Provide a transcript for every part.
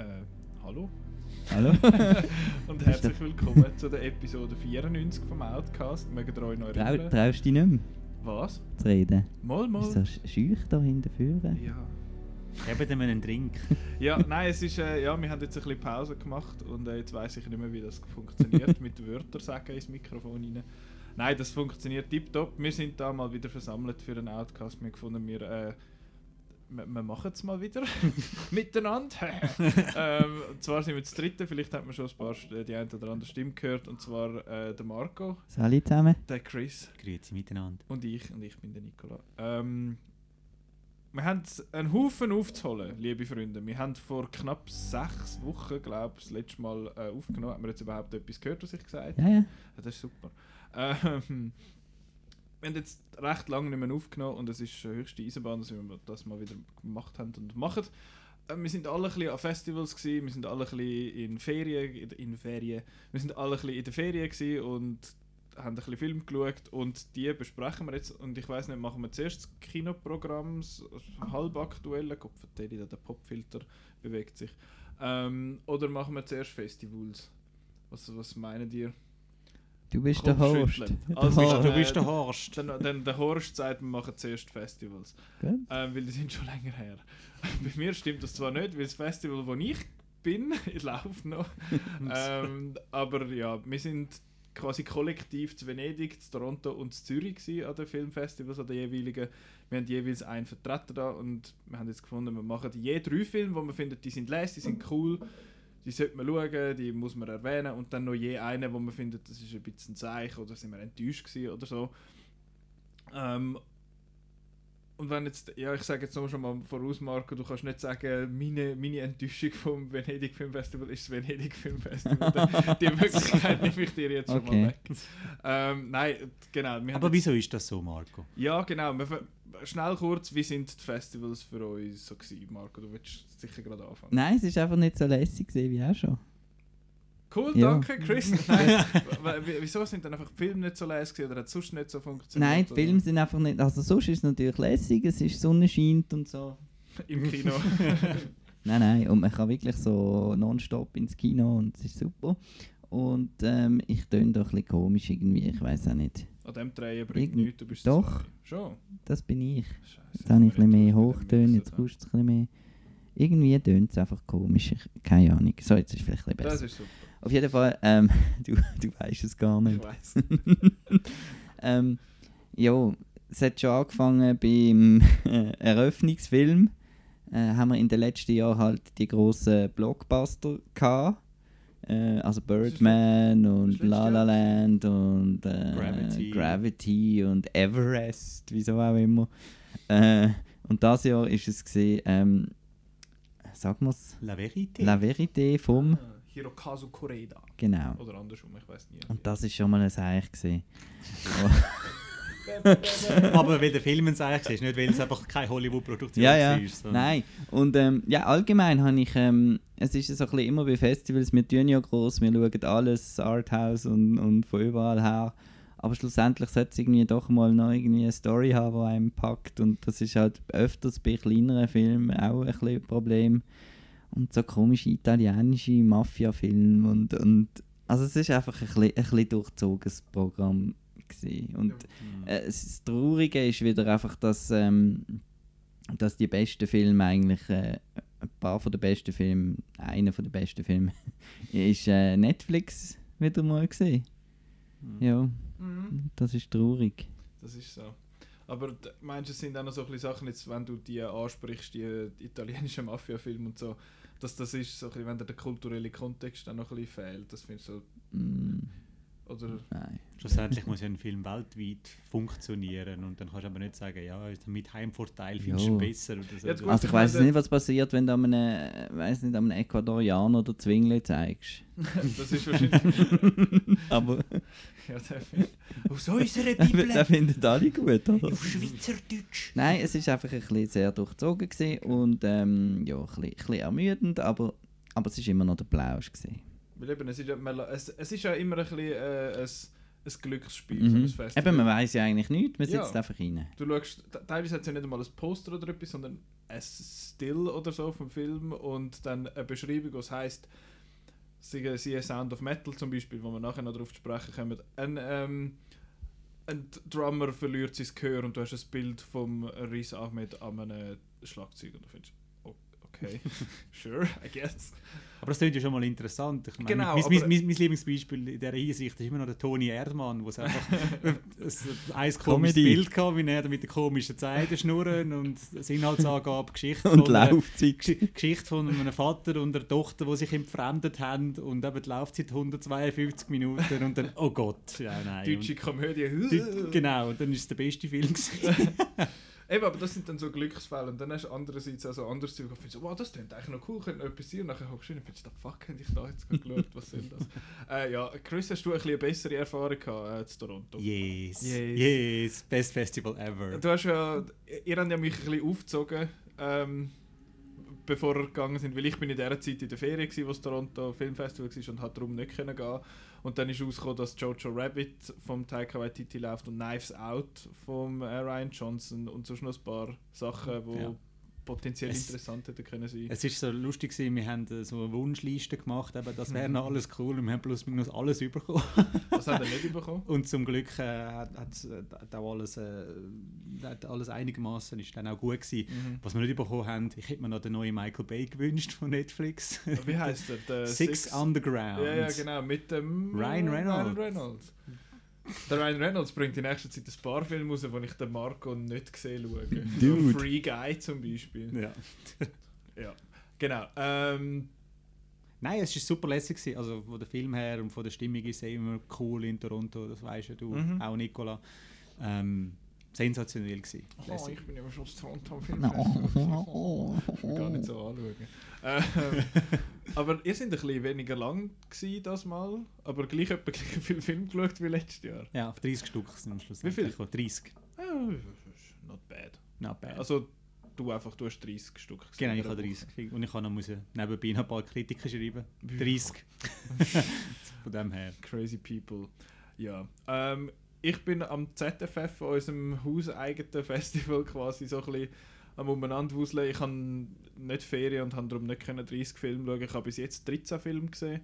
Äh, hallo. Hallo? Und herzlich willkommen zu der Episode 94 vom Outcast. Mögen ihr euch noch Trau, erinnern? traust du dich nicht mehr Was? zu reden? Mal, mal. Ist so sch- schüch da hinten vorne? Ja. Geben dem einen Drink. ja, nein, es ist, äh, ja, wir haben jetzt ein bisschen Pause gemacht und äh, jetzt weiß ich nicht mehr, wie das funktioniert, mit Wörtern sagen ins Mikrofon rein. Nein, das funktioniert tiptop. Wir sind da mal wieder versammelt für einen Outcast. Wir haben gefunden, wir, äh, wir, machen es mal wieder miteinander. ähm, und zwar sind wir das dritte, vielleicht hat man schon ein paar, St- die eine oder andere Stimme gehört, und zwar äh, der Marco, Sali zusammen? der Chris Grüezi miteinander. und ich, und ich bin der Nicola. Ähm, wir haben einen Haufen aufzuholen, liebe Freunde. Wir haben vor knapp sechs Wochen, glaube ich, das letzte Mal äh, aufgenommen. Haben wir jetzt überhaupt etwas gehört, was ich gesagt habe? Ja, ja. Ja, das ist super. Ähm, wir haben jetzt recht lange nicht mehr aufgenommen und es ist äh, höchste Eisenbahn, dass wir das mal wieder gemacht haben und machen. Äh, wir sind alle ein bisschen an Festivals gewesen, wir sind alle ein bisschen in Ferien, in, Ferien, wir sind alle ein in der Ferien und haben ein bisschen Film geschaut und die besprechen wir jetzt und ich weiß nicht, machen wir zuerst das Kinoprogramm, das halbaktuelle, Gott vertelle, der Popfilter bewegt sich, ähm, oder machen wir zuerst Festivals? Was, was meinen ihr? Du bist der schütteln. Der Also, äh, du bist der Horst. Dann, dann der Horst sagt, wir machen zuerst Festivals. Gut. Ähm, weil die sind schon länger her. Bei mir stimmt das zwar nicht, weil das Festival, wo ich bin, läuft noch. ähm, aber ja, wir sind quasi kollektiv zu Venedig, zu Toronto und zu Zürich gewesen an den Filmfestivals, an den jeweiligen. Wir haben jeweils einen Vertreter da und wir haben jetzt gefunden, wir machen je drei Filme, wo man findet, die sind leise, die sind cool, die sollte man schauen, die muss man erwähnen und dann noch je einen, wo man findet, das ist ein bisschen ein Zeichen oder sind wir enttäuscht gewesen oder so. Ähm, und wenn jetzt, ja, ich sage jetzt nur schon mal voraus, Marco, du kannst nicht sagen, meine, meine Enttäuschung vom Venedig Film Festival ist das Venedig Film Festival. Die Möglichkeit nehme ich dir jetzt schon Okay. mal weg. Ähm, nein, genau. Aber jetzt- wieso ist das so, Marco? Ja, genau. Schnell kurz, wie sind die Festivals für uns so gewesen, Marco? Du willst sicher gerade anfangen. Nein, es war einfach nicht so lässig gewesen wie auch schon. Cool, Ja. danke, Chris. Nein, wieso sind dann einfach die Filme nicht so gewesen oder hat es sonst nicht so funktioniert? Nein, die oder? Filme sind einfach nicht. Also, sonst ist es natürlich lässig, es ist Sonne scheint und so. Im Kino. Nein, nein, und man kann wirklich so nonstop ins Kino und es ist super. Und ähm, ich töne doch ein bisschen komisch irgendwie, ich weiß auch nicht. An dem Drehen bringt Irgend- nichts, du bist Doch. Schon? Das bin ich. Scheiße. Jetzt habe ich ein bisschen mehr Hochtöne, jetzt kostet es ein bisschen mehr. Irgendwie tönt es einfach komisch, ich, keine Ahnung. So, jetzt ist es vielleicht ein bisschen Das besser. ist super. Auf jeden Fall, ähm, du, du weißt es gar Ich nicht. weiß. ähm, ja, es hat schon angefangen beim äh, Eröffnungsfilm. Äh, haben wir in den letzten Jahren halt die grossen Blockbuster gehabt. Äh, also Birdman und La La? Land und äh, Gravity. Gravity und Everest, wieso auch immer. Äh, und das Jahr ist es gesehen, ähm, sagen wir es, La Verité. La Verité vom, Ah, Hirokazu Koreda. genau. Oder andersrum, ich weiß nie. Und das ist schon mal ein Seich gesehen. Aber weil der Film es eigentlich ist, nicht weil es einfach keine Hollywood-Produktion Ja, ja. war. sondern- Nein. Und ähm, ja, allgemein habe ich, ähm, es ist so ein bisschen immer bei Festivals, wir tun ja gross, wir schauen alles, Arthouse und, und von überall her. Aber schlussendlich sollte es irgendwie doch mal noch irgendwie eine Story haben, die einem packt. Und das ist halt öfters bei kleineren Filmen auch ein bisschen ein Problem. Und so komische italienische Mafia-Filme und, und also es ist einfach ein bisschen, ein bisschen durchzogenes Programm gewesen. Und äh, das Traurige ist wieder einfach, dass, ähm, dass die besten Filme eigentlich, äh, ein paar von den besten Filmen, einer von den besten Filmen, ist äh, Netflix wieder mal gesehen. Mhm. Ja, Mhm. das ist traurig. Das ist so. Aber meinst du, es sind auch noch so ein Sachen, jetzt, wenn du die ansprichst, die, die italienischen Mafia-Filme und so, dass das ist, so ein bisschen, wenn dir der kulturelle Kontext dann noch ein bisschen fehlt, das findest du, Mm, oder... nein. Schlussendlich muss ja ein Film weltweit funktionieren und dann kannst du aber nicht sagen, ja, mit Heimvorteil findest du besser oder so. Ja, gut. Also ich weiß nicht, was passiert, wenn du einem, äh, weiß nicht, einem Ecuadorianer der Zwingli zeigst. das ist wahrscheinlich... Aber ja, der Film. Aus unserer das finden alle gut, oder? Schweizerdeutsch. Nein, es ist einfach ein bisschen sehr durchzogen gewesen und ähm, ja, ein bisschen, ein bisschen ermüdend, aber, aber es ist immer noch der Plausch gewesen. Weil eben, es ist ja, es, es ist ja immer ein bisschen äh, ein, ein Glücksspiel, so ein Mhm. Festival. Eben, man weiß ja eigentlich nichts, man Ja. sitzt einfach rein. Du schaust, te- teilweise hat es ja nicht einmal ein Poster oder etwas, sondern ein Still oder so vom Film und dann eine Beschreibung, was heisst, siehe siehe Sound of Metal zum Beispiel, wo wir nachher noch darauf zu sprechen kommen. Ein, ähm, ein Drummer verliert sein Gehör und du hast ein Bild vom Riz Ahmed an einem Schlagzeug und du findest, okay, sure, I guess. Aber das klingt ja schon mal interessant. Ich meine, Genau, mein, mein, mein, mein Lieblingsbeispiel in dieser Hinsicht ist immer noch der Toni Erdmann, wo es einfach ein komisches. Bild hatte, wie er mit den komischen Zeiten schnurren und das Inhaltsangabe, Geschichte Und von einer- Geschichte von einem Vater und einer Tochter, die sich entfremdet haben und eben die Laufzeit 152 Minuten und dann, oh Gott, ja nein. Deutsche Komödie. und, die, genau, und dann ist es der beste Film gewesen. Eben, aber das sind dann so Glücksfälle. Und dann hast du andererseits auch so anderes Zeug, wo du findest, wow, das klingt eigentlich noch cool, könnte noch etwas sein. Und nachher hockst du hin und findest, fuck, hätte ich da jetzt gerade geschaut, was soll das? äh, ja, Chris, hast du ein bisschen eine bessere Erfahrung gehabt äh, zu Toronto? Yes, Yes. yes, best festival ever. Du hast ja, ihr habt ja mich ein bisschen aufgezogen, ähm, bevor wir gegangen sind, weil ich bin in der Zeit in der Ferien war, wo das Toronto Filmfestival war und hat darum nicht gehen. Und dann ist rausgekommen, dass Jojo Rabbit vom Taika Waititi läuft und Knives Out vom äh, Ryan Johnson und sonst noch ein paar Sachen, die Ja. Potenziell Es- interessant hätten können sein. Es ist so lustig gewesen, wir haben äh, so eine Wunschliste gemacht, eben, das wäre noch alles cool und wir haben plus minus alles bekommen. Was hat er nicht bekommen? Und zum Glück äh, hat, hat's, äh, hat auch alles, äh, hat alles einigermaßen ist dann auch gut gewesen. Mhm. Was wir nicht bekommen haben, ich hätte mir noch den neuen Michael Bay gewünscht von Netflix. Wie heißt er? Der Six, Underground. Ja, ja, genau, mit dem Ryan Reynolds. Reynolds. Der Ryan Reynolds bringt in nächster Zeit ein paar Filme raus, die ich den Marco nicht gesehen schaue. So Dude. Free Guy zum Beispiel. Ja. Ja, genau. Ähm, Nein, es war super lässig. gewesen. Also von der Film her und von der Stimmung ist es immer cool in Toronto, das weißt ja du, Mhm. auch Nicola. Ähm, sensationell gewesen. oh, Lässig. ich bin immer schon das Toronto No. Gar nicht so anschauen. Ähm, aber ihr seid ein bisschen weniger lang gewesen, das Mal, aber gleich etwa gleich viel Film geschaut wie letztes Jahr. Ja, auf 30 Stück sind am Schluss. Wie viel? 30. Ah, not bad. Not bad. Also du einfach, du hast 30 Stück gesehen genau, ich habe Woche. 30. Und ich habe noch müssen nebenbei noch ein paar Kritiken schreiben. Wie 30. Von dem her. Crazy People. Ja. Ähm, ich bin am ZFF, unserem hauseigenen Festival, quasi so ein bisschen am umeinander wuseln. Ich habe nicht Ferien und habe darum nicht können 30 Filme schauen. Ich habe bis jetzt 13 Filme gesehen.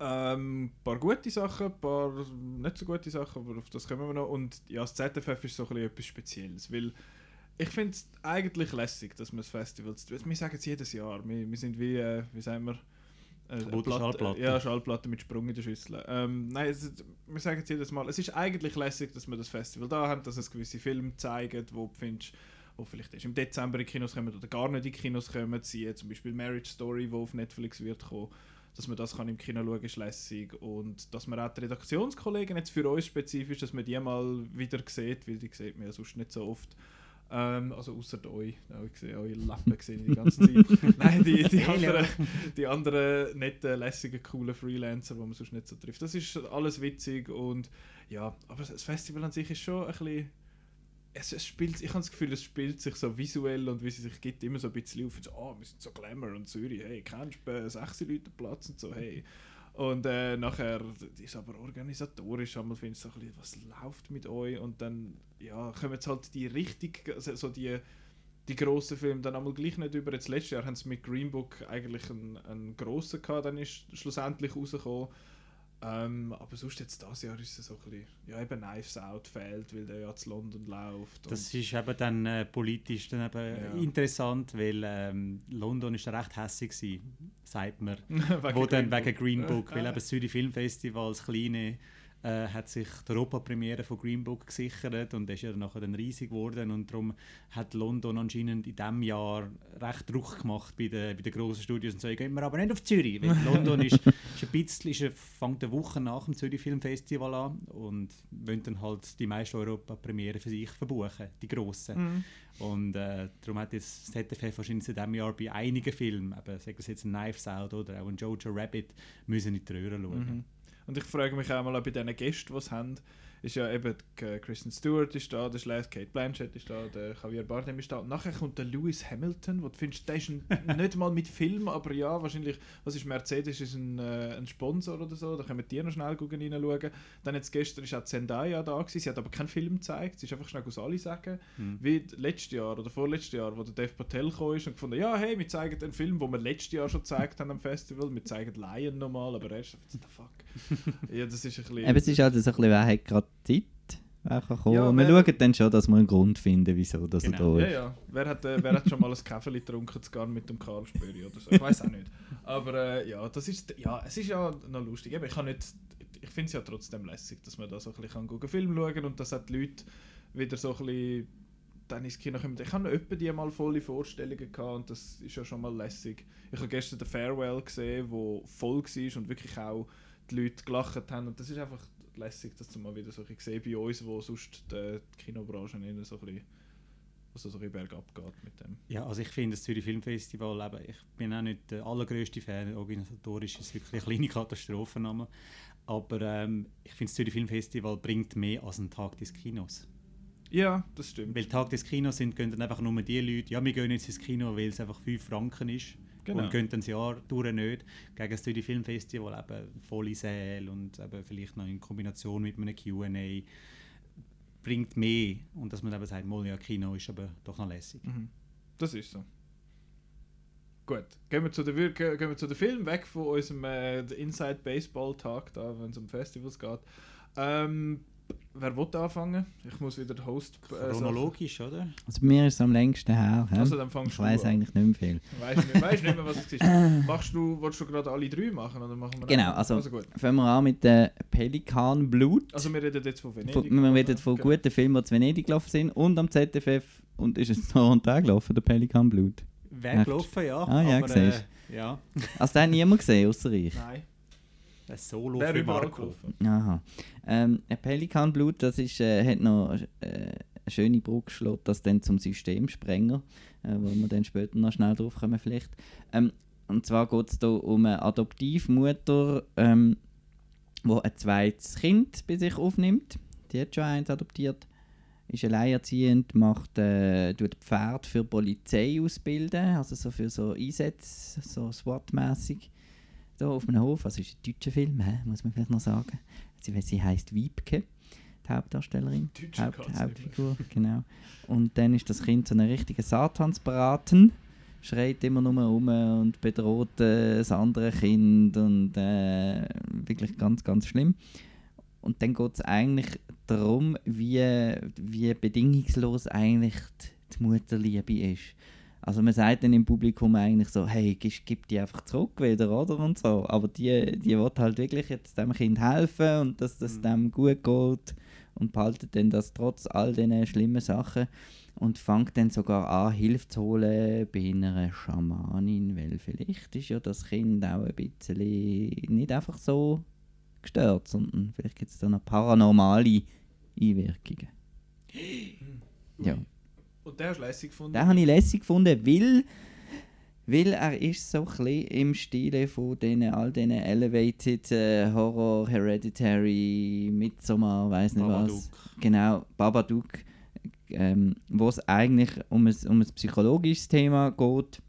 Ähm, ein paar gute Sachen, ein paar nicht so gute Sachen, aber auf das kommen wir noch. Und ja, das ZFF ist so ein bisschen etwas Spezielles, weil ich finde es eigentlich lässig, dass man das Festival... Wir sagen es jedes Jahr, wir, wir sind wie, äh, wie sagen wir... Äh, Platte- Schallplatte. Ja, Schallplatte mit Sprung in der Schüssel. Ähm, nein, es, wir sagen es jedes Mal, es ist eigentlich lässig, dass wir das Festival da haben, dass es gewisse Filme zeigen, wo du findest, wo vielleicht erst im Dezember in Kinos kommen oder gar nicht in die Kinos kommen, siehe zum Beispiel Marriage Story, wo auf Netflix wird kommen, dass man das kann im Kino schauen, ist lässig und dass man auch die Redaktionskollegen jetzt für uns spezifisch, dass man die mal wieder sieht, weil die sieht man ja sonst nicht so oft. Ähm, also außer euch, ja, ich sehe eure Lappen gesehen die ganze Zeit. Nein, die, die, anderen, die anderen netten, lässigen, coolen Freelancer, die man sonst nicht so trifft. Das ist alles witzig und ja, aber das Festival an sich ist schon ein bisschen es, es spielt, ich habe das Gefühl, es spielt sich so visuell und wie sie sich gibt, immer so ein bisschen auf. So, oh, wir sind so Glamour und Zürich, hey, kennst du äh, 6 Leute Platz und so, hey. Und äh, nachher ist aber organisatorisch, einmal findest du so ein bisschen, was läuft mit euch? Und dann ja, kommen jetzt halt die richtig, also so die, die grossen Filme dann einmal gleich nicht über. Jetzt letztes Jahr haben sie mit Green Book eigentlich einen, einen grossen gehabt, dann ist schlussendlich rausgekommen. Ähm, aber sonst jetzt das Jahr ist es so ein bisschen, ja eben Knives Out fehlt, weil der ja zu London läuft. Das ist eben dann äh, politisch dann eben Ja. interessant, weil ähm, London ist recht hässlich gewesen, sagt man. Wegen wo dann wegen Green Book. Weil eben das Zürich Filmfestival, das kleine, äh, hat sich die Europapremiere von Green Book gesichert und ist ja nachher dann riesig geworden und darum hat London anscheinend in diesem Jahr recht Druck gemacht bei den, bei den grossen Studios und so, gehen wir aber nicht auf Zürich, weil London ist, ist ein bisschen, ist, fängt eine Woche nach dem Zürich Filmfestival an und wollen dann halt die meisten Europapremiere für sich verbuchen, die grossen. Mhm. Und äh, darum hat jetzt das ZDF wahrscheinlich in diesem Jahr bei einigen Filmen, eben, sagen es jetzt ein Knives Out oder auch ein Jojo Rabbit, müssen in die Röhre schauen. Mhm. Und ich frage mich auch mal bei diesen Gästen, die sie haben, ist ja eben die Kristen Stewart ist da, der Schlecht, Kate Blanchett ist da, der Javier Bardem ist da. Und nachher kommt der Lewis Hamilton, wo du findest, der ist ein, nicht mal mit Film, aber ja, wahrscheinlich, was ist Mercedes, ist ein, äh, ein Sponsor oder so, da können wir die noch schnell reinschauen. Dann jetzt gestern ist auch Zendaya da gewesen, sie hat aber keinen Film gezeigt, sie ist einfach schnell aus alle sagen. Hm. Wie letztes Jahr oder vorletztes Jahr, wo der Dev Patel gekommen ist und gefunden, ja hey, wir zeigen einen Film, den wir letztes Jahr schon gezeigt haben am Festival, wir zeigen Lion nochmal, aber er ist, what the fuck. ja, das ist ein bisschen... Eben, es ist halt so ein bisschen, wer hat gerade Kann kommen. Ja, wir schauen dann schon, dass wir einen Grund finden, wieso dass Genau. er da Ja, ist. ja. Wer hat, äh, wer hat schon mal ein Käferli getrunken, zu Garn mit dem Karl Spöri oder so? Ich weiß auch nicht. Aber äh, ja, das ist, ja, es ist ja noch lustig. Eben, ich kann nicht, ich finde es ja trotzdem lässig, dass man da so ein bisschen kann gucken, Film schauen und dass auch die Leute wieder so ein bisschen dann ins Kino kommen. Ich habe öppe die mal volle Vorstellungen gehabt und das ist ja schon mal lässig. Ich habe gestern den Farewell gesehen, wo voll war und wirklich auch die Leute gelacht haben und das ist einfach lässig, das mal wieder so ein bisschen sehen bei uns, wo sonst die, Kinobranche eher so ein bisschen also so ein bergab geht mit dem. Ja, also ich finde das Zürich Filmfestival, eben, ich bin auch nicht der allergrößte Fan, organisatorisch ist es wirklich eine kleine Katastrophenname, aber ähm, ich finde das Zürich Filmfestival bringt mehr als ein Tag des Kinos. Ja, das stimmt. Weil Tag des Kinos sind, gehen dann einfach nur die Leute, ja wir gehen jetzt ins Kino, weil es einfach 5 Franken ist Genau. und gehen dann das Jahr durch nicht. Gegen das Zürich Filmfestival eben volle Säle und eben vielleicht noch in Kombination mit einem Q&A bringt mehr und dass man eben sagt, mal ja Kino ist aber doch noch lässig. Mhm. Das ist so. Gut, gehen wir zu den, Wir- gehen wir zu den Film weg von unserem äh, Inside Baseball Tag, da, wenn es um Festivals geht. Ähm, wer will anfangen? Ich muss wieder den Host. Äh, Chronologisch, oder? Also bei mir ist es am längsten her. hä? Also dann fangst ich du weiß an. eigentlich nicht mehr viel. Weißt nicht, weißt nicht mehr, was es ist. Machst du, willst du gerade alle drei machen? Oder machen wir Genau, einen? also- also gut. Fangen wir an mit der Pelikan Blut. Also wir reden jetzt von Venedig. Von, wir reden von Genau. guten Filmen, die zu Venedig gelaufen sind und am ZFF und ist es noch an Tag gelaufen, der Pelikan Blut. Wäre gelaufen, ja. Ah, ja, aber, äh, ja, Also den hat niemand gesehen, außer ich. Nein, ein Solo wer für Marco. Aha. Ähm, ein Pelikanblut, das ist, äh, hat noch äh, eine schöne Brücke geschlagen, das dann zum Systemsprenger, äh, wo wir dann später noch schnell drauf kommen vielleicht. Ähm, und zwar geht es hier um eine Adoptivmutter, ähm, die ein zweites Kind bei sich aufnimmt. Die hat schon eins adoptiert. Ist alleinerziehend, macht, äh, tut Pferd für die Polizei ausbilden, also so für so Einsätze, so SWAT-mässig. Da auf einem Hof, also ist ein deutscher Film, hä? muss man vielleicht noch sagen. Sie, sie heisst Wiebke, die Hauptdarstellerin. Deutscher Haupt, Hauptfigur, genau. Und dann ist das Kind so ein richtiger Satansbraten, schreit immer nur rum und bedroht äh, das andere Kind und äh, wirklich ganz, ganz schlimm. Und dann geht es eigentlich darum, wie, wie bedingungslos eigentlich die, die Mutterliebe ist. Also man sagt dann im Publikum eigentlich so, hey, gib, gib die einfach zurück wieder, oder? Und so. Aber die, die will halt wirklich jetzt dem Kind helfen und dass das Mhm. dem gut geht und behaltet dann das trotz all diesen schlimmen Sachen und fängt dann sogar an, Hilfe zu holen bei einer Schamanin, weil vielleicht ist ja das Kind auch ein bisschen nicht einfach so gestört, sondern vielleicht gibt es da noch paranormale Einwirkungen. Ja. Und der hast du lässig gefunden? Den habe ich lässig gefunden, weil, weil er ist so ein bisschen im Stile von denen, all diesen Elevated äh, Horror, Hereditary, Midsommar, weiß nicht Babadook. was. Genau, Babadook, ähm, wo es eigentlich um ein, um ein psychologisches Thema geht,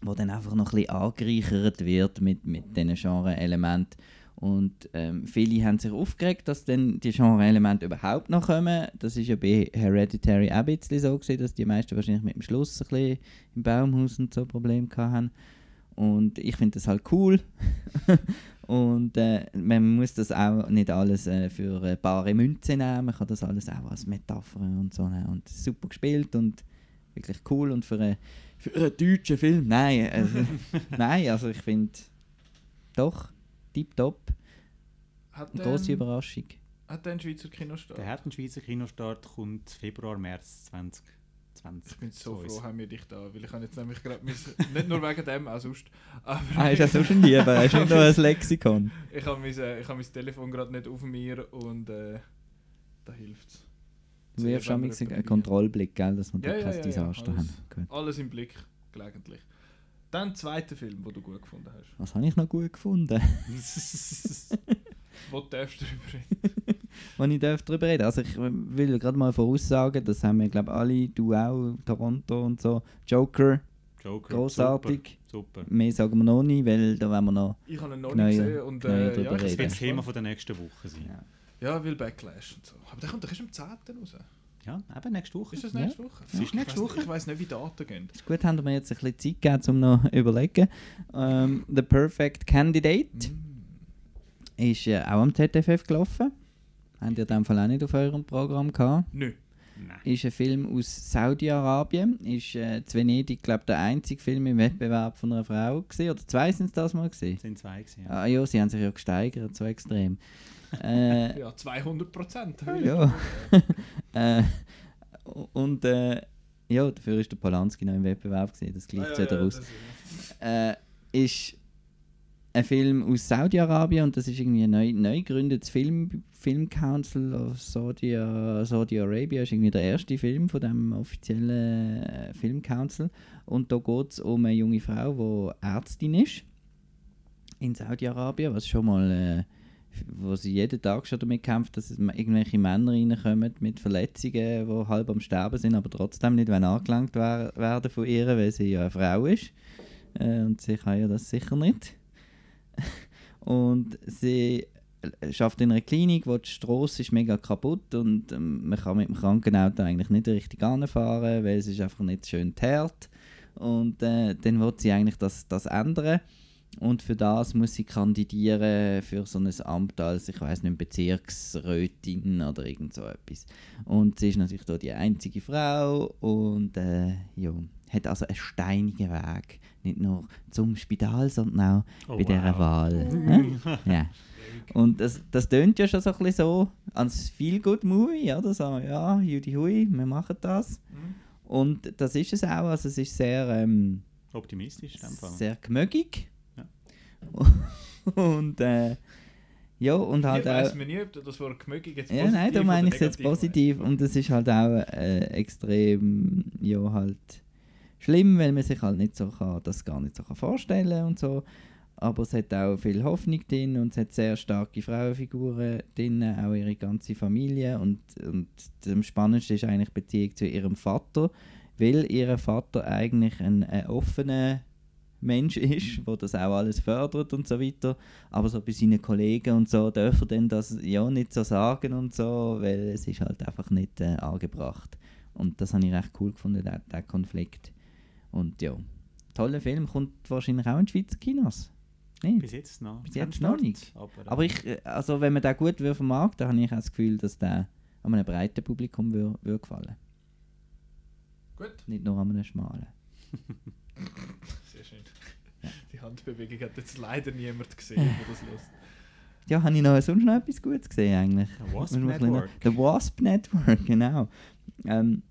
wo dann einfach noch ein bisschen angereichert wird mit, mit diesen Genre-Elementen. Und ähm, viele haben sich aufgeregt, dass dann die Genre-Elemente überhaupt noch kommen. Das ist ja bei Hereditary auch ein bisschen so gewesen, dass die meisten wahrscheinlich mit dem Schluss ein bisschen im Baumhaus und so Probleme hatten. Und ich finde das halt cool. und äh, man muss das auch nicht alles äh, für äh, bare Münze nehmen. Man kann das alles auch als Metapher und so nehmen. Und super gespielt und wirklich cool. Und für, eine, für einen deutschen Film, nein. Also, nein, also ich finde doch, tipptopp. Hat Eine grosse Überraschung. hat der einen Schweizer Kinostart? Der hat einen Schweizer Kinostart, kommt Februar, März 2020. Ich bin so froh, haben wir dich da, weil ich habe jetzt nämlich gerade nicht nur wegen dem, auch sonst, aber Ah, ist das so schon lieber? Hast du nicht noch ein Lexikon? ich habe mein, äh, ich habe mein Telefon gerade nicht auf mir und äh, da hilft es. Du wirfst schon einen Kontrollblick, gell, dass wir da Ja, ja, kein ja, ja, Desaster alles. haben. Gut. Alles im Blick, gelegentlich. Dann zweiter Film, den du gut gefunden hast. Was habe ich noch gut gefunden? Wo darfst du darüber reden? wo ich darf darüber reden Also ich will gerade mal voraussagen, das haben wir glaube alle, du auch, Toronto und so. Joker, Joker. großartig. Super. super. Mehr sagen wir noch nicht, weil da wollen wir noch... Ich habe ihn noch Genau, nicht gesehen und äh, drüber ja. Das wird das Thema von der nächsten Woche sein. Ja. Ja, weil Backlash und so. Aber der kommt doch erst am 10. raus. Ja, eben nächste Woche. Ist das Ja. nächste Woche? Es ist Ich nächste weiss- Woche. Ich weiß nicht, wie Daten gehen. Ist gut, haben wir jetzt ein bisschen Zeit gegeben, um noch zu überlegen. Ähm, The Perfect Candidate Mm. ist äh, auch am ZFF gelaufen. Habt ihr in dem Fall auch nicht auf eurem Programm gehabt. Nö. Nein. Ist ein Film aus Saudi-Arabien. Ist äh, zu Venedig, glaube der einzige Film im Wettbewerb von einer Frau gewesen. Oder zwei sind es das mal gewesen. Es sind zwei gewesen, ja. Ah ja, sie haben sich ja gesteigert, so extrem. Äh, Ja, 200 Prozent. ja. äh, und äh, ja, dafür ist der Polanski noch im Wettbewerb gewesen. Das Ah, gleicht ja, daraus. äh, ist ein Film aus Saudi-Arabien und das ist irgendwie ein neu, neu gegründetes Film, Film Council of Saudi, Saudi Arabia. ist irgendwie der erste Film von dem offiziellen äh, Film Council. Und da geht es um eine junge Frau, die Ärztin ist in Saudi-Arabien, was schon mal, äh, wo sie jeden Tag schon damit kämpft, dass irgendwelche Männer reinkommen mit Verletzungen, die halb am Sterben sind, aber trotzdem nicht wollen angelangt wer werden von ihr, weil sie ja eine Frau ist. Äh, und sie kann ja das sicher nicht. und sie äh, schafft in einer Klinik, wo die Strasse ist mega kaputt und ähm, man kann mit dem Krankenauto eigentlich nicht richtig anfahren, weil es ist einfach nicht schön teert. Und äh, dann wird sie eigentlich das, das ändern. Und für das muss sie kandidieren für so ein Amt als, ich weiß nicht, Bezirksrätin oder irgend so etwas. Und sie ist natürlich da die einzige Frau und äh, ja, hat also einen steinigen Weg. Nicht nur zum Spital, sondern auch Oh, bei dieser wow. Wahl. Hä? ja. Und das, das tönt ja schon so ein bisschen so als Feel-Good-Movie, oder? So, ja, Judy Hui, wir machen das. Mhm. Und das ist es auch, also es ist sehr, ähm, Optimistisch in dem Fall. sehr gemögig. Ja. und äh, ja, und halt ich weiß auch... nie, ob das Wort gemögig jetzt Ja, nein, da meine ich es jetzt positiv und es ist halt auch äh, extrem, ja halt schlimm, weil man sich halt nicht so kann, das gar nicht so kann vorstellen und so. Aber es hat auch viel Hoffnung drin und es hat sehr starke Frauenfiguren drin, auch ihre ganze Familie und, und am spannendsten ist eigentlich die Beziehung zu ihrem Vater, weil ihr Vater eigentlich ein, ein offener Mensch ist, der das auch alles fördert und so weiter. Aber so bei seinen Kollegen und so dürfen dann das ja nicht so sagen und so, weil es ist halt einfach nicht äh, angebracht. Und das habe ich recht cool gefunden, der, der Konflikt. Und ja, toller Film, kommt wahrscheinlich auch in Schweizer Kinos. Nicht? Bis jetzt noch. Bis jetzt noch nicht. Aber, äh, Aber ich, äh, also wenn man den gut vermarkten, habe ich auch das Gefühl, dass der an einem breiten Publikum würde würde gefallen. Gut, Nicht nur an einem schmalen. sehr schön. Die Handbewegung hat jetzt leider niemand gesehen, der das lässt. Ja, habe ich noch sonst noch etwas Gutes gesehen eigentlich? The Wasp Network. The Wasp Network, genau. Ähm,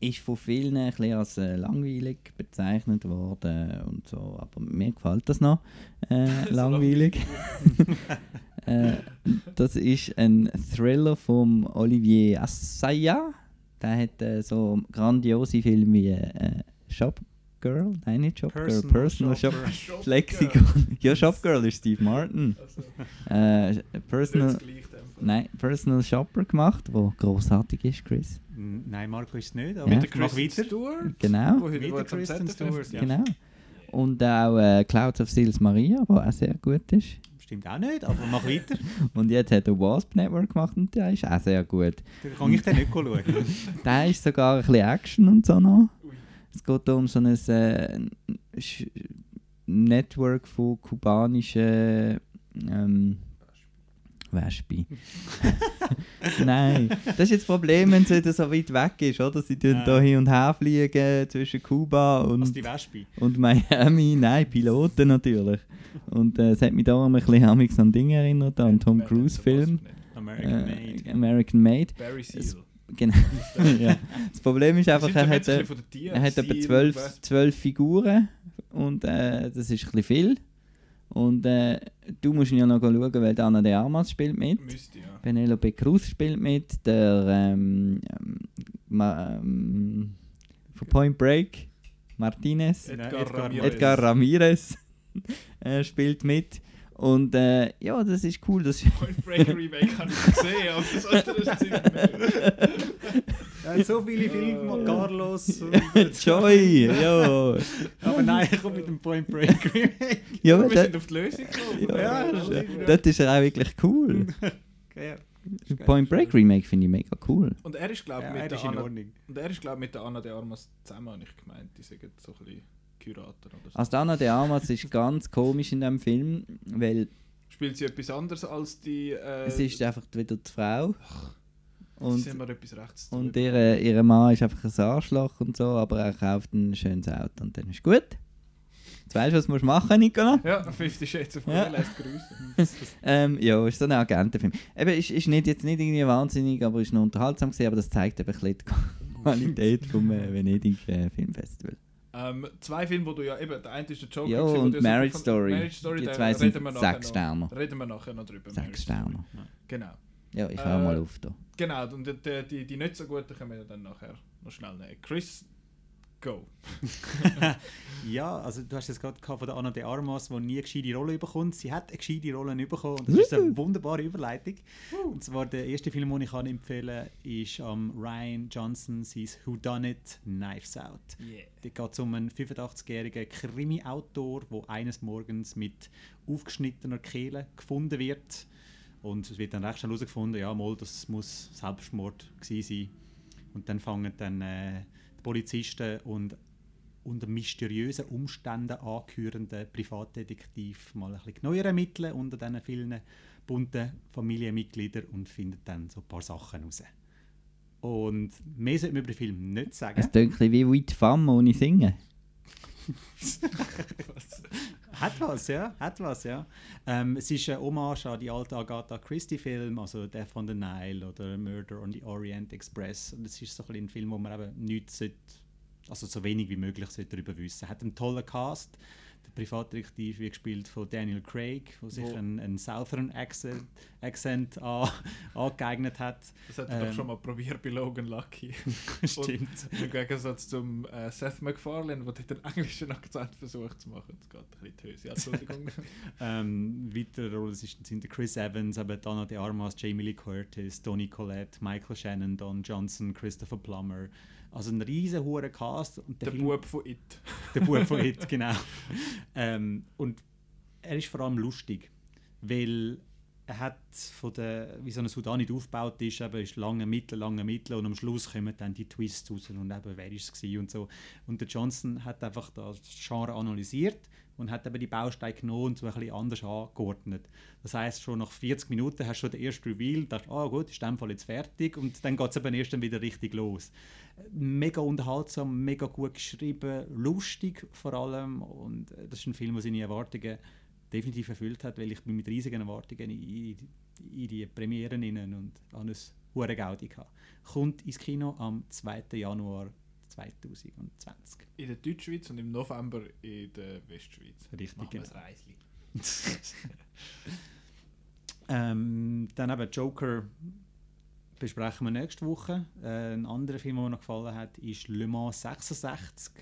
ist von vielen ein bisschen als äh, langweilig bezeichnet worden und so, aber mir gefällt das noch, äh, langweilig. äh, das ist ein Thriller von Olivier Assayas. Der hat äh, so grandiose Filme wie äh, Shop Girl, nein nicht Shop Girl, Personal Shop, Shopper. Lexikon. ja, Shop Girl ist Steve Martin. Also, Äh, Personal, nein, Personal Shopper gemacht, wo großartig ist, Chris. Nein, Marco ist es nicht, Ja. aber Mit der Kristen weiter. Stewart. Genau. Wo Mit wo der Kristen Stewart, ja. Genau. Und auch äh, Clouds of Sils Maria, der auch sehr gut ist. Stimmt auch nicht, aber mach weiter. Und jetzt hat er Wasp Network gemacht und der ist auch sehr gut. Dann kann ich den nicht schauen. Der ist sogar ein bisschen Action und so noch. Es geht um so ein äh, Network von kubanischen ähm, Wespen. Nein, das ist jetzt das Problem, wenn es wieder so weit weg ist, oder? Sie tun Ja. da hin und her fliegen zwischen Kuba und Also Wespe. Und Miami, nein, Piloten natürlich. Und äh, es hat mich da ein bisschen an Dinge erinnert, an Tom Wer hat Cruise das Film. nicht? American Äh, Made. American Made. Barry Seal. Genau. ja. Das Problem ist einfach, er hat, ein äh, er hat etwa zwölf, zwölf Figuren und äh, das ist ein bisschen viel. Und äh, du musst ihn ja noch schauen, weil Anna de Armas spielt mit. Müsste, ja. Penelope Cruz spielt mit. Der ähm, ähm, ähm, von Point Break, Martinez. Edgar, Edgar Ramirez. Edgar Ramirez äh, spielt mit. Und äh, ja, das ist cool. Das Point Break Remake habe ich gesehen, aber das andere ist ziemlich. Er so viele Filme gemacht, Carlos. Und, Joy! Ja! aber nein, ich komme mit dem Point Break Remake. Ja, Wir das, sind auf die Lösung gekommen. Ja, Ja, das ist- das ist ja auch wirklich cool. Ja, Point Break Remake finde ich mega cool. Und er ist, glaube ich, ja, mit, er der Anna- und er ist, glaub, mit der Anna de Armas zusammen, habe ich gemeint. Die sind so ein bisschen Kurator oder so. Also Dana de Armas ist ganz komisch in dem Film, weil Spielt sie etwas anderes als die... Äh, es ist einfach wieder die Frau. Und, sind wir etwas rechts und drüber. ihre, ihre Mann ist einfach ein Arschloch und so, aber er kauft ein schönes Auto und dann ist gut. Jetzt weißt du, was du musst machen Nicola? Ja, 50 Shades of Grey Ja. lässt grüßen. Ähm, ja, ist so ein Agentenfilm. Eben, ist, ist nicht, jetzt nicht irgendwie wahnsinnig, aber ist noch unterhaltsam gewesen, aber das zeigt eben ein bisschen die Qualität vom äh, Venedig äh, Filmfestival. Ähm, zwei Filme, wo du ja eben, der eine ist der Joker. Ja, gewesen, und Marriage fand- Story. Marriage Story, Die zwei sind sechs Sterne. Reden wir nachher noch drüber. Sechs. Sterne. Genau. Ja, ich Äh, höre mal auf da. Genau, und die, die, die, die nicht so guten können wir dann nachher noch schnell nehmen. Chris, go. Ja, also du hast es gerade von der Anna de Armas, die nie eine gescheite Rolle bekommt. Sie hat eine gescheite Rolle bekommen und das ist eine wunderbare Überleitung. Und zwar der erste Film, den ich kann empfehlen kann, ist um, Ryan Johnson sein Who Done It Knives Out. Yeah. Da geht es um einen 85-jährigen Krimi-Autor, der eines Morgens mit aufgeschnittener Kehle gefunden wird. Und es wird dann recht schnell herausgefunden, ja, mal, das muss Selbstmord gewesen sein. Und dann fangen dann äh, Polizisten und unter mysteriösen Umständen angehörenden Privatdetektiv mal ein bisschen genauer ermitteln unter diesen vielen bunten Familienmitgliedern und finden dann so ein paar Sachen raus. Und mehr sollte man über den Film nicht sagen. Es klingt wie White Femme ohne Singen. Hat was, ja. Hat was, ja. Ähm, es ist eine Hommage an die alte Agatha Christie-Film, also Death on the Nile oder Murder on the Orient Express. Und es ist so ein, ein Film, wo man eben nichts also so wenig wie möglich sollte darüber wissen. Hat einen tollen Cast. Privatdetektiv wird gespielt von Daniel Craig, der sich Wo- einen, einen Southern Accent, Accent an, angeeignet hat. Das hat er Ähm. doch schon mal probiert bei Logan Lucky. Stimmt. Im Gegensatz zum äh, Seth MacFarlane, der den englischen Akzent versucht zu machen. Das geht ein bisschen. Ja, Entschuldigung. Ähm, weitere Rollen sind sind Chris Evans, aber Dana de Armas, Jamie Lee Curtis, Tony Collette, Michael Shannon, Don Johnson, Christopher Plummer. Also ein riesen hoher Cast. Und der Film- Bub von It. der Bub von It, genau. Ähm, und er ist vor allem lustig, weil er hat von der, wie so ein Sudanit aufgebaut ist, eben ist lange Mittel, lange Mittel und am Schluss kommen dann die Twists raus und eben wer ist es und so. Und der Johnson hat einfach das Genre analysiert und hat eben die Bausteine genommen und so ein bisschen anders angeordnet. Das heißt schon nach 40 Minuten hast du schon den ersten Reveal, dachte, ah gut, ist in dem Fall jetzt fertig und dann geht es eben erst dann wieder richtig los. Mega unterhaltsam, mega gut geschrieben, lustig vor allem und äh, das ist ein Film, der seine Erwartungen definitiv erfüllt hat, weil ich bin mit riesigen Erwartungen in, in, die Premieren und an ein hure Gaudi hatte. Kommt ins Kino am 2. Januar 2020. In der Deutschschweiz und im November in der Westschweiz. Richtig, genau. Ähm, dann eben Joker besprechen wir nächste Woche. Äh, ein anderer Film, der mir noch gefallen hat, ist Le Mans 66.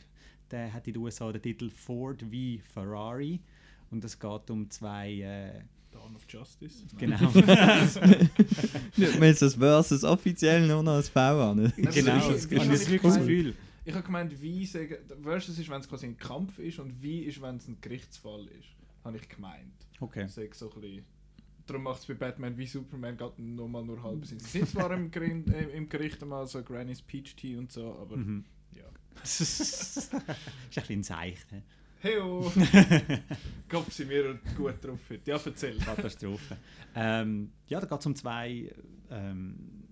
Der hat in den USA den Titel Ford v Ferrari. Und es geht um zwei. Äh, Dawn of Justice. genau. Nicht mehr das Versus offiziell nur noch als V an. Genau. das ist wirklich das. Gefühl. Ich habe gemeint, wie sagen, Versus ist, wenn es quasi ein Kampf ist und wie ist, wenn es ein Gerichtsfall ist. Habe ich gemeint. Okay. Ist so ein bisschen, darum macht es bei Batman wie Superman gerade nochmal nur halb Sinn. Sie sind zwar im, äh, im Gericht einmal so Granny's Peach Tea und so, aber Mhm. ja. das ist ein bisschen seicht. hä? Heyo! Kopf sind wir gut drauf heute. Ja, erzähl. Katastrophe. ähm, ja, da geht es um zwei ähm,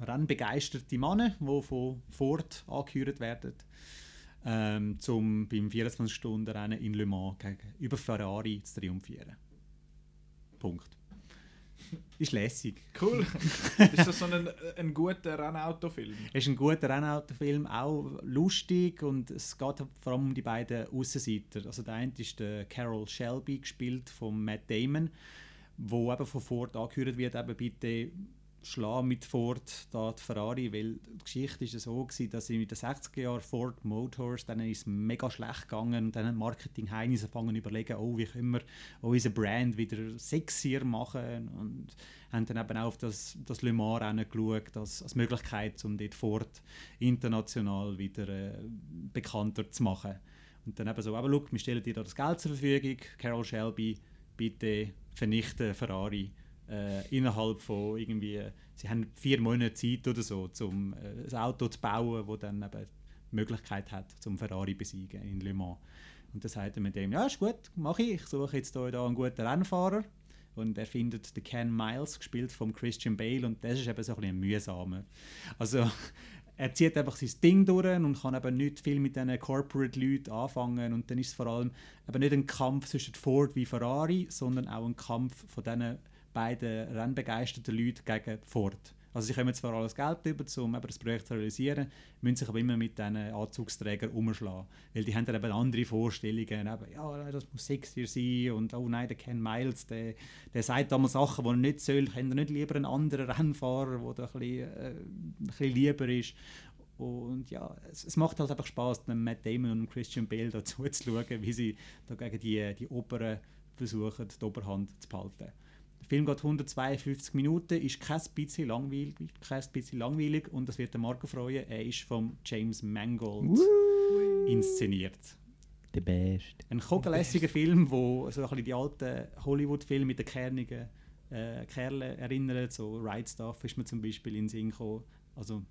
rennbegeisterte Männer, die von Ford angehört werden, ähm, um beim 24-Stunden-Rennen in Le Mans gegen, über Ferrari zu triumphieren. Punkt. Ist lässig. Cool. ist das so ein, ein guter Rennautofilm? Es ist ein guter Rennautofilm, auch lustig und es geht vor allem um die beiden Aussenseiter. Also der eine ist der Carol Shelby, gespielt von Matt Damon, wo eben von Ford angehört wird, eben bitte schlagen mit Ford da die Ferrari, weil die Geschichte ist so gewesen, dass in den 60er Jahren Ford Motors, dann ist es mega schlecht gegangen und dann Marketing Heinis angefangen überlegen, oh, wie können wir unsere Brand wieder sexier machen und haben dann eben auch auf das, das Le Mans geschaut, als, als Möglichkeit, um dort Ford international wieder äh, bekannter zu machen. Und dann eben so, aber schau, wir stellen dir da das Geld zur Verfügung, Carol Shelby, bitte vernichte Ferrari äh, innerhalb von irgendwie, sie haben vier Monate Zeit oder so, um äh, ein Auto zu bauen, das dann eben die Möglichkeit hat, zum Ferrari besiegen in Le Mans. Und dann sagt er mit dem, ja ist gut, mache ich, ich suche jetzt hier einen guten Rennfahrer. Und er findet den Ken Miles, gespielt von Christian Bale, und das ist eben so ein bisschen mühsamer. Also er zieht einfach sein Ding durch und kann eben nicht viel mit diesen Corporate-Leuten anfangen. Und dann ist es vor allem eben nicht ein Kampf zwischen Ford wie Ferrari, sondern auch ein Kampf von diesen beiden rennbegeisterten Leuten gegen Ford. Also sie kommen zwar alles Geld über, um das Projekt zu realisieren, müssen sich aber immer mit diesen Anzugsträgern umschlagen. Weil die haben dann eben andere Vorstellungen. Eben, ja, das muss sexier sein und oh nein, der Ken Miles, der, der sagt damals Sachen, die er nicht soll. Haben er nicht lieber einen anderen Rennfahrer, der da ein bisschen, äh, ein bisschen lieber ist? Und ja, es, es, macht halt einfach Spaß, Matt Damon und Christian Bale dazu zu schauen, wie sie da gegen die, die Oberen versuchen, die Oberhand zu behalten. Film geht 152 Minuten, ist kein bisschen langweilig, kein bisschen langweilig und das wird den Marco freuen. Er ist von James Mangold Woo! inszeniert. Der Beste. Ein kogelässiger Film, wo so ein bisschen die alten Hollywood-Filme mit den kernigen äh, Kerlen erinnert. So Right Stuff ist mir zum Beispiel in den Sinn gekommen. Also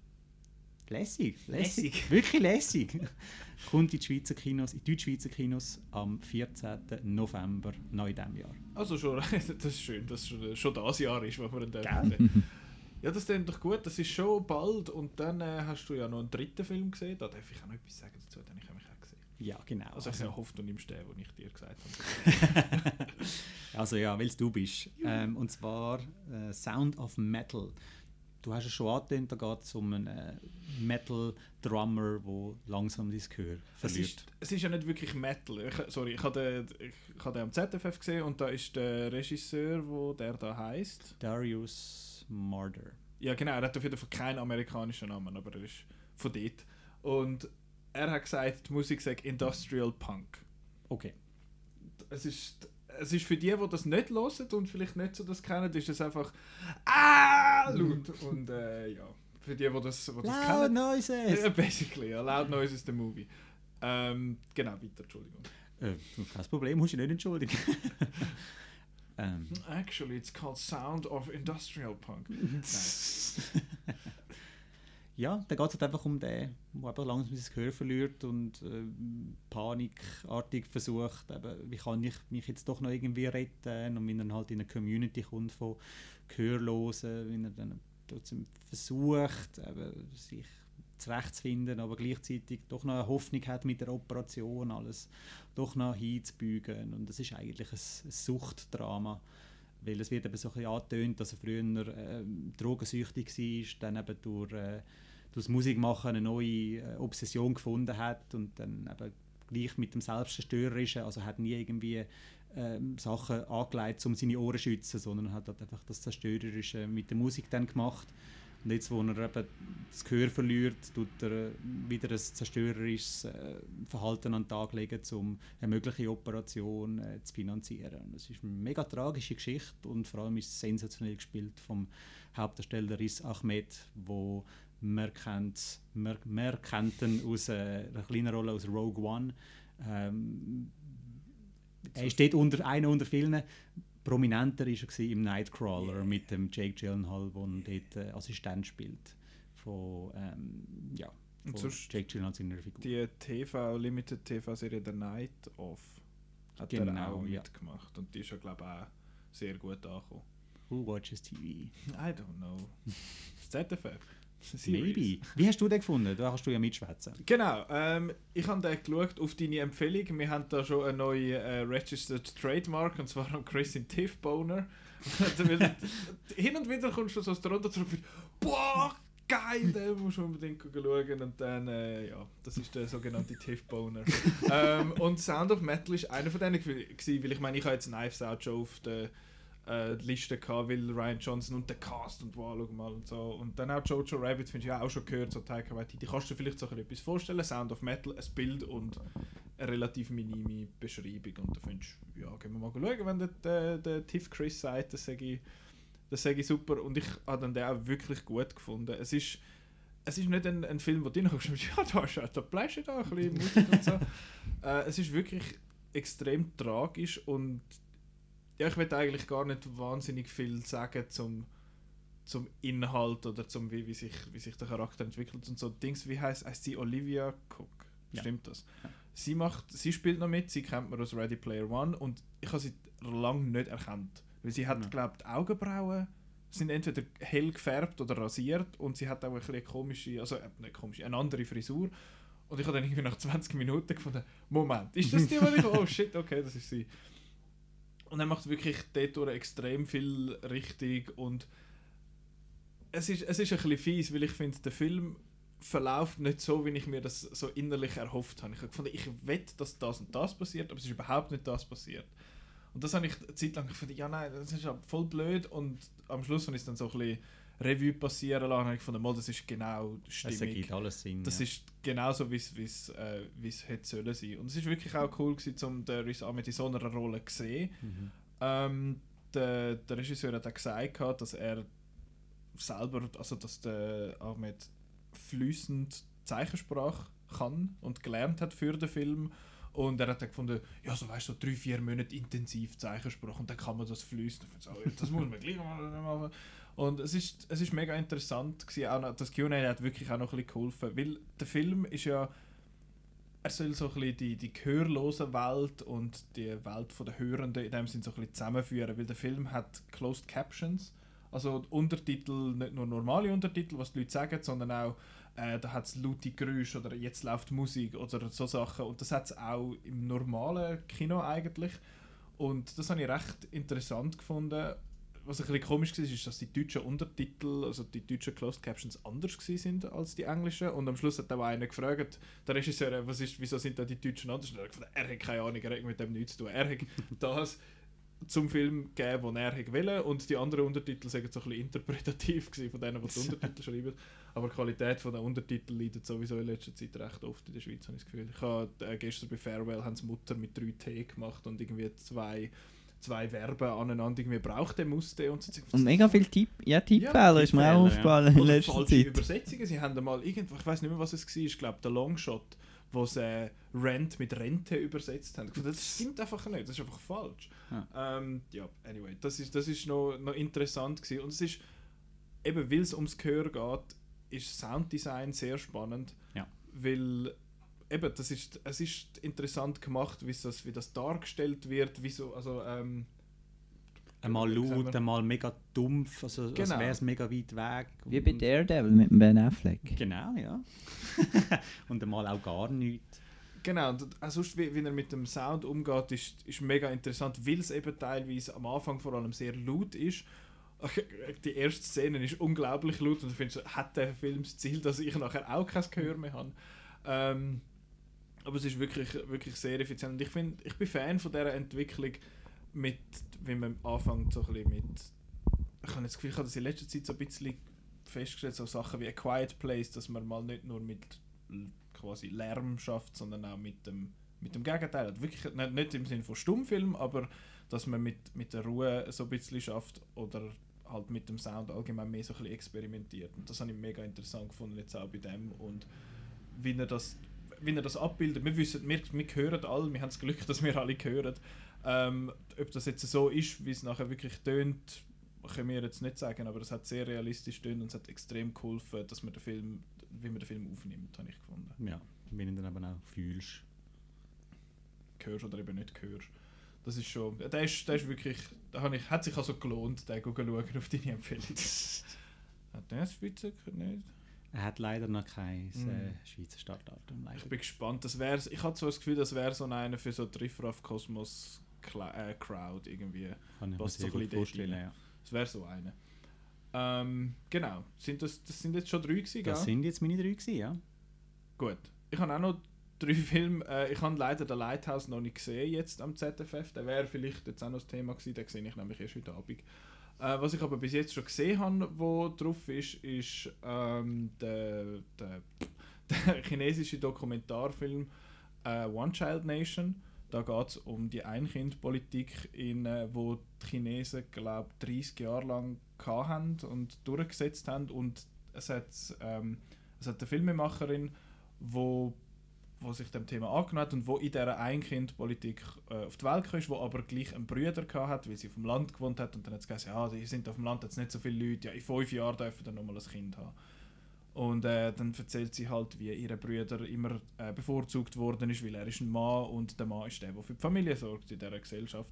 Lässig, lässig. Wirklich lässig. Kommt in die Schweizer Kinos, in Deutschschweizer Kinos am 14. November in diesem Jahr. Also schon, das ist schön, dass schon, schon das Jahr ist, was wir dann sehen. Ja, das klingt doch gut, das ist schon bald und dann äh, hast du ja noch einen dritten Film gesehen, da darf ich auch noch etwas sagen dazu, den ich mich auch gesehen. Ja, genau. Also ich also, hoffe, du nimmst den, den ich dir gesagt habe. also ja, weil du bist. Ähm, und zwar äh, Sound of Metal du hast es schon angetönt, da geht es um einen äh, Metal-Drummer, der langsam sein Gehör verliert. Es ist, es ist ja nicht wirklich Metal. Ich, sorry, ich habe den, ich hab den am ZFF gesehen und da ist der Regisseur, wo der da heißt Darius Marder. Ja genau, er hat auf jeden Fall keinen amerikanischen Namen, aber er ist von dort. Und er hat gesagt, die Musik sagt Industrial Punk. Okay. Es ist es ist für die, die das nicht hören und vielleicht nicht so das kennen, ist es einfach ah, laut. und äh, ja, für die, die das, die das loud kennen. Noises! Ja, basically, ja, Loud Noises, the movie. Ähm, genau, weiter, Entschuldigung. Äh, kein Problem, musst du nicht entschuldigen. Ähm. Actually, it's called Sound of Industrial Punk. ja, da geht es halt einfach um den, der eben langsam sein Gehör verliert und äh, panikartig versucht, eben, wie kann ich mich jetzt doch noch irgendwie retten? Und wenn er halt in eine Community kommt von Gehörlosen, wenn er dann trotzdem versucht, eben, sich zurechtzufinden, aber gleichzeitig doch noch eine Hoffnung hat mit der Operation, alles doch noch hinzubügen. Und das ist eigentlich ein, ein Suchtdrama weil es wird eben so ein bisschen angetönt, dass er früher äh, drogensüchtig war, dann eben durch äh, durch das Musikmachen eine neue äh, Obsession gefunden hat und dann eben gleich mit dem Selbstzerstörerischen, also hat nie irgendwie ähm, Sachen angelegt, um seine Ohren zu schützen, sondern hat halt einfach das Zerstörerische mit der Musik dann gemacht. Und jetzt, wo er eben das Gehör verliert, tut er äh, wieder ein zerstörerisches äh, Verhalten an den Tag legen, um eine mögliche Operation äh, zu finanzieren. Das ist eine mega tragische Geschichte und vor allem ist es sensationell gespielt vom Hauptdarsteller Riz Ahmed, wo man kennt, man, man kennt ihn aus äh, einer kleinen Rolle aus Rogue One. Ähm, er steht unter einer unter vielen. Prominenter war er im Nightcrawler yeah. mit dem Jake Gyllenhaal, der dort äh, Assistent spielt. Von, ähm, ja, von Jake Gyllenhaal seiner Figur. Die TV, Limited TV-Serie The Night Of hat genau, er auch ja. mitgemacht. Und die ist ja, glaube ich, auch sehr gut angekommen. Who watches TV? I don't know. ZFF. Maybe. Wie hast du den gefunden? Da kannst du ja mitschwätzen. Genau. Ähm, ich habe den geschaut auf deine Empfehlung. Wir haben da schon eine neue äh, Registered Trademark und zwar am Chris in Tiffboner. Hin und wieder kommst du so aus der Runde zurück und boah, geil, den musst du unbedingt schauen. Und dann, äh, ja, das ist der sogenannte Tiffboner. ähm, und Sound of Metal ist einer von denen gewesen, weil ich meine, ich habe jetzt Knives Out schon auf der äh, die Liste gehabt, weil Ryan Johnson und der Cast und wow, schau mal und so. Und dann auch Jojo Rabbit, finde ich auch schon gehört, so Taika Waititi. Kannst du dir vielleicht so ein etwas vorstellen? Sound of Metal, ein Bild und eine relativ minime Beschreibung. Und da findest du, ja, gehen wir mal schauen, wenn der, der, der Tiff Chris sagt, das sage ich, das sage ich super. Und ich habe dann den auch wirklich gut gefunden. Es ist, es ist nicht ein, ein Film, wo du nachschaust, ja, da da Pläsche da, ein bisschen Musik und so. äh, es ist wirklich extrem tragisch und ja, ich will eigentlich gar nicht wahnsinnig viel sagen zum, zum Inhalt oder zum wie, wie, sich, wie sich der Charakter entwickelt und so Dings. Wie heißt, heißt sie Olivia Cook? Ja. Stimmt das? Sie macht, sie spielt noch mit, sie kennt man aus Ready Player One und ich habe sie lange nicht erkannt, weil sie hat, Ja. glaube die Augenbrauen sind entweder hell gefärbt oder rasiert und sie hat auch ein bisschen eine komische, also äh, nicht komische, eine andere Frisur. Und ich habe dann irgendwie nach 20 Minuten gefunden, Moment, ist das die, die ich... Oh shit, okay, das ist sie. Und er macht wirklich dort extrem viel richtig und es ist, es ist ein bisschen fies, weil ich finde, der Film verläuft nicht so, wie ich mir das so innerlich erhofft habe. Ich habe gefunden, ich wette, dass das und das passiert, aber es ist überhaupt nicht das passiert. Und das habe ich eine Zeit lang gefunden, ja nein, das ist ja voll blöd und am Schluss, wenn ich es dann so ein bisschen Revue passieren lassen, habe ich gefunden, mal, das ist genau Es stimmig. ergibt alles Sinn. Das ja. ist genauso, wie es äh, wie's hätte sollen sein. Und es ist wirklich auch cool gewesen, um den Riz Ahmed in so einer Rolle zu sehen. Mhm. Ähm, der, der Regisseur hat auch gesagt, dass er selber, also dass der Ahmed fließend Zeichensprache kann und gelernt hat für den Film. Und er hat dann gefunden, ja, so weißt du, so drei, vier Monate intensiv Zeichensprache und dann kann man das fließen. So, das muss man gleich mal machen. Und es ist, es ist mega interessant gewesen, auch noch, das Q&A hat wirklich auch noch ein bisschen geholfen, weil der Film ist ja, er soll so ein bisschen die, die gehörlose Welt und die Welt der Hörenden in dem Sinn so ein bisschen zusammenführen, weil der Film hat Closed Captions, also Untertitel, nicht nur normale Untertitel, was die Leute sagen, sondern auch, äh, da hat es laute Geräusche oder jetzt läuft Musik oder so Sachen und das hat es auch im normalen Kino eigentlich und das habe ich recht interessant gefunden. Was ein bisschen komisch war, ist, dass die deutschen Untertitel, also die deutschen Closed Captions anders sind als die englischen und am Schluss hat auch einer gefragt, der Regisseur, was ist, wieso sind da die deutschen anders? Und er hat gesagt, er hat keine Ahnung, er hat mit dem nichts zu tun. Er hat das zum Film gegeben, den er wollen und die anderen Untertitel sind so ein bisschen interpretativ von denen, die die Untertitel schreiben. Aber die Qualität der Untertitel leidet sowieso in letzter Zeit recht oft in der Schweiz, habe ich das Gefühl. Ich habe äh, gestern bei Farewell haben Mutter mit 3T gemacht und irgendwie zwei, zwei Verben aneinander irgendwie brauchte, musste und so. Und mega viel Tipp, ja, Tippfehler ist mir auch Tippfehler, ja. aufgefallen in letzter falsche Zeit. Übersetzungen. Sie haben mal irgendwo, ich weiß nicht mehr, was es war, ich glaube der Longshot, wo sie äh, Rent mit Rente übersetzt haben. Das stimmt einfach nicht, das ist einfach falsch. Ja, ähm, ja anyway, das ist, das ist noch, noch interessant gewesen. Und es ist, eben weil es ums Gehör geht, ist Sounddesign sehr spannend. Ja. Weil eben, das ist, es ist interessant gemacht, wie das, wie das dargestellt wird, wie so, also ähm, Einmal laut, einmal mega dumpf, also als Genau. wäre es mega weit weg. Wie bei Daredevil mit dem Ben Affleck. Genau, ja. und einmal auch gar nichts. Genau, und auch sonst, wie, wie er mit dem Sound umgeht, ist, ist mega interessant, weil es eben teilweise am Anfang vor allem sehr laut ist. Die erste Szene ist unglaublich laut und du findest, hat der Film das Ziel, dass ich nachher auch kein Gehör mehr habe. Ähm, aber es ist wirklich, wirklich sehr effizient. Und ich, find, ich bin Fan von dieser Entwicklung, mit, wie man anfängt so ein bisschen mit... Ich habe das Gefühl, ich habe das in letzter Zeit so ein bisschen festgestellt, so Sachen wie A Quiet Place, dass man mal nicht nur mit quasi Lärm schafft, sondern auch mit dem, mit dem Gegenteil. Also Wirklich, nicht, nicht im Sinne von Stummfilm, aber dass man mit, mit der Ruhe so ein bisschen schafft oder halt mit dem Sound allgemein mehr so ein bisschen experimentiert. Und das habe ich mega interessant gefunden, jetzt auch bei dem. Und wie er das, wie er das abbildet. Wir, wissen, wir, wir hören alle, wir haben das Glück, dass wir alle hören. Ähm, ob das jetzt so ist, wie es nachher wirklich tönt, können wir jetzt nicht sagen, aber es hat sehr realistisch tönt und es hat extrem geholfen, dass man den Film, wie man den Film aufnimmt, habe ich gefunden. Ja, wenn du dann eben auch fühlst. Hörst oder eben nicht hörst. Das ist schon, der ist, der ist wirklich, da habe ich, hat sich also gelohnt, den zu schauen auf deine Empfehlung. hat der Schweizer nicht? Er hat leider noch kein Mm. äh, Schweizer Startdatum. Leider. Ich bin gespannt. Das wär's, ich hatte so das Gefühl, das wäre so einer für so Triffraff Kosmos Cla- äh, Crowd irgendwie. Kann ich mir sehr so ein gut vorstellen. Ja. Das wäre so einer. Ähm, genau. Sind das, das sind jetzt schon drei gewesen, gell? Das sind jetzt meine drei gewesen, ja. Gut. Ich habe auch noch drei Filme. Äh, ich habe leider den Lighthouse noch nicht gesehen jetzt am ZFF. Der wäre vielleicht jetzt auch noch das Thema gewesen. Den sehe ich nämlich erst heute Abend. Äh, was ich aber bis jetzt schon gesehen habe, wo drauf ist, ist ähm, der, der, der chinesische Dokumentarfilm äh, One Child Nation. Da geht es um die Einkindpolitik, in, äh, wo die Chinesen, glaube 30 Jahre lang hatten und durchgesetzt haben. Und es hat, ähm, es hat eine Filmemacherin, wo wo sich dem Thema angenommen hat und wo in dieser Einkindpolitik äh, auf die Welt kam, wo aber gleich einen Brüder hatte, weil sie auf dem Land gewohnt hat und dann hat sie gesagt, ja, die sind auf dem Land jetzt nicht so viele Leute, ja, in fünf Jahren dürfen dann nochmal ein Kind haben. Und äh, dann erzählt sie halt, wie ihre Brüder immer äh, bevorzugt worden ist, weil er ist ein Mann und der Mann ist der, der für die Familie sorgt in dieser Gesellschaft.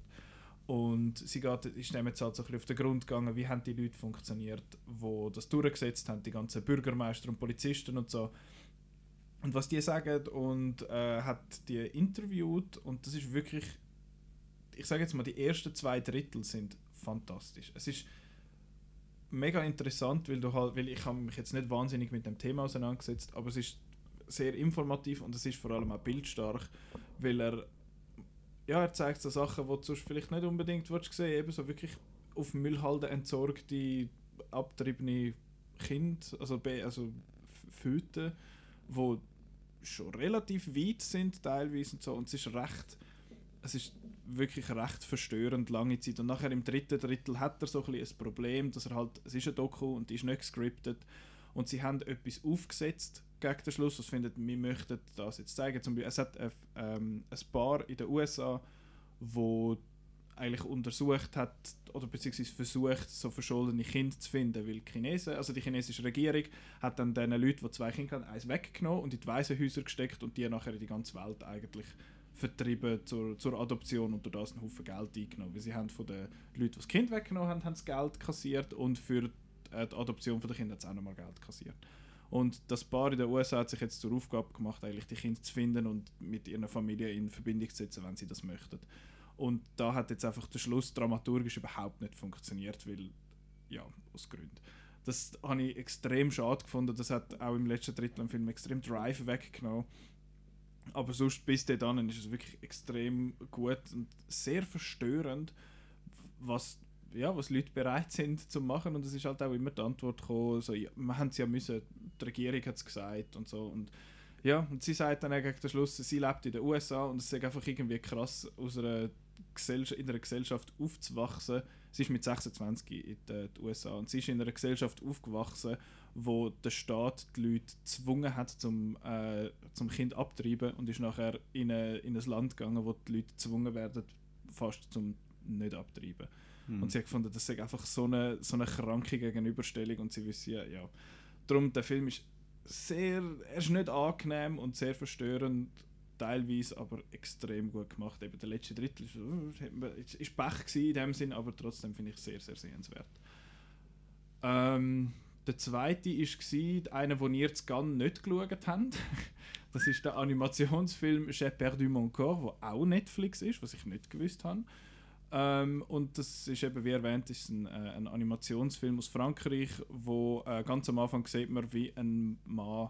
Und sie geht, ist dem jetzt halt so ein bisschen auf den Grund gegangen, wie haben die Leute funktioniert, die das durchgesetzt haben, die ganzen Bürgermeister und Polizisten und so und was die sagen und äh, hat die interviewt und das ist wirklich, ich sage jetzt mal, die ersten zwei Drittel sind fantastisch. Es ist mega interessant, weil, du halt, weil ich habe mich jetzt nicht wahnsinnig mit dem Thema auseinandergesetzt, aber es ist sehr informativ und es ist vor allem auch bildstark, weil er ja, er zeigt so Sachen, die du vielleicht nicht unbedingt willst sehen eben so wirklich auf Müllhalde entsorgte, abtriebene Kinder, also, also Föten, wo schon relativ weit sind teilweise und so und es ist recht es ist wirklich recht verstörend lange Zeit. Und nachher im dritten Drittel hat er so ein, ein Problem, dass er halt es ist ein Doku und ist nicht gescriptet. Und sie haben etwas aufgesetzt gegen den Schluss, was findet wir möchten das jetzt zeigen. Zum Beispiel, es hat ein, ähm, ein Paar in den USA, wo eigentlich untersucht hat oder beziehungsweise versucht, so verschollene Kinder zu finden, weil die Chinesen, also die chinesische Regierung, hat dann den Leuten, die zwei Kinder hatten, eins weggenommen und in die Waisenhäuser gesteckt und die nachher in die ganze Welt eigentlich vertrieben zur, zur Adoption und durch das einen Haufen Geld eingenommen. Weil sie haben von den Leuten, die das Kind weggenommen haben, haben das Geld kassiert und für die Adoption der Kinder hat es auch nochmal Geld kassiert. Und das Paar in den USA hat sich jetzt zur Aufgabe gemacht, eigentlich die Kinder zu finden und mit ihrer Familie in Verbindung zu setzen, wenn sie das möchten. Und da hat jetzt einfach der Schluss dramaturgisch überhaupt nicht funktioniert, weil, ja, aus Gründen. Das habe ich extrem schade gefunden. Das hat auch im letzten Drittel im Film extrem Drive weggenommen. Aber sonst bis dahin ist es wirklich extrem gut und sehr verstörend, was, ja, was Leute bereit sind zu machen. Und es ist halt auch immer die Antwort gekommen, so, ja, wir haben es ja müssen, die Regierung hat es gesagt und so. Und ja, und sie sagt dann gegen den Schluss, sie lebt in den USA und es ist einfach irgendwie krass, aus einer in einer Gesellschaft aufzuwachsen. Sie ist mit 26 in den USA und sie ist in einer Gesellschaft aufgewachsen, wo der Staat die Leute gezwungen hat, zum, äh, zum Kind abtreiben und ist nachher in, eine, in ein Land gegangen, wo die Leute gezwungen werden, fast zum nicht abtreiben. Hm. Und sie hat gefunden, das ist einfach so eine, so eine kranke Gegenüberstellung und sie wissen ja, ja. Darum, der Film ist sehr, er ist nicht angenehm und sehr verstörend teilweise aber extrem gut gemacht. Eben der letzte Drittel ist, äh, Pech in dem Sinn, aber trotzdem finde ich sehr, sehr sehenswert. Ähm, der zweite war einer, den ihr zu Gun nicht geschaut habt. Das ist der Animationsfilm J'ai perdu mon corps, der auch Netflix ist, was ich nicht gewusst habe. Ähm, und das ist eben, wie erwähnt, ist ein, äh, ein Animationsfilm aus Frankreich, wo äh, ganz am Anfang sieht man, wie ein Mann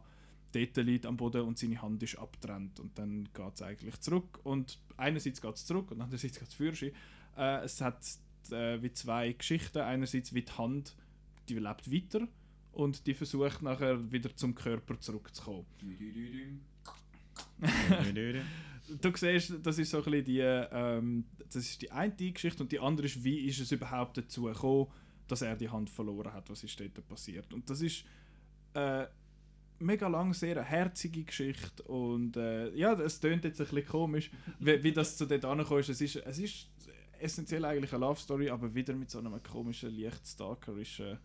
dort liegt am Boden und seine Hand ist abtrennt und dann geht es eigentlich zurück und einerseits geht es zurück und andererseits geht es für. Äh, es hat äh, wie zwei Geschichten. Einerseits wie die Hand, die lebt weiter und die versucht nachher wieder zum Körper zurückzukommen. du siehst, das ist so ein bisschen die, ähm, das ist die eine Geschichte und die andere ist, wie ist es überhaupt dazu gekommen, dass er die Hand verloren hat, was ist dort passiert. Und das ist äh, mega lang sehr eine herzige Geschichte und äh, ja, es tönt jetzt ein bisschen komisch, wie, wie das zu dort angekommen ist. Es ist, es ist essentiell eigentlich eine Love Story, aber wieder mit so einem komischen, leicht stalkerischen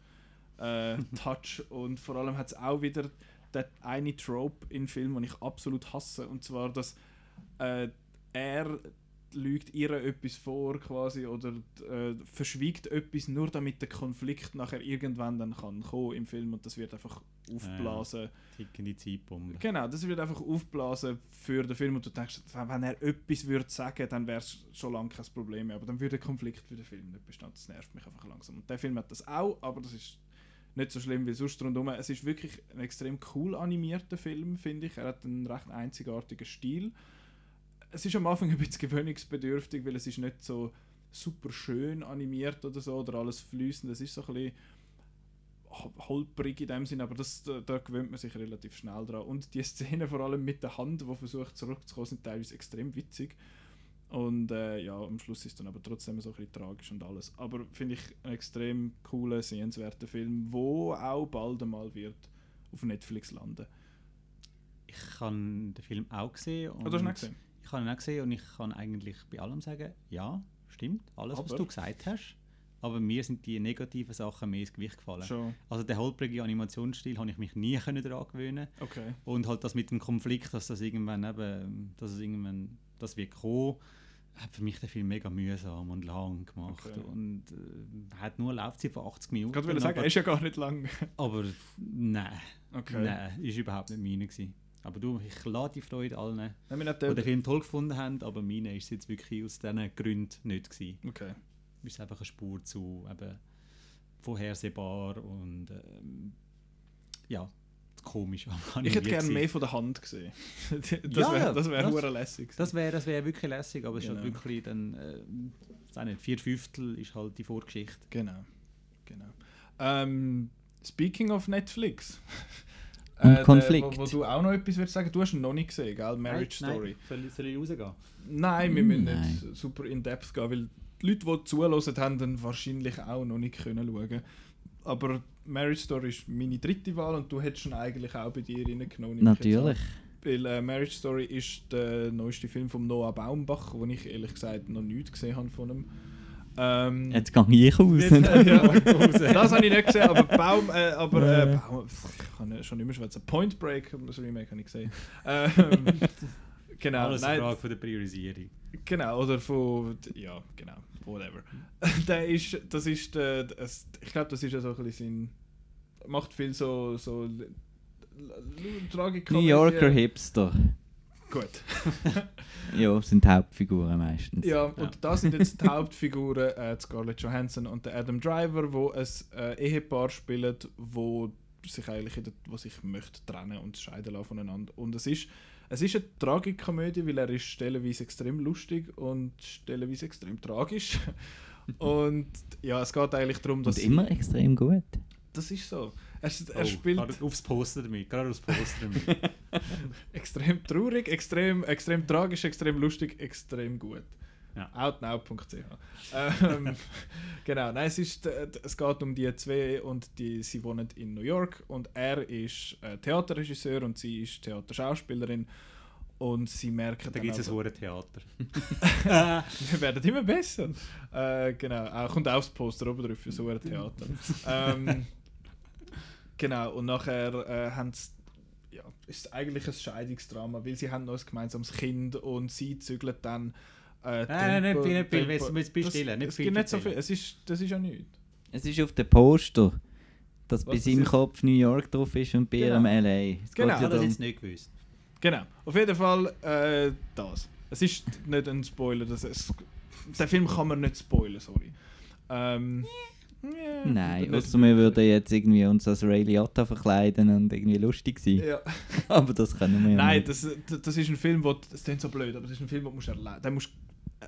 äh, Touch und vor allem hat es auch wieder den eine Trope im Film, den ich absolut hasse und zwar, dass äh, er lügt ihr etwas vor quasi oder äh, verschwiegt etwas nur damit der Konflikt nachher irgendwann dann kann kommen im Film und das wird einfach aufblasen. Ja, tickende Zeitbombe. Genau, das wird einfach aufblasen für den Film und du denkst, wenn er etwas würde sagen, dann wäre es schon lange kein Problem mehr, aber dann würde der Konflikt für den Film nicht bestehen. Das nervt mich einfach langsam. Und der Film hat das auch, aber das ist nicht so schlimm wie sonst rundherum. Es ist wirklich ein extrem cool animierter Film, finde ich. Er hat einen recht einzigartigen Stil. Es ist am Anfang ein bisschen gewöhnungsbedürftig, weil es ist nicht so super schön animiert oder so, oder alles fließend. Es ist so ein bisschen holprig in dem Sinn, aber das, da, da gewöhnt man sich relativ schnell dran. Und die Szene vor allem mit der Hand, die versucht zurückzukommen, sind teilweise extrem witzig. Und äh, ja, am Schluss ist dann aber trotzdem so ein bisschen tragisch und alles. Aber finde ich einen extrem coolen, sehenswerten Film, wo auch bald einmal wird auf Netflix landen. Ich habe den Film auch gesehen. Und Oh, du hast ihn auch gesehen? Ich habe ihn auch gesehen und ich kann eigentlich bei allem sagen, ja, stimmt, alles, was Aber? du gesagt hast. Aber mir sind die negativen Sachen mehr ins Gewicht gefallen. Schon. Also der holprige Animationsstil habe ich mich nie können daran gewöhnen. Okay. Und halt das mit dem Konflikt, dass das irgendwann eben, dass es irgendwann, das wird kommen, hat für mich den Film mega mühsam und lang gemacht. Okay. Und äh, hat nur eine Laufzeit von 80 Minuten. Ich wollte sagen, er aber, ist ja gar nicht lang. aber nein, Okay. nein, ist überhaupt nicht meine gewesen. Aber du, ich lade die Freude allen, die den Film toll gefunden haben, aber meine ist es jetzt wirklich aus diesen Gründen nicht gewesen. Okay. Es ist einfach eine Spur zu eben vorhersehbar und ähm, ja, komisch. Ich hätte gerne mehr von der Hand gesehen. das Ja, wäre das wär das- hure lässig. gewesen. Das wäre das wär wirklich lässig, aber es ist halt Genau. wirklich dann, äh, nicht, vier Fünftel ist halt die Vorgeschichte. Genau. genau. Ähm, speaking of Netflix. Und der, Konflikt. Wo, wo du auch noch etwas würdest sagen, du hast ihn noch nicht gesehen, gell? Marriage Nein, Story. Nein. Soll, soll ich rausgehen? Nein, wir müssen Nein. nicht super in depth gehen, weil die Leute, die zuhören, haben dann wahrscheinlich auch noch nicht können schauen. Aber Marriage Story ist meine dritte Wahl und du hättest ihn eigentlich auch bei dir reingenommen. Natürlich. Weil äh, Marriage Story ist der neueste Film von Noah Baumbach, wo ich ehrlich gesagt noch nichts gesehen habe von ihm. Ähm, Jetzt gehe ich raus. Jetzt, äh, ja, das habe ich nicht gesehen, aber Baum, äh, aber äh, Baum, ich kann schon immer schwätzen. Point Break, das Remake habe ich gesehen. Ähm, genau, Alles eine Frage von der Priorisierung. genau, oder von, ja, genau, whatever. der ist, das ist, der, das, ich glaube, das ist ja so ein bisschen sein, macht viel so, so. New Yorker Hipster. Gut. Ja, sind Hauptfiguren meistens. Ja, und da sind jetzt die Hauptfiguren äh, Scarlett Johansson und der Adam Driver, wo ein äh, Ehepaar spielen, wo sich eigentlich wo sich möchte trennen und scheiden lassen voneinander. Und es ist es ist eine Tragikomödie, weil er ist stellenweise extrem lustig und stellenweise extrem tragisch. und ja, es geht eigentlich darum, dass Und immer extrem gut. das ist so. Er, er Oh, spielt gerade aufs Poster damit, gerade aufs Poster damit. extrem traurig, extrem, extrem tragisch, extrem lustig, extrem gut. Ja. Outnow.ch. ähm, genau, nein, es, ist, äh, es geht um die zwei und die, sie wohnen in New York und er ist äh, Theaterregisseur und sie ist Theaterschauspielerin und sie merken da gibt es ein auch- hohes Theater. wir werden immer besser. Äh, genau, auch, kommt auch das Poster oben drauf für so ein Theater. ähm, genau, und nachher äh, haben sie, ja, ist es eigentlich ein Scheidungsdrama, weil sie haben noch ein gemeinsames Kind und sie zügeln dann. Äh, Nein, nein, nicht viel, nicht viel, jetzt bist still, nicht Es viel gibt nicht so viel, es ist, das ist ja nichts. Es ist auf dem Poster, dass bei Was seinem? Kopf New York drauf ist und bei Genau. ihrem LA. Es Genau. ja habe das jetzt nicht gewusst. Genau, auf jeden Fall äh, das. Es ist nicht ein Spoiler, das es, den Film kann man nicht spoilern, sorry. Ähm, ja, Nein, außer wir würden jetzt irgendwie uns als Ray Liotta verkleiden und irgendwie lustig sein. Ja. Aber das können wir ja Nein, nicht. das, das ist ein Film, wo, das klingt so blöd, aber das ist ein Film, den musst du erleben. Den musst du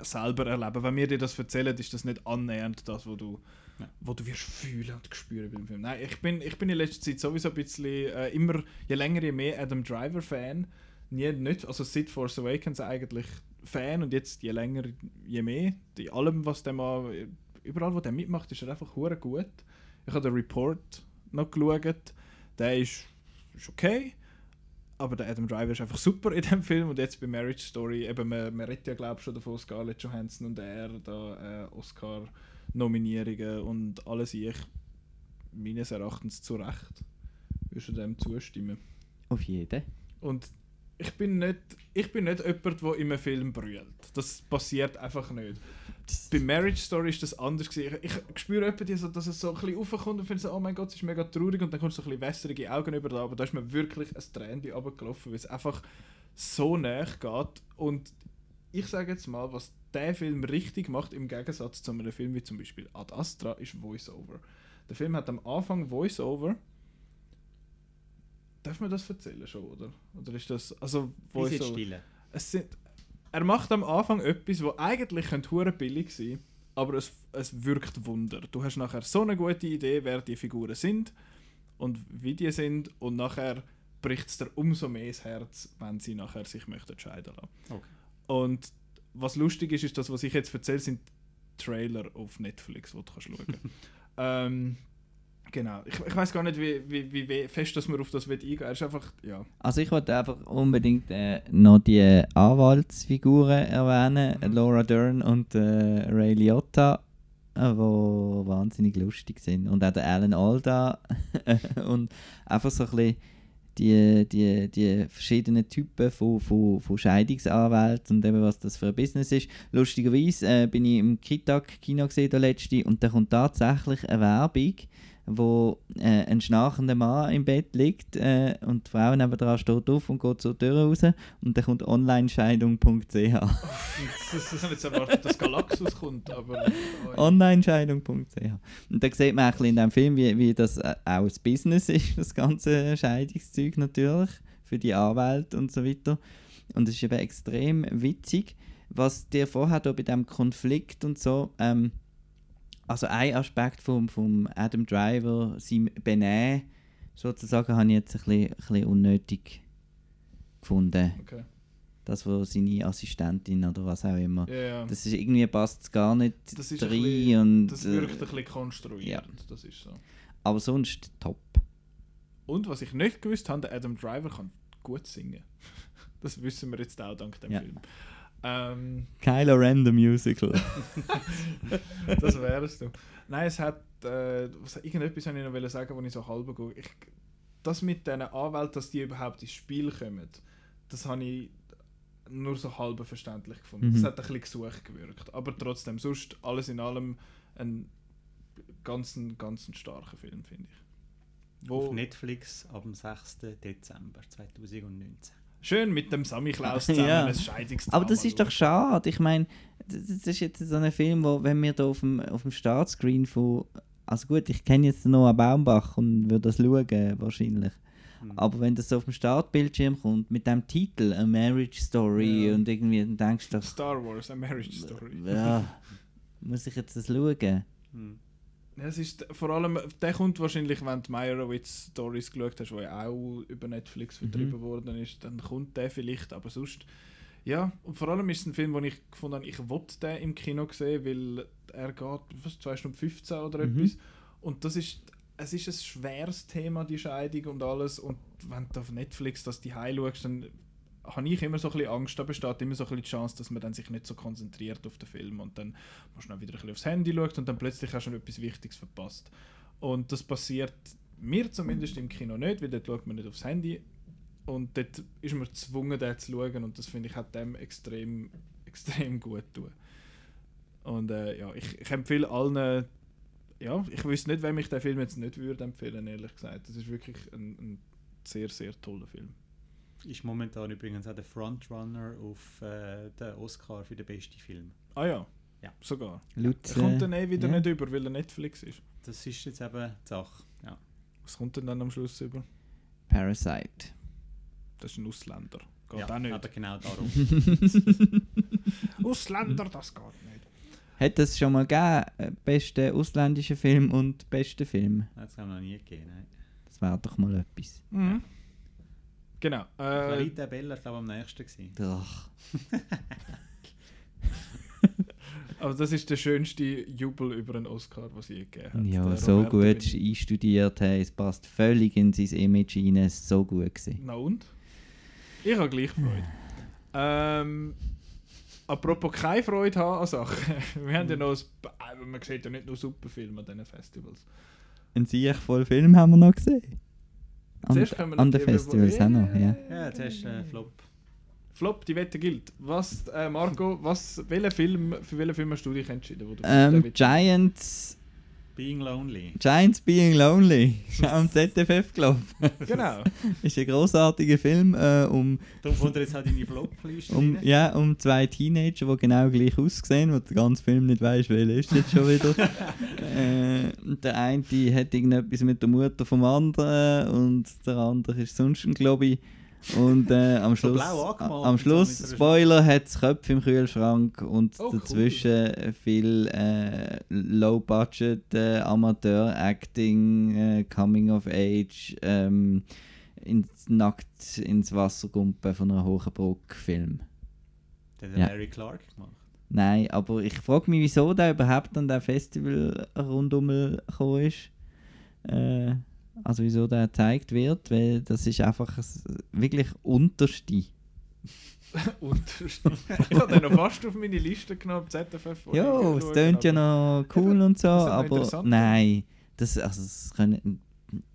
selber erleben. Wenn wir dir das erzählen, ist das nicht annähernd das, was du, Ja. du wirst fühlen und spüren beim Film. Nein, ich bin, ich bin in letzter Zeit sowieso ein bisschen, äh, immer, je länger, je mehr Adam Driver Fan. Nie, nicht, also seit Force Awakens eigentlich Fan und jetzt je länger, je mehr. In allem, was der mal, überall, wo der mitmacht, ist er einfach hure gut. Ich habe den Report noch geschaut. Der ist, ist okay. Aber der Adam Driver ist einfach super in dem Film und jetzt bei Marriage Story, eben, man, man redet ja glaube ich schon davon, Scarlett Johansson und er, da äh, Oscar-Nominierungen und alles ich, meines Erachtens zu Recht, würdest du dem zustimmen. Auf jeden. Und ich bin nicht, ich bin nicht jemand, der in einem Film brüllt. Das passiert einfach nicht. Bei Marriage Story ist das anders gewesen. Ich, ich spüre die so, dass es so ein bisschen raufkommt und finde so, oh mein Gott, es ist mega traurig und dann kommt so ein bisschen wässrige Augen über da, aber da ist mir wirklich ein Tränchen runtergelaufen, weil es einfach so näher geht und ich sage jetzt mal, was der Film richtig macht, im Gegensatz zu einem Film wie zum Beispiel Ad Astra, ist Voice-Over. Der Film hat am Anfang Voice-Over. Darf man das erzählen schon, oder? Oder ist das. Also, Voice-Over. Es sind, er macht am Anfang etwas, wo eigentlich könnte hure billig sein aber es, es wirkt Wunder. Du hast nachher so eine gute Idee, wer die Figuren sind und wie die sind und nachher bricht es dir umso mehr das Herz, wenn sie nachher sich möchten scheiden lassen. Okay. Und was lustig ist, ist das, was ich jetzt erzähle, sind Trailer auf Netflix, wo du kannst schauen ähm, Genau. Ich, ich weiß gar nicht, wie, wie, wie, fest dass man auf das eingehen will. Einfach, ja. Also ich wollte einfach unbedingt äh, noch die Anwaltsfiguren erwähnen, Mhm. Laura Dern und äh, Ray Liotta, äh, wo wahnsinnig lustig sind. Und auch der Alan Alda und einfach so ein bisschen die, die, die verschiedenen Typen von, von, von Scheidungsanwälten und eben was das für ein Business ist. Lustigerweise äh, bin ich im Kitag-Kino gesehen, der letzte, und da kommt tatsächlich eine Werbung, wo äh, ein schnarchender Mann im Bett liegt äh, und die Frau nebenan steht auf und geht zur Tür raus und dann kommt onlinescheidung.ch. Das, das habe ich jetzt erwartet, dass Galaxus kommt, aber. onlinescheidung.ch. Und da sieht man auch ein bisschen in dem Film, wie, wie das äh, auch ein Business ist, das ganze Scheidungszeug natürlich, für die Anwälte und so weiter. Und es ist eben extrem witzig, was dir vorher da bei diesem Konflikt und so, ähm, also ein Aspekt vom, vom Adam Driver, sein Benehmen, sozusagen, habe ich jetzt ein bisschen, ein bisschen unnötig gefunden. Okay. Das, wo seine Assistentin oder was auch immer. Ja, ja. Das ist irgendwie passt es gar nicht Das rein bisschen- und Das äh, wirkt ein bisschen konstruierend, das ist so. aber sonst top. Und was ich nicht gewusst habe, der Adam Driver kann gut singen. Das wissen wir jetzt auch dank dem Ja. Film. Ähm, Kylo Ren the Musical. das wärst du. Nein, es hat. Äh, was, irgendetwas wollte ich noch wollen sagen, was ich so halb gehe. Ich, das mit diesen Anwälten, dass die überhaupt ins Spiel kommen, das habe ich nur so halb verständlich gefunden. Mhm. Das hat ein bisschen gesucht gewirkt. Aber trotzdem, sonst alles in allem ein ganz, ganz starker Film, finde ich. Wo, Auf Netflix ab dem 6. Dezember 2019. Schön mit dem Sammy Klaus zusammen Ja. ein Scheidungsdrama aber das ist doch schade. Ich meine, das ist jetzt so ein Film, wo, wenn wir da auf dem, auf dem Startscreen von. Also gut, ich kenne jetzt Noah Baumbach und würde das schauen, wahrscheinlich. Hm. Aber wenn das so auf dem Startbildschirm kommt, mit dem Titel A Marriage Story Ja. und irgendwie, dann denkst du Star Wars, A Marriage Story. ja, muss ich jetzt das schauen? Hm. Es ist vor allem, der kommt wahrscheinlich, wenn du Meyerowitz Stories geschaut hast, wo ja auch über Netflix vertrieben Mhm. worden ist, dann kommt der vielleicht, aber sonst, ja, und vor allem ist es ein Film, wo ich gefunden habe, ich wollte den im Kino sehen, weil er geht, was, 2 Stunden 15 oder Mhm. etwas, und das ist, es ist ein schweres Thema, die Scheidung und alles, und wenn du auf Netflix das die schaust, dann habe ich immer so ein bisschen Angst, da besteht immer so ein bisschen die Chance, dass man dann sich nicht so konzentriert auf den Film und dann musst du dann wieder ein bisschen aufs Handy schauen und dann plötzlich hast du etwas Wichtiges verpasst. Und das passiert mir zumindest im Kino nicht, weil dort schaut man nicht aufs Handy und dort ist man gezwungen, den zu schauen und das finde ich hat dem extrem, extrem gut tun. Und äh, ja, ich, ich empfehle allen, ja, ich wüsste nicht, wem ich den Film jetzt nicht würde empfehlen, ehrlich gesagt. Das ist wirklich ein, ein sehr, sehr toller Film. Ist momentan übrigens auch der Frontrunner auf äh, den Oscar für den besten Film. Ah ja, Ja. sogar. Laut, Er kommt äh, dann eh wieder ja. nicht über, weil er Netflix ist. Das ist jetzt eben die Sache. Ja. Was kommt denn dann am Schluss über? Parasite. Das ist ein Ausländer. Geht ja, auch nicht. aber genau darum. Ausländer, das geht nicht. Hat es schon mal gegeben, äh, beste ausländische Film und beste Film? das wir noch nie gegeben. Nein. Das wäre doch mal etwas. Mhm. Genau. Äh, Clarita Bella glaube am nächsten gewesen. Doch. aber das ist der schönste Jubel über einen Oscar, was je gegeben hat. Ja, so gut einstudiert, hey, es passt völlig in sein Image rein, es ist so gut gewesen. Na und? Ich habe gleich Freude. ähm, apropos keine Freude haben an Sachen. Wir haben ja noch, ein, äh, man sieht ja nicht nur super Filme an diesen Festivals. Ein Sieg voll Film haben wir noch gesehen. An, Zuerst können wir an noch den die- Festivals auch noch, ja. Ja, zuerst äh, Flop. Flop, die Wette gilt. Was, äh, Marco, was, welchen Film, für welchen Film hast du dich entschieden? Wo du Ähm? Giants Being Lonely. Giants Being Lonely. Am ZFF gelaufen. Genau. Ist ein großartiger Film äh, um, Darum kommt er jetzt halt in die Flop-Liste um, ja, um zwei Teenager, die genau gleich aussehen, wo der ganze Film nicht weiß, welcher ist jetzt schon wieder. äh, der eine hat irgendetwas mit der Mutter vom anderen und der andere ist sonst ein Globi. Und äh, am So Schluss, angemalt am so Schluss einer Spoiler, hat es Köpfe im Kühlschrank und Oh, cool. dazwischen viel äh, Low-Budget äh, Amateur-Acting, äh, Coming of Age, ähm, ins, nackt ins Wasser gumpen von einer hohen Brücke Film. Der hat Ja. Larry Clark gemacht. Nein, aber ich frage mich, wieso der überhaupt an der Festival rundum gekommen ist. Äh, also wieso der gezeigt wird, weil das ist einfach wirklich unterste. Unterste. ich habe den noch fast auf meine Liste genommen, ZFF. Jo, es tönt ja noch cool und so, aber nein, das, also das können,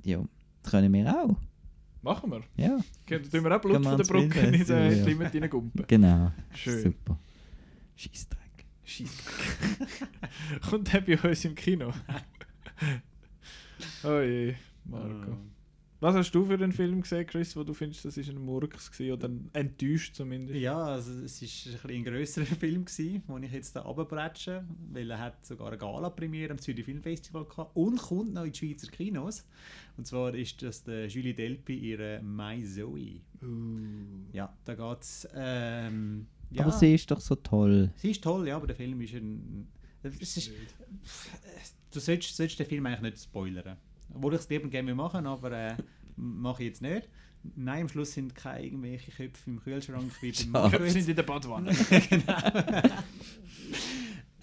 ja, das können wir auch. Machen wir. Ja, Können tun wir auch Blut von der Brücke in den Filmfestival, ja. Limit reingumpen. genau. Schön. Super. Scheissdreck. Scheissdreck. Kommt der bei uns im Kino? oh je, Marco. Ähm, Was hast du für den Film gesehen, Chris, wo du findest, das ist ein Murks gewesen, oder ein- enttäuscht zumindest? Ja, also es war ein, bisschen ein grösserer Film, gewesen, den ich jetzt da runterbretsche, weil er hat sogar eine Gala-Premiere am Zürich Filmfestival gehabt und kommt noch in die Schweizer Kinos. Und zwar ist das der Julie Delpy, ihre My Zoe. Ja, da geht es... Ähm, ja, Aber sie ist doch so toll. sie ist toll, ja, aber der Film ist ein... Es ist, du solltest, solltest den Film eigentlich nicht spoilern. Obwohl ich es liebend gerne machen aber äh, mache ich jetzt nicht. Nein, am Schluss sind keine irgendwelche Köpfe im Kühlschrank wie beim. Köpfe sind in der Badwanne.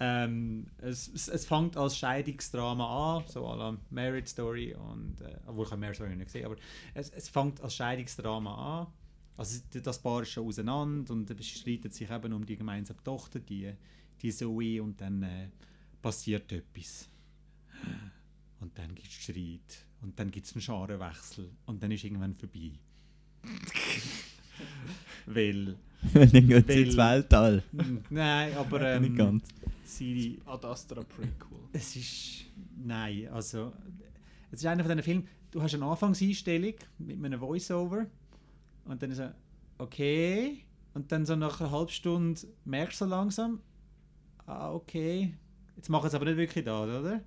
ähm, es, es, es fängt als Scheidungsdrama an, so à la Marriage Story und äh, obwohl ich habe Marriage Story nicht gesehen, aber es, es fängt als Scheidungsdrama an. Also das Paar ist schon auseinander und es streitet sich eben um die gemeinsame Tochter, die, die Zoe und dann äh, passiert etwas. Und dann gibt es Streit und dann gibt es einen Scharenwechsel und dann ist irgendwann vorbei. Weil Dann geht ins Weltall. Nein, aber ähm, Nicht ganz. sie, Ad Astra Prequel. es ist nein, also es ist einer von diesen Filmen. Du hast eine Anfangseinstellung mit einem Voiceover und dann so okay und dann so nach einer halben Stunde merkst du so langsam, ah okay, jetzt machen sie aber nicht wirklich das, oder?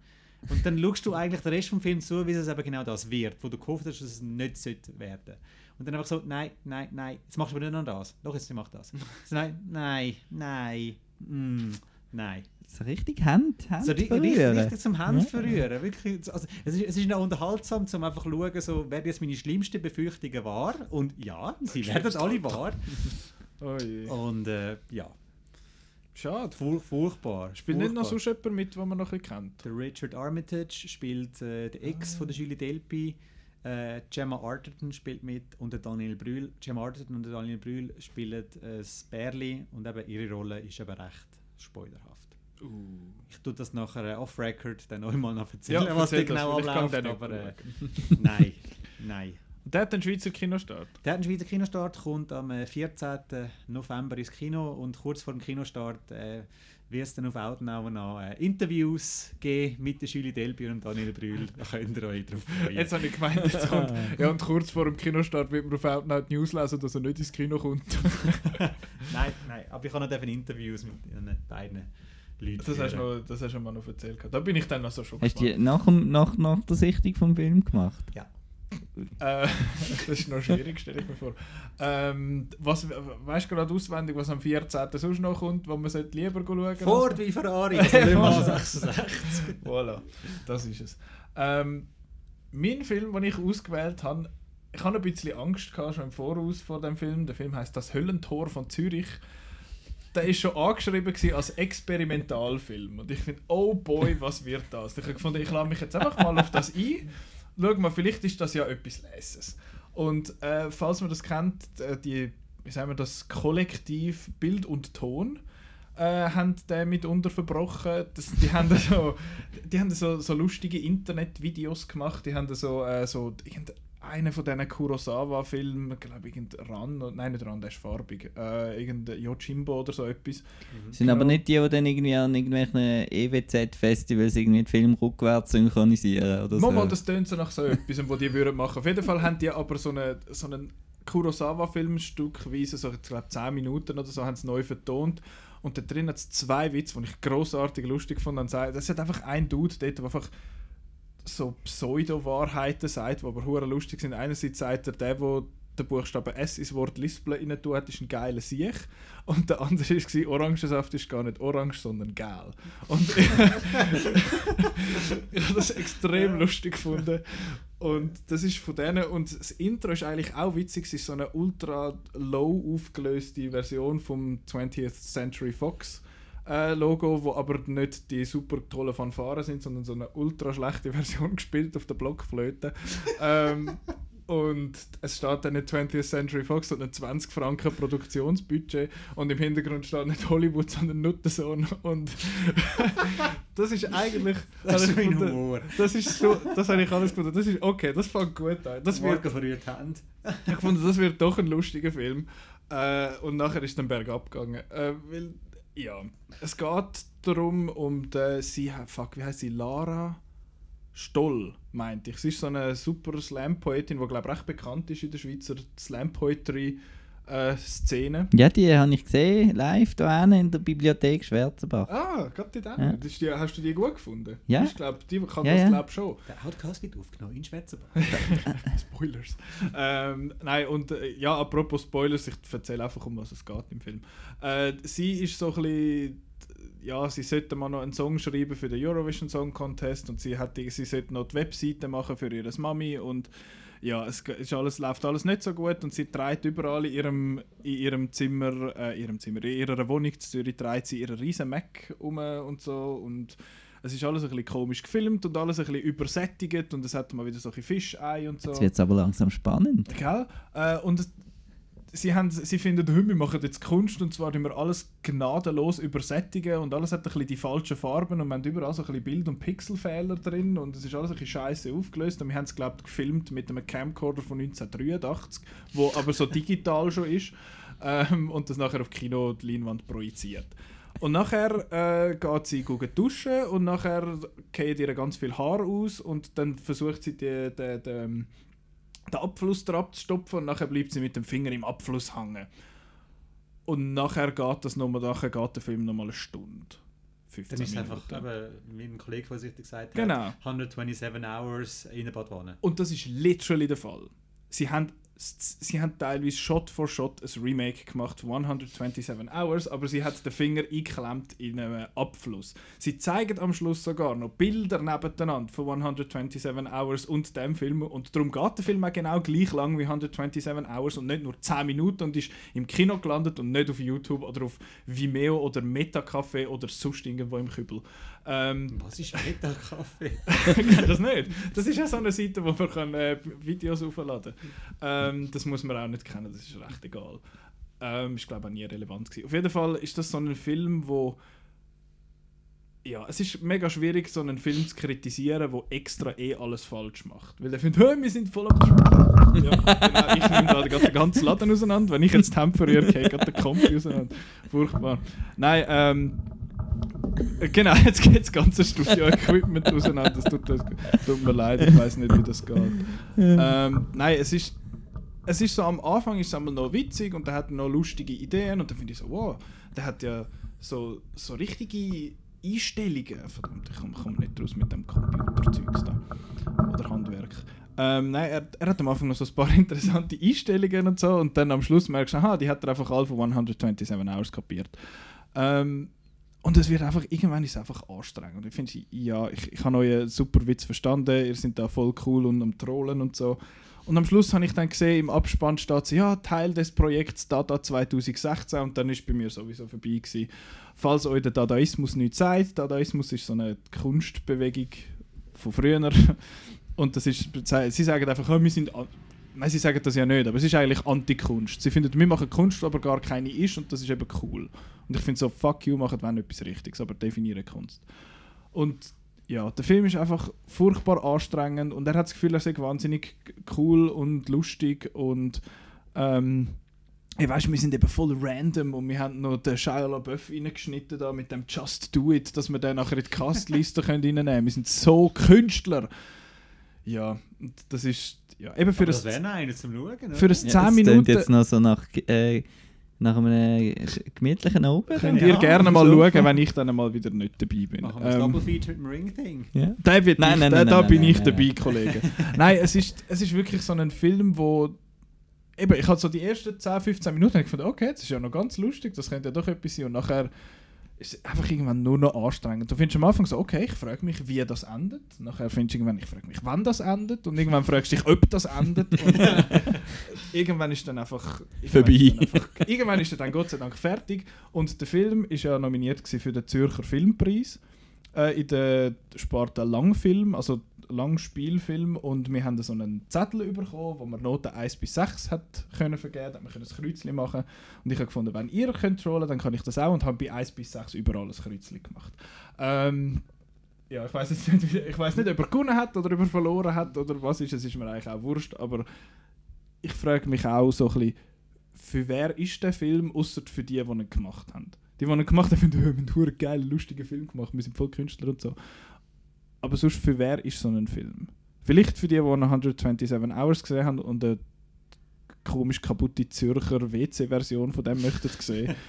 Und dann schaust du eigentlich den Rest vom Film zu, wie es eben genau das wird, wo du gehofft hast, dass es nicht sollte werden. Und dann einfach so, nein, nein, nein, jetzt machst du aber nicht noch das. Doch, jetzt mach das. So, nein, nein, nein, mm, nein. So richtig Hand, Hand So ri- richtig, richtig zum Hand verrühren. Wirklich, also, es, ist, es ist noch unterhaltsam, um einfach zu schauen, so, werden jetzt meine schlimmsten Befürchtungen wahr. Und ja, sie werden alle wahr. Oh. Und äh, ja, Schade. furch, furchtbar. Spielt nicht noch furchtbar. sonst jemand mit, den man noch ein kennt? Der Richard Armitage spielt äh, der Ex von der Julie Delpy. Äh, Gemma Arterton spielt mit und der Daniel Brühl. Gemma Arterton und der Daniel Brühl spielen äh, das Bärli und eben ihre Rolle ist eben recht spoilerhaft. Ich tue das nachher äh, off-record dann auch mal noch erzählen, was da genau abläuft. den Aber äh, nein, nein. Und der hat einen Schweizer Kinostart. Der hat einen Schweizer Kinostart, kommt am äh, 14. November ins Kino und kurz vor dem Kinostart äh, wird es dann auf Outnow noch äh, Interviews geben mit der Julie Delpy und Daniel Brühl. Da könnt ihr euch drauf freuen. Jetzt habe ich gemeint, jetzt kommt. Ja, und kurz vor dem Kinostart wird man auf Outnow die News lesen, dass er nicht ins Kino kommt. nein, nein, aber ich habe noch Interviews mit diesen beiden Leuten Das hast noch, das hast du mal noch erzählt. gehabt. Da bin ich dann noch so schon Hast du die nach, dem- nach, nach der Sichtung vom Film gemacht? Ja. Äh, das ist noch schwierig, stelle ich mir vor. Ähm, was, weißt du gerade auswendig, was am 14. sonst noch kommt, wo man sollte lieber schauen Ford wie Ferrari, also Le Mans 66. Voilà, das ist es. Ähm, mein Film, den ich ausgewählt habe, ich hatte ein bisschen Angst gehabt, schon im Voraus vor dem Film. Der Film heißt Das Höllentor von Zürich. Der ist schon angeschrieben als Experimentalfilm. Und ich finde, oh boy, was wird das? Ich habe gefunden, ich lade mich jetzt einfach mal auf das ein. Schau mal, vielleicht ist das ja etwas Leses. Und äh, falls man das kennt, äh, die, wie sagen wir das, Kollektiv Bild und Ton äh, haben den mitunter verbrochen. Das, die haben so, die haben so, so lustige Internetvideos gemacht. Die haben so, äh, so einer von diesen Kurosawa-Filmen, glaube ich, irgendein Ran, nein, nicht Ran, der ist farbig, äh, irgendein Yojimbo oder so etwas. Das sind aber Genau. nicht die, die dann irgendwie an irgendwelchen EWZ-Festivals irgendwie den Film rückwärts synchronisieren oder Mal, mal, so. das tönt so nach so etwas, was die würden machen. Auf jeden Fall haben die aber so einen so einen Kurosawa-Film stückweise, so ich glaube 10 Minuten oder so, haben sie neu vertont. Und da drin hat es zwei Witze, die ich grossartig lustig fand. Das hat einfach ein Dude dort, der einfach so Pseudo-Wahrheiten sagt, die aber hure lustig sind. Einerseits sagt er, der, der den Buchstaben S ins Wort Lispeln rein tut, ist ein geiler Siech. Und der andere war, Orangensaft ist gar nicht orange, sondern gel. Und ich habe das extrem lustig gefunden. Und das ist von denen. Und das Intro ist eigentlich auch witzig. Es ist so eine ultra low aufgelöste Version vom 20th Century Fox. Äh, Logo, wo aber nicht die super tollen Fanfaren sind, sondern so eine ultra schlechte Version gespielt auf der Blockflöte. ähm, und es steht dann nicht 20th Century Fox, sondern 20 Franken Produktionsbudget und im Hintergrund steht nicht Hollywood, sondern Nuttensohn und das ist eigentlich Das ist mein Humor. das ist so, das habe ich alles gefunden, das ist okay, das fängt gut an. Das wird, verrührt haben. ich fand, das wird doch ein lustiger Film äh, und nachher ist dann bergab gegangen, äh, weil, ja, es geht darum, um die, sie, fuck, wie heißt sie, Lara Stoll, meinte ich. Sie ist so eine super Slam-Poetin, die, glaube ich, recht bekannt ist in der Schweizer Slam-Poetry-Szene. Ja, die habe ich gesehen, live da hinten in der Bibliothek Schwarzenbach. Ah, gerade die dann. Ja. Das ist die, hast du die gut gefunden? Ja. Ich glaube, die kann Ja, das ja. glaub schon. Der Podcast wird aufgenommen in Schwätzebach. Spoilers. ähm, nein, und äh, ja, apropos Spoilers, ich erzähle einfach, um was es geht im Film. Äh, sie ist so ein bisschen. Ja, sie sollte mal noch einen Song schreiben für den Eurovision Song Contest und sie, hat, die- sie sollte noch die Webseite machen für ihre Mami und ja, es ist alles, läuft alles nicht so gut und sie trägt überall in ihrem, in ihrem Zimmer, äh, in ihrem Zimmer, in ihrer Wohnung in Zürich trägt sie ihren riesen Mac um und so und es ist alles ein bisschen komisch gefilmt und alles ein bisschen übersättigt und es hat mal wieder so ein bisschen Fischei und so. Jetzt wird es aber langsam spannend. Gell? Äh, und sie, haben, sie finden, «Hä, wir machen jetzt Kunst und zwar wir alles gnadenlos übersättigen und alles hat ein bisschen die falschen Farben und wir haben überall so ein bisschen Bild- und Pixelfehler drin und es ist alles ein bisschen scheiße aufgelöst und wir haben es, glaube ich, gefilmt mit einem Camcorder von 1983, wo aber so digital schon ist ähm, und das nachher auf Kino die Leinwand projiziert. Und nachher äh, geht sie gehen duschen und nachher geht ihr ganz viel Haar aus und dann versucht sie die, die, die, ähm, den Abfluss da abzustopfen und nachher bleibt sie mit dem Finger im Abfluss hängen. Und nachher geht das nochmal, nachher geht der Film nochmal eine Stunde. 15 Dann ist es einfach, Minuten. eben, wie ein Kollege vorsichtig gesagt Genau. hat, 127 Hours in der Badwanne. Und das ist literally der Fall. Sie haben, sie haben teilweise Shot for Shot ein Remake gemacht von 127 Hours, aber sie hat den Finger eingeklemmt in einem Abfluss. Sie zeigen am Schluss sogar noch Bilder nebeneinander von 127 Hours und dem Film und darum geht der Film auch genau gleich lang wie 127 Hours und nicht nur 10 Minuten und ist im Kino gelandet und nicht auf YouTube oder auf Vimeo oder Metacafé oder sonst irgendwo im Kübel. Ähm, Was ist Meta-Kaffee? Kennt das nicht? Das ist ja so eine Seite, wo man kann, äh, Videos aufladen kann. Ähm, das muss man auch nicht kennen, das ist recht egal. Ähm, ist glaube ich auch nie relevant gewesen. Auf jeden Fall ist das so ein Film, wo ja, es ist mega schwierig, so einen Film zu kritisieren, wo extra eh alles falsch macht. Weil der findet, «Hä, wir sind voll am ja, genau, ich nehme gerade den ganzen Laden auseinander. Wenn ich jetzt Tempo rühre, geht gerade der Kompi auseinander. Furchtbar. Nein, ähm, äh, Genau, jetzt geht das ganze Studio-Equipment auseinander. Das tut, das tut mir leid, ich weiß nicht, wie das geht. Ähm, nein, es ist, es ist so am Anfang ist es einmal noch witzig und er hat noch lustige Ideen und dann finde ich so, wow, der hat ja so, so richtige Einstellungen. Verdammt, ich komme komm nicht raus mit dem Computerzeugs da. Oder Handwerk. Ähm, nein, er, er hat am Anfang noch so ein paar interessante Einstellungen und so und dann am Schluss merkst du, aha, die hat er einfach alle von 127 Hours kapiert. Ähm, und es wird einfach, irgendwann ist es einfach anstrengend. Und ich finde, ja, ich, ich habe euren super Witz verstanden, ihr seid da voll cool und am Trollen und so. Und am Schluss habe ich dann gesehen, im Abspann steht so, ja, Teil des Projekts Dada 2016 und dann ist bei mir sowieso vorbei gewesen. Falls euch der Dadaismus nichts sagt, Dadaismus ist so eine Kunstbewegung von früher. Und das ist, sie sagen einfach, oh, wir sind, nein, sie sagen das ja nicht, aber es ist eigentlich Anti-Kunst. Sie finden, wir machen Kunst, aber gar keine ist und das ist eben cool. Und ich finde so, fuck you, macht wenn etwas Richtiges, aber definiere Kunst. Und ja, der Film ist einfach furchtbar anstrengend und er hat das Gefühl, er sei wahnsinnig cool und lustig und ähm, ich weiß, wir sind eben voll random und wir haben noch den Shia LaBeouf reingeschnitten da mit dem Just Do It, dass wir den nachher in die Castliste können reinnehmen können. Wir sind so Künstler. Ja, das ist ja, eben für Aber das wäre einer zum Schauen. oder? für ein 10 Ja, das Minuten jetzt noch so nach, äh, nach einem gemütlichen Oben. könnt Ja, ihr gerne mal so. schauen, wenn ich dann mal wieder nicht dabei bin. Machen wir das Ähm, Double Feature mit dem Ring-Ding. Ja. Da, wird Nein, ich, nein, da, nein, da nein, bin nein, ich nein, dabei, nein. Kollege. nein, es ist, es ist wirklich so ein Film, wo. Eben, ich hatte so die ersten 10, 15 Minuten und ich gedacht, okay, das ist ja noch ganz lustig, das könnte ja doch etwas sein. Und nachher ist einfach irgendwann nur noch anstrengend. Du findest am Anfang so, okay, ich frage mich, wie das endet. Nachher findest du irgendwann, ich frage mich, wann das endet. Und irgendwann fragst du dich, ob das endet. Und irgendwann ist dann einfach Vorbei. Irgendwann ist, irgendwann er dann Gott sei Dank fertig. Und der Film ist ja nominiert für den Zürcher Filmpreis äh, in der Sparte Langfilm, also Langspielfilm. Und wir haben so einen Zettel bekommen, wo man Noten 1 bis 6 hat können vergeben, hat man können ein Kreuzchen machen. Und ich habe gefunden, wenn ihr könnt dann kann ich das auch und habe bei 1 bis 6 überall ein Kreuzchen gemacht. Ähm, ja, ich weiß nicht, nicht, ob er gewonnen hat oder ob er verloren hat oder was ist. Es ist mir eigentlich auch wurscht, aber ich frage mich auch so ein bisschen, für wer ist der Film, außer für die, die ihn gemacht haben. Die, die ihn gemacht haben, finden, wir haben einen geilen, lustigen Film gemacht, wir sind voll Künstler und so. Aber sonst, für wer ist so ein Film? Vielleicht für die, die 127 Hours gesehen haben und eine komisch kaputte Zürcher WC-Version von dem möchten sehen.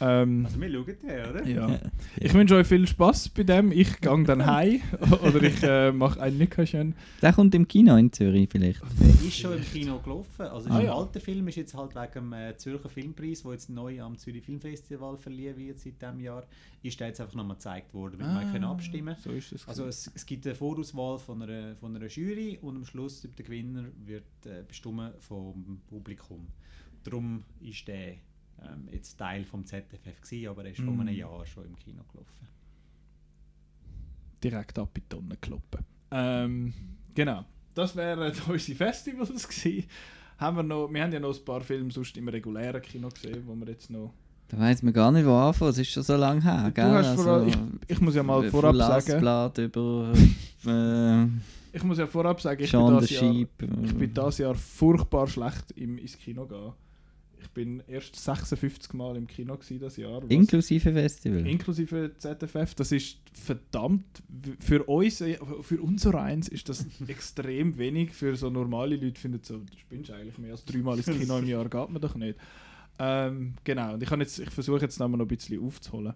ähm, Also wir schauen den, oder? ja. Ich wünsche euch viel Spaß bei dem. Ich gehe dann heim oder ich äh, mache ein Nickerchen. Der kommt im Kino in Zürich vielleicht. Der ist schon im Kino gelaufen. Also Ah, ist ein ja. alter Film ist jetzt halt wegen dem äh, Zürcher Filmpreis, der jetzt neu am Zürich Filmfestival verliehen wird seit diesem Jahr, ist der jetzt einfach nochmal gezeigt worden, damit man können abstimmen So ist es. Also es, es gibt eine Vorauswahl von einer, von einer Jury und am Schluss der Gewinner wird äh, bestimmt vom Publikum. Darum ist der ähm, jetzt Teil vom ZFF gewesen, aber er ist vor Mm. einem Jahr schon im Kino gelaufen. direkt ab in die Tonne kloppen. Ähm, genau. Das wären unsere Festivals gewesen. Haben wir, noch, wir haben ja noch ein paar Filme sonst im regulären Kino gesehen, wo wir jetzt noch... Da weiss man gar nicht, wo anfangen. Es ist schon so lange her, Du gell? Also, vor, ich, ich muss ja mal von vorab sagen, über äh, ich muss ja vorab sagen, ich bin, the das Jahr, ich bin dieses Jahr furchtbar schlecht im, ins Kino gehen. Ich bin erst 56 Mal im Kino das Jahr. Inklusive Festival. inklusive ZFF, das ist verdammt, für uns, äh, für unser eins ist das extrem wenig, für so normale Leute finden so, du spinnst eigentlich mehr als dreimal ins Kino im Jahr, geht man doch nicht. Ähm, genau, und ich, jetzt, ich versuche jetzt noch mal noch ein bisschen aufzuholen.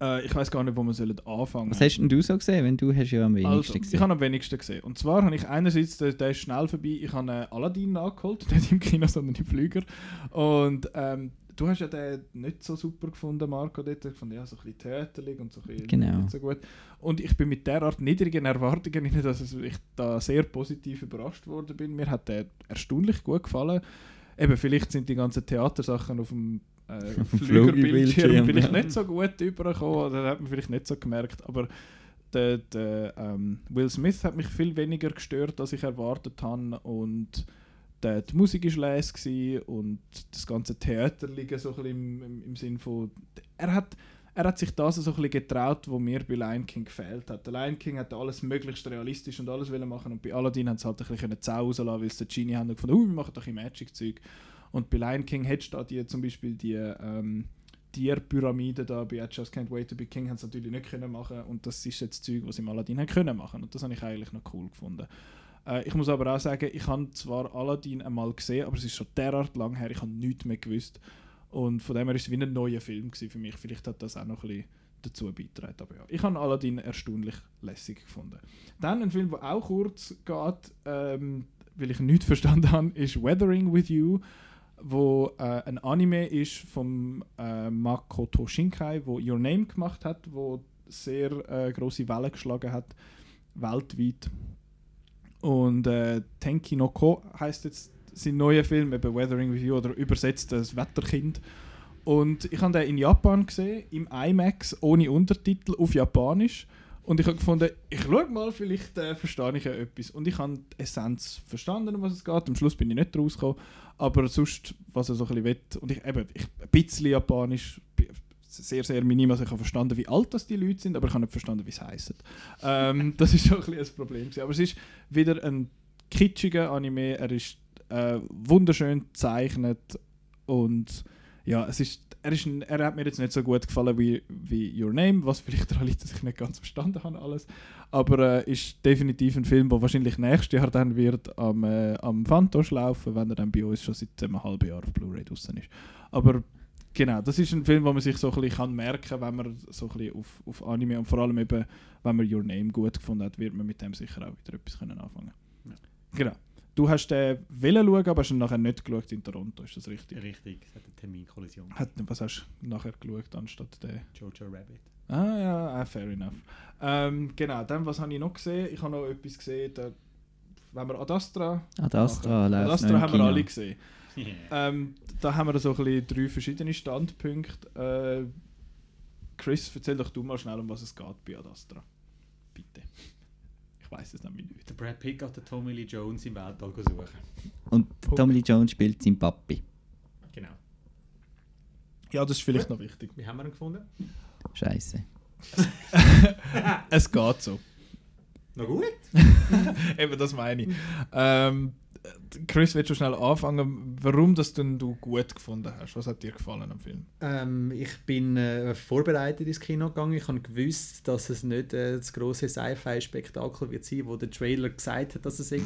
Äh, ich weiß gar nicht, wo wir sollen anfangen Was hast denn du so gesehen, wenn du hast ja am wenigsten also, ich gesehen? habe am wenigsten gesehen. Und zwar habe ich einerseits, der, der ist schnell vorbei, ich habe äh, Aladdin nachgeholt, nicht im Kino, sondern im Flüger. Und ähm, du hast ja den nicht so super gefunden, Marco, dort. Ich fand ja so ein bisschen theaterlich und so ein bisschen Genau. nicht so gut. Und ich bin mit derart niedrigen Erwartungen dass ich da sehr positiv überrascht worden bin. Mir hat der erstaunlich gut gefallen. Eben, vielleicht sind die ganzen Theatersachen auf dem äh, Flügerbildschirm vielleicht ja. nicht so gut übergekommen oder hat man vielleicht nicht so gemerkt, aber der, der ähm, Will Smith hat mich viel weniger gestört, als ich erwartet habe und der, die Musik war leise gewesen und das ganze Theater liegt so ein bisschen im, im, im Sinn von er hat er hat sich das so ein bisschen getraut, was mir bei Lion King gefehlt hat. Der Lion King hat alles möglichst realistisch und alles machen und bei Aladdin hat es halt ein bisschen Zau rauslassen, weil es der Genie haben und gefunden, uh, wir machen doch ein Magic-Zeug. Und bei Lion King hättest du da die, zum Beispiel die ähm, Tierpyramide da bei I Just Can't Wait to Be King haben sie natürlich nicht können machen und das ist jetzt Zeug, was sie im Aladdin haben können machen und das habe ich eigentlich noch cool gefunden. Äh, ich muss aber auch sagen, ich habe zwar Aladdin einmal gesehen, aber es ist schon derart lang her, ich habe nichts mehr gewusst und von dem her ist es wie ein neuer Film für mich. Vielleicht hat das auch noch ein bisschen dazu beigetragen. Aber ja, ich habe Aladdin erstaunlich lässig gefunden. Dann ein Film, der auch kurz geht, ähm, weil ich nichts verstanden habe, ist Weathering with You, wo äh, ein Anime ist vom äh, Makoto Shinkai, wo Your Name gemacht hat, wo sehr äh, große Wellen geschlagen hat weltweit. Und äh, Tenki no Ko heißt jetzt sein neuer Film, eben Weathering with You oder übersetzt das Wetterkind. Und ich habe den in Japan gesehen, im IMAX, ohne Untertitel, auf Japanisch. Und ich habe gefunden, ich schaue mal, vielleicht äh, verstehe ich ja etwas. Und ich habe die Essenz verstanden, um was es geht. Am Schluss bin ich nicht rausgekommen. Aber sonst, was er so ein bisschen will. Und ich, eben, ich, ein bisschen Japanisch, sehr, sehr minim. Also ich habe verstanden, wie alt das die Leute sind, aber ich habe nicht verstanden, wie sie heißen. Ähm, das ist schon ein, bisschen ein Problem. Aber es ist wieder ein kitschiger Anime. Er ist äh, wunderschön gezeichnet und ja, es ist, er, ist er hat mir jetzt nicht so gut gefallen wie, wie Your Name, was vielleicht daran liegt, dass ich nicht ganz verstanden habe alles. Aber äh, ist definitiv ein Film, der wahrscheinlich nächstes Jahr dann wird am, äh, am Fantosch laufen, wenn er dann bei uns schon seit einem halben Jahr auf Blu-ray draußen ist. Aber genau, das ist ein Film, wo man sich so ein bisschen kann merken kann, wenn man so ein bisschen auf, auf Anime und vor allem eben, wenn man Your Name gut gefunden hat, wird man mit dem sicher auch wieder etwas können anfangen Ja. Genau. Du hast den wollen schauen, aber hast ihn nachher nicht geschaut in Toronto, ist das richtig? Richtig, es hat eine Terminkollision. Hat, was hast du nachher geschaut anstatt der? Jojo Rabbit. Ah ja, ah, fair enough. Ähm, genau, dann was habe ich noch gesehen? Ich habe noch etwas gesehen, da, wenn wir Ad Astra... Ad Astra machen. läuft Ad Astra noch im haben wir Kino. alle gesehen. Ähm, da haben wir so ein bisschen drei verschiedene Standpunkte. Äh, Chris, erzähl doch du mal schnell, um was es geht bei Ad Astra. Bitte. Ich weiß es nämlich nicht. Der Brad Pitt geht den Tommy Lee Jones im Weltall suchen. Und Tommy Lee Jones spielt seinen Papi. Genau. Ja, das ist vielleicht noch wichtig. Wie haben wir ihn gefunden? Scheiße. Es geht so. Na gut. Eben, das meine ich. Ähm, Chris, willst du schnell anfangen, warum das denn du gut gefunden hast? Was hat dir gefallen am Film? Ähm, ich bin äh, vorbereitet ins Kino gegangen. Ich habe gewusst, dass es nicht äh, das große Sci-Fi-Spektakel wird sein, wo der Trailer gesagt hat, dass es sei.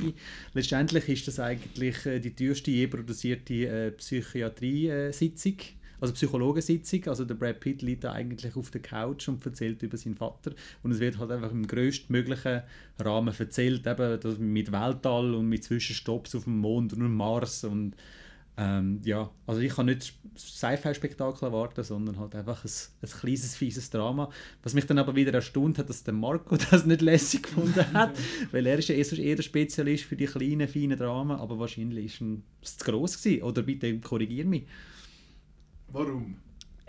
Letztendlich ist das eigentlich äh, die teuerste je produzierte äh, Psychiatrie-Sitzung. Also Psychologensitzung, also der Brad Pitt liegt da eigentlich auf der Couch und erzählt über seinen Vater und es wird halt einfach im größtmöglichen Rahmen erzählt, eben das mit Weltall und mit Zwischenstopps auf dem Mond und Mars und ähm, ja, also ich kann nicht Sci-Fi-Spektakel erwarten, sondern halt einfach ein, ein kleines, fieses Drama. Was mich dann aber wieder erstaunt hat, dass der Marco das nicht lässig gefunden hat, weil er ist ja eher, eher der Spezialist für die kleinen, feinen Dramen, aber wahrscheinlich ist es zu gross gewesen. Oder bitte korrigier mich. Warum?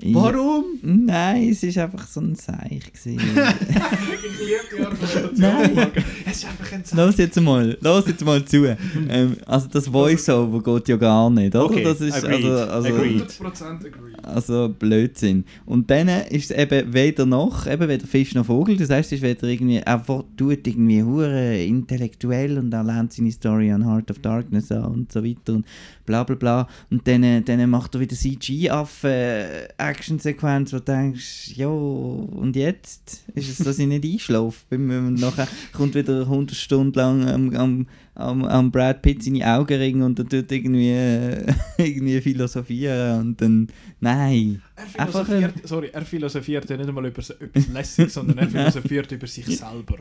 Warum? Nein, es war einfach so ein Seich. gewesen. ich liebe die Argumentation. Es ist einfach ein Los jetzt mal, los jetzt mal zu. Ähm, also das Voice-Over geht ja gar nicht, oder? Okay, das ist agreed, also, also, agreed. 100% agree. also Blödsinn. Und dann ist es eben weder noch, eben weder Fisch noch Vogel. Das heißt, es ist weder irgendwie, er tut irgendwie hure intellektuell und er lernt seine Story an Heart of Darkness an und so weiter und bla bla bla. Und dann, dann macht er wieder CG-Affen-Action-Sequenz, wo du denkst, jo, und jetzt ist es, dass ich nicht einschlafe. Wenn man nachher kommt wieder 100 Stunden lang am, am, am, am Brad Pitt seine Augen ringen und er tut irgendwie, äh, irgendwie philosophieren und dann, nein. Er Einfach philosophiert, sorry, er philosophiert ja nicht einmal über etwas Lässiges, sondern er philosophiert über sich selber.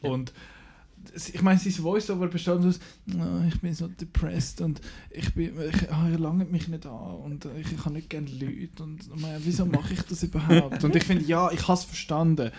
Und ich meine, sein Voice-Over besteht aus «Oh, ich bin so depressed und ich bin, ich, ah, ihr langt mich nicht an und äh, ich, ich habe nicht gerne Leute und oh mein, wieso mache ich das überhaupt? Und ich finde, ja, ich habe es verstanden.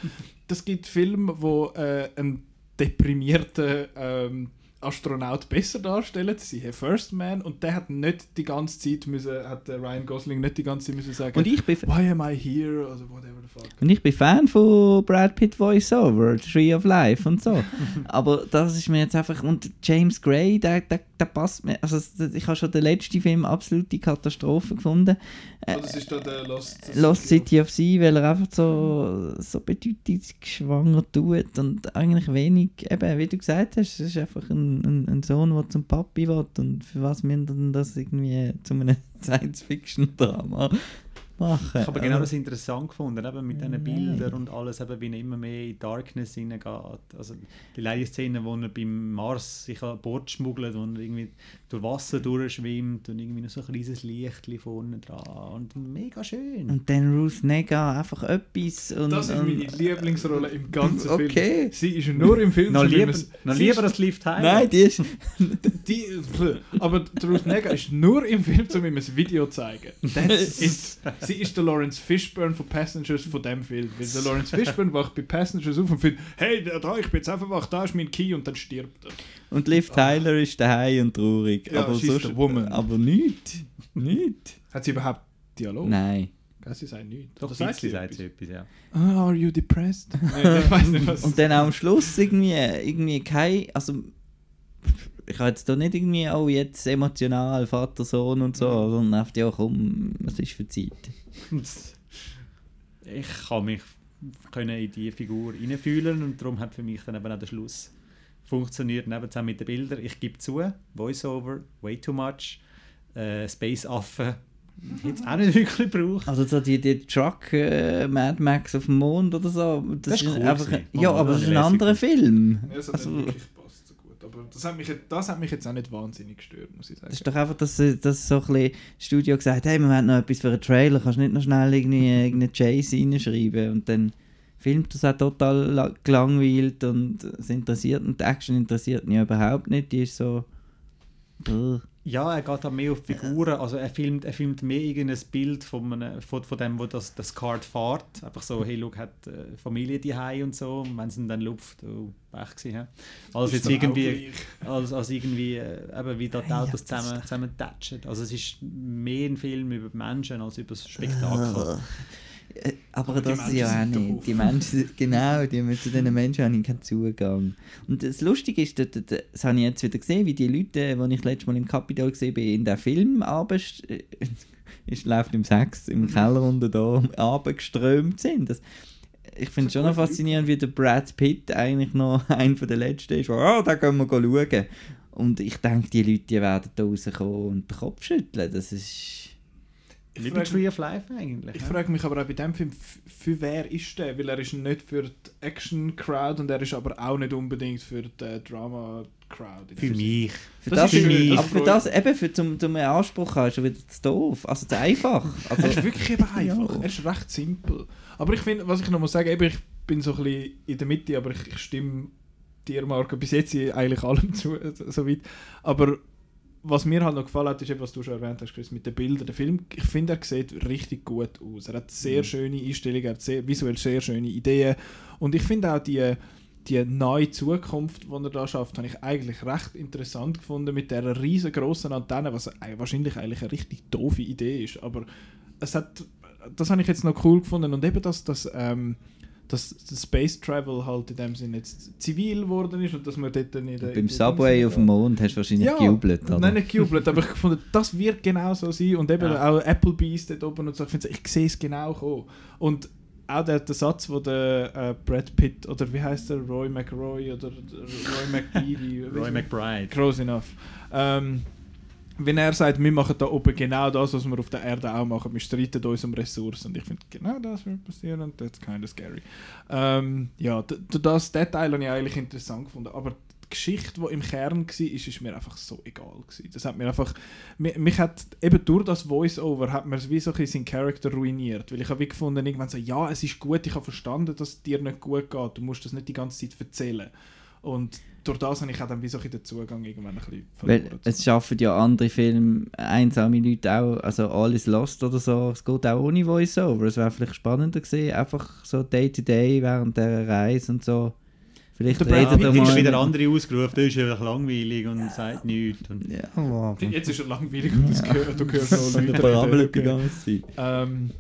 Das gibt Filme, wo äh, einen deprimierten ähm, Astronaut besser darstellen, siehe First Man, und der hat nicht die ganze Zeit müssen, hat der Ryan Gosling nicht die ganze Zeit müssen sagen Und ich bin, Why am I here? Also whatever the fuck. und ich bin Fan von Brad Pitt Voice-Over, Tree of Life und so. Aber das ist mir jetzt einfach, und James Gray, der, der, der passt mir, also ich habe schon den letzten Film absolute Katastrophe gefunden. Äh, Oh, das ist da der Lost, Lost City of Sea, weil er einfach so, so bedeutungsschwanger tut und eigentlich wenig, eben, wie du gesagt hast, es ist einfach ein, ein, ein Sohn, der zum Papi will und für was müssen wir denn das irgendwie zu einem Science-Fiction-Drama machen? Ich habe genau Also- das interessant gefunden, eben mit diesen. Bildern und alles, eben, wie er immer mehr in Darkness hineingeht. Also die letzte Szene, wo er beim Mars sich an Bord schmuggelt und irgendwie durch Wasser durchschwimmt und irgendwie noch so ein kleines Licht vorne dran und mega schön. Und dann Ruth Negga einfach etwas und... Das ist und, meine Lieblingsrolle im ganzen Okay. Film. Sie ist nur im Film noch so, wie lieber, noch lieber ist- das Liv Tyler. Nein, die ist... Die, aber Ruth Negga ist nur im Film, um ihm ein Video zu zeigen. It. Sie ist der Lawrence Fishburne von Passengers von dem Film. Weil der Lawrence Fishburne wacht bei Passengers auf und findet, hey, da, da, ich bin jetzt einfach wach, da ist mein Key und dann stirbt er. Und Liv Tyler ist daheim und traurig. Ja, aber she's the woman. Aber nichts. Nichts. Hat sie überhaupt Dialog? Nein. Sie sagt nichts. Doch, sagt sie sagt etwas? sie etwas, ja. Ah, are you depressed? Nein, ich weiß nicht, was. Und dann auch am Schluss irgendwie, irgendwie kein, also ich habe jetzt da nicht irgendwie, oh jetzt emotional, Vater, Sohn und so, sondern einfach, ja komm, was ist für Zeit? ich kann mich können in die Figur hineinfühlen und darum hat für mich dann eben auch der Schluss funktioniert, neben zusammen mit den Bildern. Ich gebe zu, Voiceover, way too much, äh, Space Affen, hätte es auch nicht wirklich gebraucht. Also so die, die Truck äh, Mad Max auf dem Mond oder so, das, Das ist cool einfach... gewesen. Ja, aber das es ist ein anderer Film. Ja, hat Also, nicht wirklich gepasst so gut. Aber das hat, mich, jetzt- das hat mich jetzt auch nicht wahnsinnig gestört, muss ich sagen. Das ist doch einfach, dass, äh, dass so ein bisschen das Studio gesagt hey, wir wollen noch etwas für einen Trailer, kannst du nicht noch schnell irgendwie äh, irgendeinen Chase reinschreiben und dann filmt das auch total la- gelangweilt und es interessiert und die Action interessiert mich überhaupt nicht, die ist so... Brr. Ja, er geht auch mehr auf Figuren, also er filmt, er filmt mehr irgendein Bild von, einem, von, von dem, wo das, das Kart fährt. Einfach so, hey, look, hat äh, Familie die und so, und wenn sie ihn dann luft, oh, Pech gewesen, hä? Als Ist jetzt irgendwie, als, als irgendwie, äh, eben wie da die Ja, Autos das zusammen, zusammen tatschen. Also es ist mehr ein Film über die Menschen als über das Spektakel. Äh, Aber, Aber das Menschen ja auch nicht. Die Menschen, genau, die, zu diesen Menschen habe ich keinen Zugang. Und das Lustige ist, das, habe ich jetzt wieder gesehen, wie die Leute, die ich letztes Mal im Capitol gesehen bin, in den Film abend, äh, ist, läuft im Sex im Keller unten da abgeströmt sind. Das, ich finde es schon noch faszinierend, wie der Brad Pitt eigentlich noch einer der letzten ist, oh, da können wir schauen. Und ich denke, die Leute die werden da rauskommen und den Kopf schütteln. Das ist... Frage Tree of Life eigentlich. Ich hä? frage mich aber auch bei dem Film, für wer ist der? Weil er ist nicht für die Action-Crowd und er ist aber auch nicht unbedingt für die Drama-Crowd. Für mich. Für Das das, ist, das aber für das, eben für zum, zum Anspruch haben, ist schon wieder zu doof. Also zu einfach. Er ist Also, wirklich eben einfach. Ja. Er ist recht simpel. Aber ich finde, was ich noch muss sagen, eben, ich bin so ein bisschen in der Mitte, aber ich, ich stimme dir, Marco, bis jetzt eigentlich allem zu, so- so weit. Aber was mir halt noch gefallen hat, ist eben, was du schon erwähnt hast, Chris, mit den Bildern. Der Film, ich finde, er sieht richtig gut aus. Er hat sehr Mhm. schöne Einstellungen, er hat sehr, visuell sehr schöne Ideen. Und ich finde auch die, die neue Zukunft, die er da schafft, habe ich eigentlich recht interessant gefunden mit dieser riesengroßen Antenne, was ei- wahrscheinlich eigentlich eine richtig doofe Idee ist. Aber es hat, das habe ich jetzt noch cool gefunden. Und eben, dass das... Ähm, dass das Space Travel halt in dem Sinne jetzt zivil geworden ist und dass man dort dann in der... in beim Subway auf dem Mond hast du wahrscheinlich Ja, gejubelt. Oder? Nein, nicht gejubelt, aber ich fand, das wird genau so sein. Und eben Ja. auch Applebee's dort oben und so. Ich, finde, ich sehe es genau kommen. Und auch der, der Satz, wo der äh, Brad Pitt, oder wie heißt der, Roy McRoy oder Roy McBeady, Roy McBride. Close enough. Ähm, wenn er sagt, wir machen da oben genau das, was wir auf der Erde auch machen, wir streiten uns um Ressourcen. Und ich finde, genau das wird passieren und that's kind of scary. Ähm, ja, das Detail habe ich eigentlich interessant gefunden, aber die Geschichte, die im Kern war, ist, ist mir einfach so egal gewesen. Das hat mir einfach, mich, mich hat eben durch das Voice-Over hat mir wie so ein seinen Charakter ruiniert, weil ich habe gefunden, irgendwann so, ja, es ist gut, ich habe verstanden, dass es dir nicht gut geht, du musst das nicht die ganze Zeit erzählen. Und durch das habe ich auch dann wie so den Zugang irgendwann ein bisschen Weil verloren. es schaffen ja andere Filme, einsame Leute auch, also All is Lost oder so, es geht auch ohne Voice-Over. Es wäre vielleicht spannender gewesen, einfach so Day-to-Day während der Reise und so. Vielleicht Der redet er mal... wieder andere ausgerufen, der ist einfach langweilig und sagt nichts. Und Ja, aber... Jetzt ist er langweilig und das gehört, du hörst noch Leute reden. Zeit. Ähm,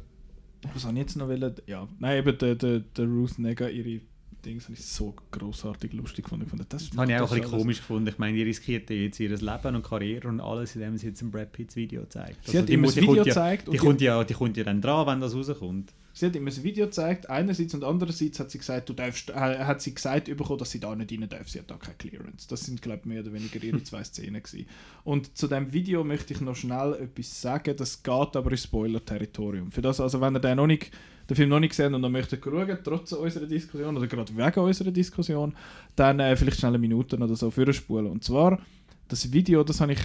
was habe ich jetzt noch wollen? Ja, nein, eben der, der, der Ruth Nega, ihre Dings habe ich so grossartig lustig gefunden. Das, Das habe ich auch ein bisschen komisch gefunden. Ich meine, die riskiert jetzt ihr Leben und Karriere und alles, indem sie jetzt ein Brad Pitts Video zeigt. Also Sie hat die, ihm mu- ein Video kommt ja, gezeigt die, kommt ja, die kommt ja dann dran, wenn das rauskommt. Sie hat ihm ein Video gezeigt, einerseits und andererseits hat sie gesagt, du darfst, äh, hat sie gesagt bekommen, dass sie da nicht rein darf. Sie hat da keine Clearance. Das sind, glaube ich, mehr oder weniger ihre zwei Szenen gewesen. Und zu dem Video möchte ich noch schnell etwas sagen. Das geht aber ins Spoiler-Territorium. Für das, also wenn ihr den, noch nicht, den Film noch nicht gesehen und noch möchtet schauen, trotz unserer Diskussion oder gerade wegen unserer Diskussion, dann äh, vielleicht schnell eine Minute oder so vorspulen. Und zwar, das Video, das habe ich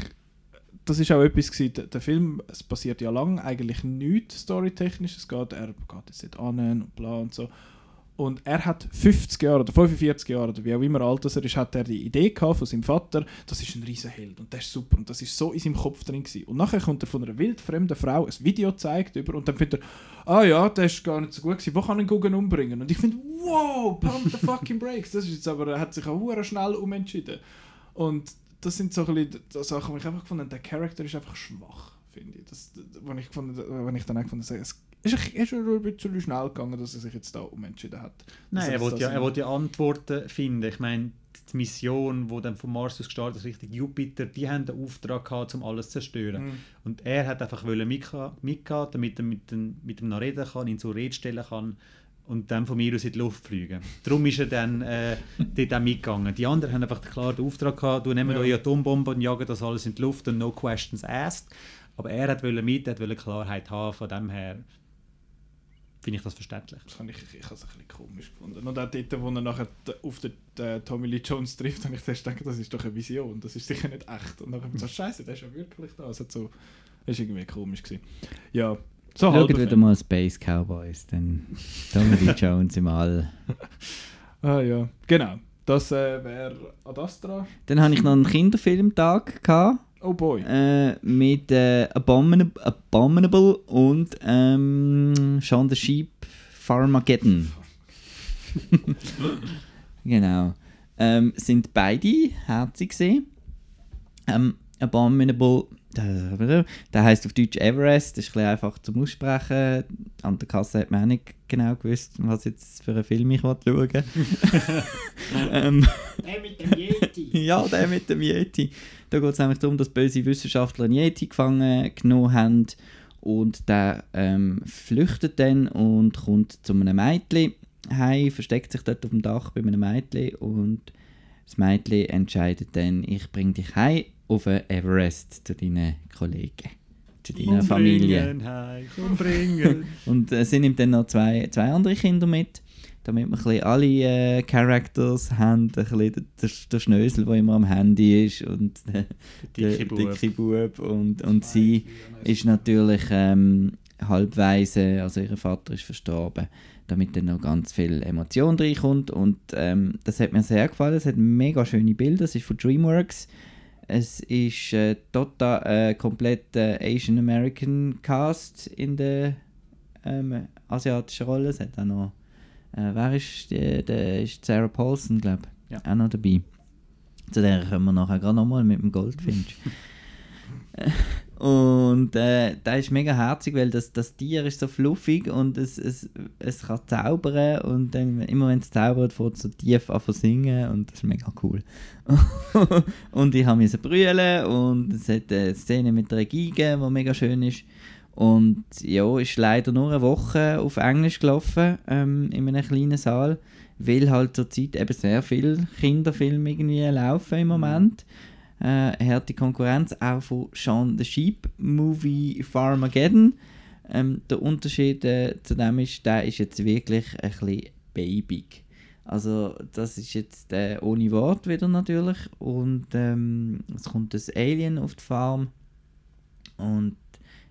das ist auch etwas gewesen, der, der Film, es passiert ja lang eigentlich nichts storytechnisch, es geht, er geht jetzt nicht an und bla und so. Und er hat 50 Jahre oder 45 Jahre oder wie auch immer alt er ist, hat er die Idee gehabt von seinem Vater, das ist ein riesen Held und der ist super und das ist so in seinem Kopf drin gewesen. Und nachher kommt er von einer wildfremden Frau ein Video gezeigt über und dann findet er, ah ja, der ist gar nicht so gut gewesen, wo kann ich Guggen umbringen? Und ich finde, wow, pump the fucking brakes, das ist jetzt aber, er hat sich auch schnell umentschieden. Und das sind so ein bisschen Sachen, die ich einfach gefunden der Charakter ist einfach schwach, finde ich. Das, das, wenn ich, gefunden, wenn ich dann auch gefunden habe, ist, ein- ist ein bisschen schnell gegangen, dass er sich jetzt da umentschieden hat. Nein, er wollte ja, er wollte ja Antworten finden. Ich meine, die Mission, wo dann vom Mars aus gestartet ist, Richtung Jupiter, die haben den Auftrag gehabt, um alles zu zerstören. Mhm. Und er hat einfach wollen mitgehen, mitgehen damit er mit dem, mit dem noch reden kann, ihn zur Rede stellen kann und dann von mir aus in die Luft fliegen. Darum ist er dann äh, dort auch mitgegangen. Die anderen haben einfach klar den Auftrag gehabt, du nimmst Ja. eure Atombombe und jagen das alles in die Luft und no questions asked. Aber er hat wollen mit, er hat wollen Klarheit haben, von dem her finde ich das verständlich. Das habe ich, ich habe es ein bisschen komisch gefunden. Und auch dort, wo er nachher auf den äh, Tommy Lee Jones trifft, habe ich zuerst gedacht, das ist doch eine Vision, das ist sicher nicht echt. Und dann habe ich so, scheiße, der ist ja wirklich da. Also so, das war irgendwie komisch. Gewesen. Ja, so Schaut wieder mal Space Cowboys, dann Tommy Lee Jones im All. Ah ja, genau. Das äh, wäre Ad Astra. Dann hatte ich noch einen Kinderfilmtag gehabt, Oh boy. äh, mit äh, Abominable, Abominable und ähm, Shaun the Sheep Farmageddon. genau. Ähm, sind beide herzig gesehen. Ähm, Abominable, der, der heißt auf Deutsch Everest, das ist ein bisschen einfach zum Aussprechen. An der Kasse hat man auch nicht genau gewusst, was jetzt für einen Film ich schauen wollte. ähm, Der mit dem Yeti. ja, der mit dem Yeti. Da geht es nämlich darum, dass böse Wissenschaftler einen Yeti gefangen genommen haben und der ähm, flüchtet dann und kommt zu einem Mädchen heim, versteckt sich dort auf dem Dach bei einem Mädchen und das Mädchen entscheidet dann, ich bringe dich heim auf den Everest zu deinen Kollegen, zu deiner Familie. Hey, umbringen. Und äh, sie nimmt dann noch zwei, zwei andere Kinder mit, damit wir ein alle äh, Characters haben. Ein bisschen der, der, Schnösel, der immer am Handy ist und der, Der der dicke Bub. dicke Bub. Und, und sie ist natürlich ähm, halbweise, also ihr Vater ist verstorben, damit dann noch ganz viel Emotion reinkommt. Und ähm, das hat mir sehr gefallen. Es hat mega schöne Bilder. Es ist von DreamWorks. Es ist äh, total äh, komplett äh, Asian American Cast in der ähm, asiatischen Rolle. Es hat auch noch, äh, wer ist, die, der ist Sarah Paulson, glaube ich, Ja. auch noch dabei. Zu der kommen wir nachher gerade nochmal mit dem Goldfinch. Und äh, der ist mega herzig, weil das, das Tier ist so fluffig und es, es, es kann zaubern und dann, immer wenn es zaubert, fährt es so tief an zu singen und das ist mega cool. und ich habe brüllen und es hat eine Szene mit der Geige, die mega schön ist. Und ja, ist leider nur eine Woche auf Englisch gelaufen, ähm, in einem kleinen Saal, weil halt zurzeit eben sehr viele Kinderfilme irgendwie laufen im Moment. Äh, harte Konkurrenz auch von Shaun the Sheep Movie Farmageddon. Ähm, der Unterschied äh, zu dem ist, der ist jetzt wirklich ein bisschen babyig. Also das ist jetzt äh, ohne Wort wieder natürlich und ähm, es kommt das Alien auf die Farm und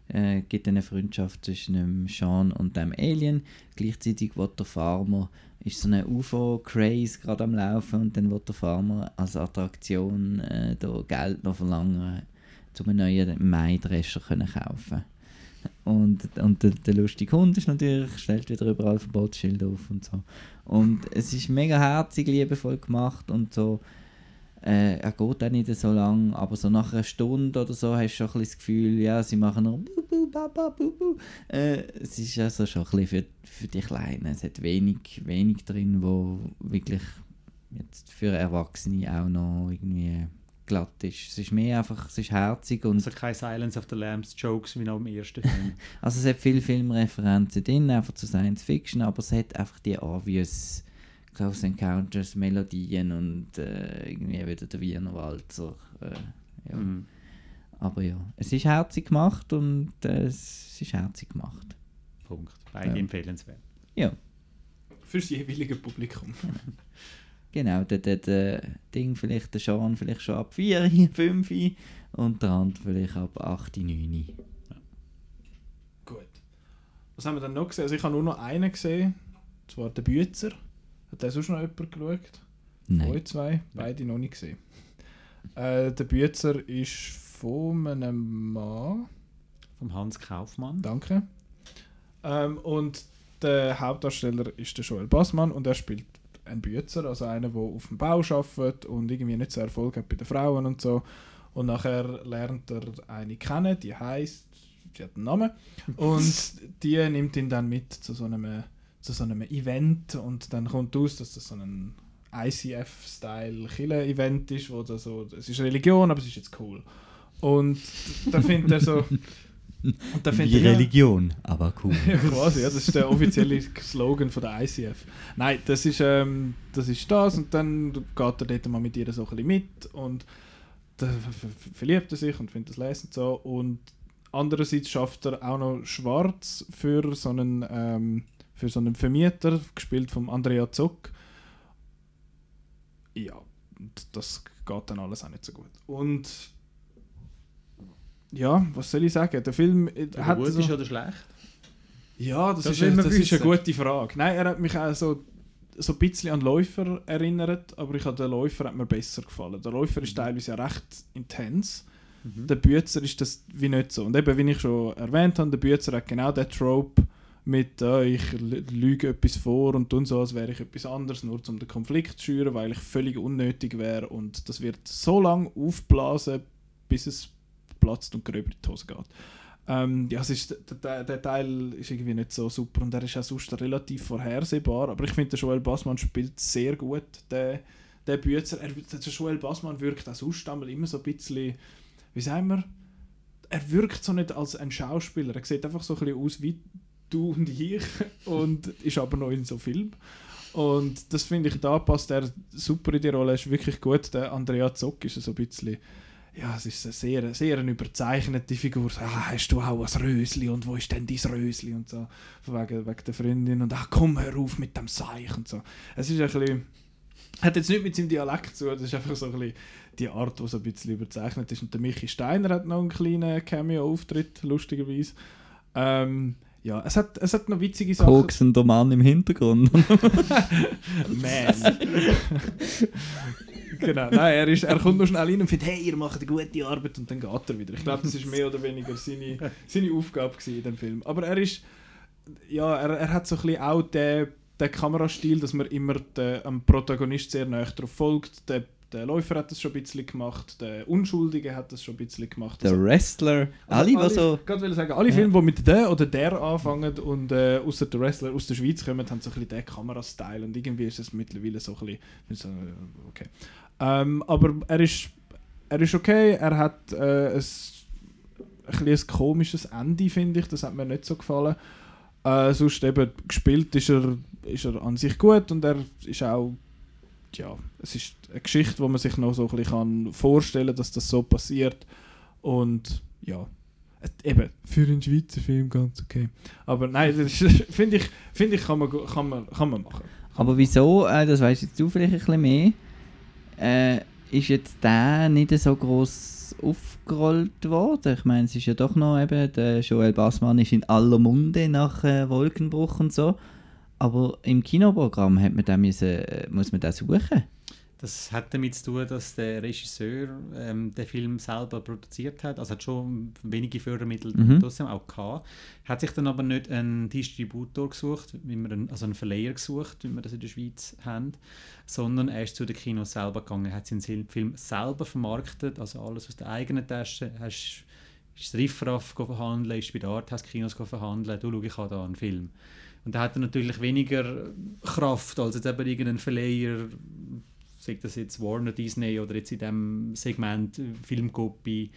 äh, gibt eine Freundschaft zwischen dem Sean und dem Alien. Gleichzeitig wird der Farmer, ist so eine UFO-Craze gerade am Laufen und dann wird der Farmer als Attraktion äh, da Geld noch verlangen, um einen neuen Maidrescher können kaufen und, und der, der lustige Hund ist natürlich, stellt wieder überall Verbotsschilder auf und so. Und es ist mega herzig, liebevoll gemacht und so. Äh, er geht auch nicht so lang, aber so nach einer Stunde oder so hast du schon ein bisschen das Gefühl, ja, sie machen noch bu, bu, ba, ba, bu, bu. Äh, Es ist also schon ein bisschen für, für die Kleinen. Es hat wenig, wenig drin, wo wirklich jetzt für Erwachsene auch noch irgendwie glatt ist. Es ist mehr einfach, es ist herzig und Also keine Silence of the Lambs Jokes wie noch im ersten Film. also es hat viele Filmreferenzen drin, einfach zu Science Fiction, aber es hat einfach die obvious Close Encounters, Melodien und äh, irgendwie wieder der Wiener Walzer. Äh, ja. Mhm. Aber ja, es ist herzig gemacht und äh, es ist herzig gemacht. Punkt. Beide Ja. empfehlenswert. Ja, Fürs jeweilige Publikum. genau. Der, der, der Ding vielleicht der Sean vielleicht schon ab 4, 5 und der andere vielleicht ab 8, 9. Gut. Was haben wir dann noch gesehen? Also ich habe nur noch einen gesehen. Und zwar der Bützer. Hat der sonst noch jemand geschaut? Nein. Euch zwei? Beide noch nicht gesehen. Äh, der Bützer ist von einem Mann. Vom Hans Kaufmann. Danke. Ähm, und der Hauptdarsteller ist der Joel Bassmann und er spielt einen Bützer, also einen, der auf dem Bau arbeitet und irgendwie nicht so Erfolg hat bei den Frauen und so. Und nachher lernt er eine kennen, die heißt, die hat einen Namen, und die nimmt ihn dann mit zu so einem, zu so einem Event und dann kommt aus, dass das so ein ICF-Style Killer-Event ist, wo da so, es ist Religion, aber es ist jetzt cool. Und da findet er so... Und da findet Wie er, Religion, aber cool. ja, quasi, ja, das ist der offizielle Slogan von der ICF. Nein, das ist, ähm, das ist das und dann geht er dort mal mit ihr so ein bisschen mit und ver- verliebt er sich und findet das lesen so und andererseits schafft er auch noch Schwarz für so einen, ähm, für so einen Vermieter, gespielt von Andrea Zock. Ja, das geht dann alles auch nicht so gut. Und ja, was soll ich sagen? Der Film äh, Ob er hat gut so, ist oder schlecht? ja, das, Das ist, man das ist eine gute Frage. Nein, er hat mich auch so, so ein bisschen an Läufer erinnert, aber ich habe den Läufer hat mir besser gefallen. Der Läufer ist teilweise ja recht intens. Mhm. Der Bützer ist das wie nicht so. Und eben, wie ich schon erwähnt habe, der Bützer hat genau den Trope mit äh, ich lüge etwas vor und tun so, als wäre ich etwas anderes, nur um den Konflikt zu schüren, weil ich völlig unnötig wäre. Und das wird so lange aufblasen, bis es platzt und gröber in die Hose geht. Ähm, ja, es ist, der, der, Teil ist irgendwie nicht so super und er ist auch sonst relativ vorhersehbar. Aber ich finde, der Joel Bassmann spielt sehr gut, der, der Bützer. Er, der Joel Bassmann wirkt auch sonst immer so ein bisschen, wie sagen wir, er wirkt so nicht als ein Schauspieler. Er sieht einfach so ein bisschen aus wie du und ich und ist aber noch in so Film. Und das finde ich, da passt er super in die Rolle, ist wirklich gut. Der Andrea Zock ist so ein bisschen, ja, es ist eine sehr, sehr eine überzeichnete Figur. So, ah, hast du auch ein Rösli und wo ist denn dein Rösli und so, wegen, wegen der Freundin und ach komm, hör auf mit dem Seich und so. Es ist ein bisschen, hat jetzt nicht mit seinem Dialekt zu, das ist einfach so ein bisschen die Art, die so ein bisschen überzeichnet ist. Und der Michi Steiner hat noch einen kleinen Cameo-Auftritt, lustigerweise. Ähm, ja, es hat, es hat noch witzige Sachen. Koksender Mann im Hintergrund. Man. genau, nein, er, ist, er kommt noch schnell rein und findet, hey, ihr macht eine gute Arbeit und dann geht er wieder. Ich glaube, das ist mehr oder weniger seine, seine Aufgabe in dem Film. Aber er ist, ja, er, er hat so ein bisschen auch den, den Kamerastil, dass man immer den, am Protagonist sehr nahe drauf folgt. Der, der Läufer hat das schon ein bisschen gemacht, der Unschuldige hat das schon ein bisschen gemacht. Der Also- Wrestler. also alle, die so. Ich wollte sagen, alle Ja. Filme, die mit der oder der anfangen und äh, außer der Wrestler aus der Schweiz kommen, haben so ein bisschen den Kamerastyle und irgendwie ist es mittlerweile so ein bisschen, äh, okay. Ähm, aber er ist, er ist okay, er hat äh, ein, ein, ein komisches Ende, finde ich, das hat mir nicht so gefallen. Äh, sonst eben gespielt ist er, ist er an sich gut und er ist auch ja, es ist eine Geschichte, wo man sich noch so ein bisschen vorstellen kann, dass das so passiert. Und ja, eben, für einen Schweizer Film ganz okay. Aber nein, das finde ich, finde ich kann, man, kann, man, kann man machen. Aber wieso, äh, das weißt jetzt du vielleicht ein bisschen mehr, äh, ist jetzt der nicht so groß aufgerollt worden? Ich meine, es ist ja doch noch eben, der Joel Bassmann ist in aller Munde nach äh, Wolkenbruch und so. Aber im Kinoprogramm hat man den müssen, äh, muss man den suchen. Das hat damit zu tun, dass der Regisseur ähm, den Film selber produziert hat. Also hat schon wenige Fördermittel Mhm. trotzdem auch gehabt. Hat sich dann aber nicht einen Distributor gesucht, wie wir einen, also einen Verleiher gesucht, wie wir das in der Schweiz haben, sondern er ist zu den Kinos selber gegangen, hat seinen Film selber vermarktet, also alles aus der eigenen Tasche. Hast ist das Riffraff verhandeln, ist bei den Arthouse-Kinos verhandeln, du schau, ich habe da einen Film. Und da hat er natürlich weniger Kraft als jetzt eben irgendein Verleiher, sei das jetzt Warner, Disney oder jetzt in dem Segment Filmcopy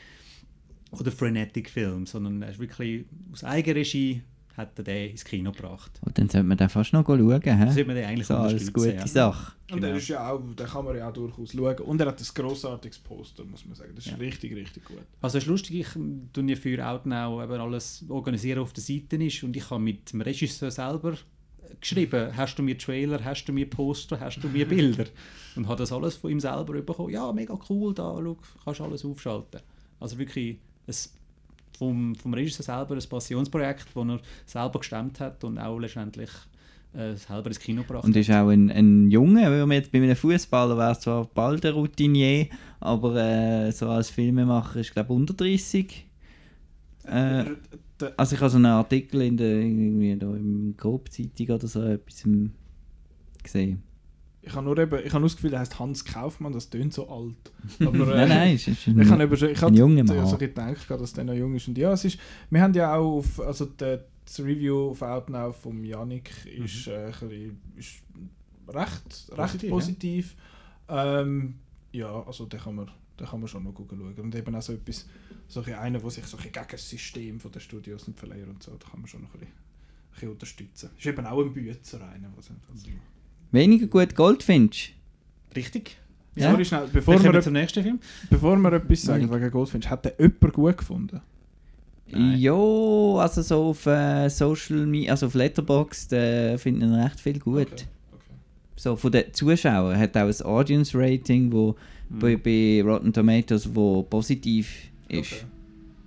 oder Frenetic Film, sondern er ist wirklich aus Eigenregie hat er den ins Kino gebracht. Und dann sollte man den fast noch schauen. Das He? sollte man den eigentlich So als gute ja. Sache. Und Genau. er ist ja auch, den kann man ja auch durchaus schauen. Und er hat ein grossartiges Poster, muss man sagen. Das ist Ja. richtig, richtig gut. Also es ist lustig, ich tue ja für Outnow eben alles organisieren auf der Seite ist und ich habe mit dem Regisseur selber geschrieben, hast du mir Trailer, hast du mir Poster, hast du mir Bilder und habe das alles von ihm selber bekommen. Ja, mega cool, da schau, kannst alles aufschalten. Also wirklich ein, vom, vom Regisseur selber ein Passionsprojekt, das er selber gestemmt hat und auch letztendlich äh, selber ins Kino gebracht Und hat. ist auch ein, ein Junge, weil man jetzt bei einem Fußballer wäre es zwar bald ein Routinier, aber äh, so als Filmemacher ist glaube unter 30. Äh, also ich habe so einen Artikel in der irgendwie da im Grobzeitung oder so etwas gesehen. Ich habe nur eben, ich habe das Gefühl, er heißt Hans Kaufmann, das tönt so alt. Aber, äh, nein, nein, es ist ein, Ich habe schon, ich habe junger so Mann. gedacht, dass der noch jung ist. Und ja, es ist, wir haben ja auch auf, also der, das Review auf Outnow vom Yannick ist, äh, ein bisschen, ist recht, recht Positiv, positiv. Ja, ähm, ja also da kann man, da kann man schon noch schauen. Und eben auch so etwas, so ein einer, der sich so ein bisschen gegen das System von der Studios und Verleiher und so, da kann man schon noch ein bisschen, ein bisschen unterstützen. Ist eben auch ein Bützer einer, was also, Weniger gut Goldfinch. Richtig. Ja. Sorry, schnell, bevor wir, zum nächsten Film. bevor wir etwas sagen wegen Goldfinch, hat der jemand gut gefunden? Nein. Ja, also so auf äh, Social Media, also auf Letterboxd äh, finden recht viel gut. Okay, okay. So von den Zuschauern hat auch ein Audience Rating, wo Hm. bei, bei Rotten Tomatoes wo positiv ist. Okay.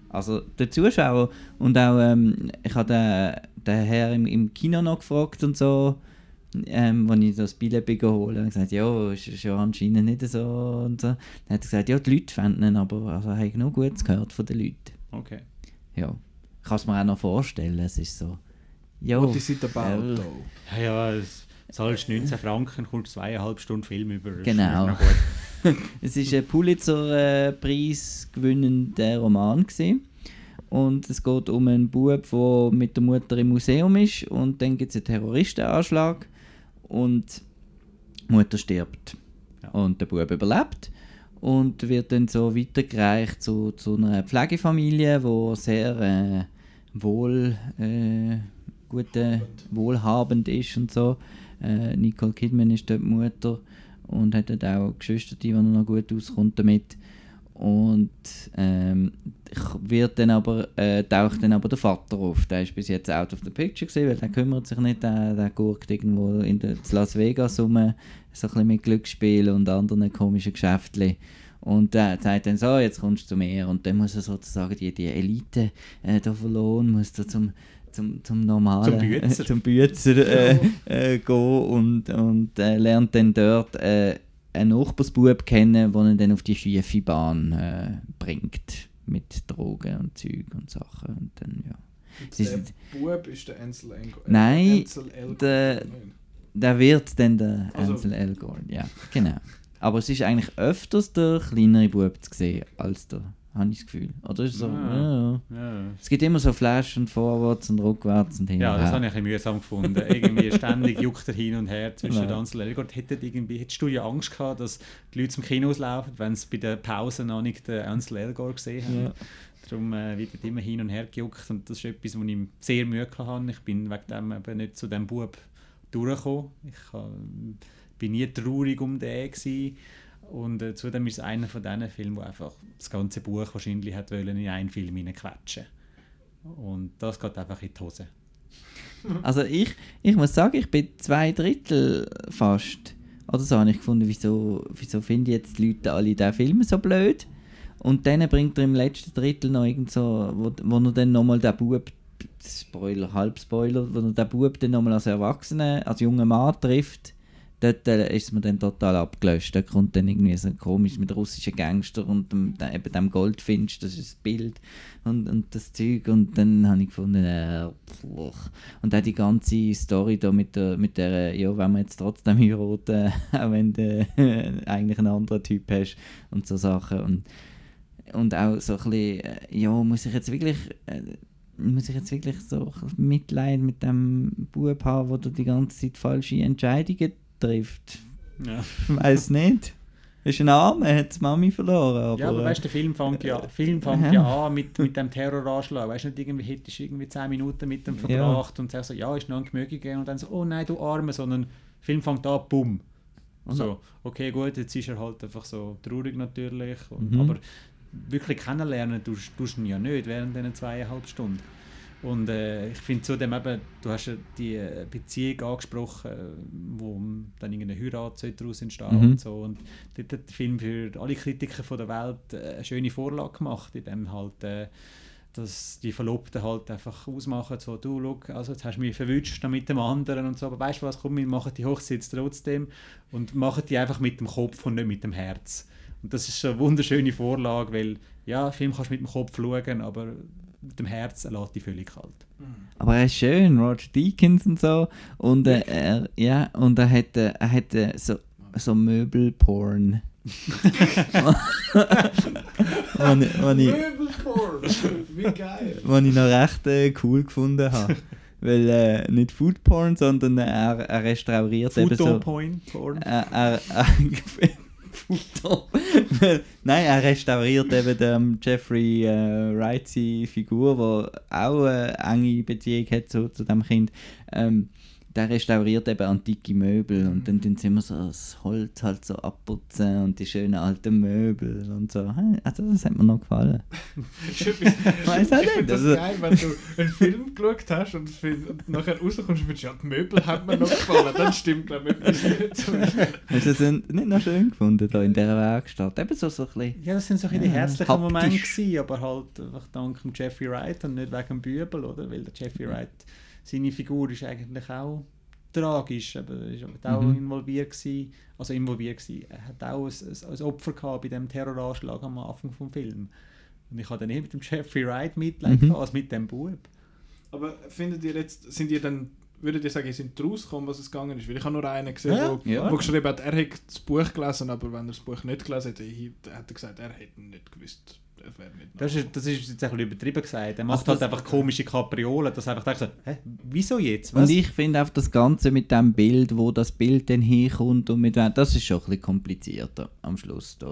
Also der Zuschauer und auch ähm, ich habe den, den Herr im, im Kino noch gefragt und so, ähm, als ich das Billett geholt habe, gesagt, ja, ist, ist ja anscheinend nicht so und so. Dann hat er gesagt, ja, die Leute fanden ihn, aber also, habe ich noch Gutes gehört von den Leuten. Okay. Ja, ich kann es mir auch noch vorstellen, es ist so, ja, What is it about, äh? Ja, ja, es zahlst 19 Franken, kommst zweieinhalb Stunden Film über. Genau. Es ist ein Pulitzer-Preis gewinnender Roman gewesen. und es geht um einen Bub, der mit der Mutter im Museum ist und dann gibt es einen Terroristenanschlag und die Mutter stirbt Ja. und der Bub überlebt und wird dann so weitergereicht zu, zu einer Pflegefamilie, wo sehr äh, wohl äh, gute, wohlhabend ist und so. Äh, Nicole Kidman ist dort die Mutter und hat dort auch Geschwister, die noch gut auskommt damit. Und ähm, wird dann aber, äh, taucht dann aber der Vater auf. Der ist bis jetzt out of the picture gewesen, weil der kümmert sich nicht, der, der guckt irgendwo in der, Las Vegas rum, so ein bisschen mit Glücksspielen und anderen komischen Geschäften. Und der sagt dann so, jetzt kommst du zu mir. Und dann muss er sozusagen die, die Elite äh, da verloren, muss er zum, zum, zum normalen, Zum Bützer. zum Bützer äh, äh, gehen und, und äh, lernt dann dort äh, einen Nachbarsbub kennen, der ihn dann auf die schiefe Bahn äh, bringt. Mit Drogen und Zeug und Sachen. Und dann, ja. Sie Der sind- Bub ist der Ansel Elgort. Nein, Ansel Elgort, der-? Der wird dann der Also- Ansel Elgort, ja, genau. Aber es ist eigentlich öfters der kleinere Bub zu sehen als der, habe ich das Gefühl. Oder ist es so, ja. ja. Ja. Es gibt immer so Flash und vorwärts und rückwärts und hin Ja, das habe ich ein mühsam gefunden. Irgendwie ständig juckt er hin und her zwischen. Ansel und Elgort. Hättest du ja Angst gehabt, dass die Leute zum Kino auslaufen, wenn sie bei der Pause noch nicht den Ansel Elgort gesehen haben. Darum äh, wird immer hin und her gejuckt und das ist etwas, wo ich sehr Mühe hatte. Ich bin wegen dem eben nicht zu diesem Bub durchgekommen. Ich äh, bin nie traurig um den gewesen. Und äh, zudem ist es einer von diesen Filmen, wo einfach das ganze Buch wahrscheinlich hat wollen in einen Film hineinquetschen. Und das geht einfach in die Hose. Also ich, ich muss sagen, ich bin zwei Drittel fast. Oder so habe ich gefunden, wieso, wieso finden jetzt die Leute alle diesen Film so blöd? Und dann bringt er im letzten Drittel noch irgend so, wo, wo er dann nochmal den Bub, Spoiler, Halbspoiler, wo er den Bub dann nochmal als Erwachsenen, als junger Mann trifft, dort äh, ist es mir dann total abgelöscht. Da kommt dann irgendwie so komisch mit russischen Gangster und dem, dem, eben dem Goldfinch, das ist das Bild und, und das Zeug. Und dann habe ich gefunden, äh, und auch die ganze Story da mit der, mit der ja, wenn wir jetzt trotzdem heiraten, auch wenn du äh, eigentlich einen anderen Typ hast und so Sachen. Und, und auch so ein bisschen, äh, ja, muss ich jetzt wirklich, äh, muss ich jetzt wirklich so Mitleid mit dem Bub haben, der die ganze Zeit falsche Entscheidungen trifft? Ja. Ich weiß nicht. Ist ein Arm, er hat die Mami verloren. Aber, Ja, aber äh, weißt du, der Film fängt ja, Film fängt ja an mit, mit dem Terroranschlag. Weißt du nicht, irgendwie hättest du irgendwie 10 Minuten mit dem verbracht und sagst so, ja, ist noch ein Gemüge gegeben und dann so, oh nein, du Arme, sondern der Film fängt an, bumm. Und- So, okay, gut, jetzt ist er halt einfach so traurig natürlich, und, Mhm. aber wirklich kennenlernen tust tust du ihn ja nicht während diesen zweieinhalb Stunden. Und äh, ich finde zudem eben, du hast ja die äh, Beziehung angesprochen, äh, wo dann irgendeine Heirat daraus entstehen Mhm. und so. Und dort hat der Film für alle Kritiker von der Welt äh, eine schöne Vorlage gemacht, in dem halt, äh, dass die Verlobten halt einfach ausmachen, so, du, schau, also jetzt hast du mich verwünscht mit dem anderen und so, aber weißt du was, komm, wir machen die Hochzeit trotzdem und machen die einfach mit dem Kopf und nicht mit dem Herz. Und das ist eine wunderschöne Vorlage, weil, ja, Film kannst du mit dem Kopf schauen, aber mit dem Herz lässt dich völlig kalt. Aber er ist schön, Roger Deakins und so. Und äh, er, ja, und er hat, äh, er hat äh, so, so Möbelporn. Möbelporn! Wie geil! was ich noch recht äh, cool gefunden habe. weil äh, nicht Food Porn, sondern er, er restauriert eben so... Point Porn. Er, er. Nein, er restauriert eben den Jeffrey äh, Wright Figur, die auch eine enge Beziehung hat zu, zu dem Kind. Ähm, der restauriert eben antike Möbel und dann tun sie immer so das Holz halt so abputzen und die schönen alten Möbel und so. Also das hat mir noch gefallen. Weiß auch nicht. Das also, geil, wenn du einen Film geschaut hast und, und nachher rauskommst und findest, ja, die Möbel haben mir noch gefallen, dann stimmt glaube ich etwas nicht. Hast du das nicht noch schön gefunden da in dieser Werkstatt? Eben so, so ein bisschen, Ja, das sind so ein bisschen ja, herzliche Momente gewesen, aber halt einfach dank dem Jeffrey Wright und nicht wegen dem Bübel, oder? Weil der Jeffrey Wright seine Figur ist eigentlich auch tragisch, aber er war auch mhm. involviert gewesen, also involviert gewesen. Er hat auch ein, ein, Opfer gehabt bei dem Terroranschlag am Anfang des Films. Und ich hatte dann nicht mit dem Jeffrey Wright Mitleid mhm. als mit dem Bub. Aber findet ihr jetzt, sind ihr dann, würdet ihr sagen, ihr sind rausgekommen, was es gegangen ist? Weil ich habe nur einen gesehen, ja, wo, ja. wo geschrieben hat, er hätte das Buch gelesen, aber wenn er das Buch nicht gelesen hätte, hat er gesagt, er hätte nicht gewusst, das wäre nicht das ist, das ist jetzt ein bisschen übertrieben gesagt. Er macht also halt einfach komische Kapriolen, dass einfach denkt, hä, wieso jetzt? Was? Und ich finde auch das Ganze mit dem Bild, wo das Bild dann hinkommt und mit das ist schon ein bisschen komplizierter am Schluss, da,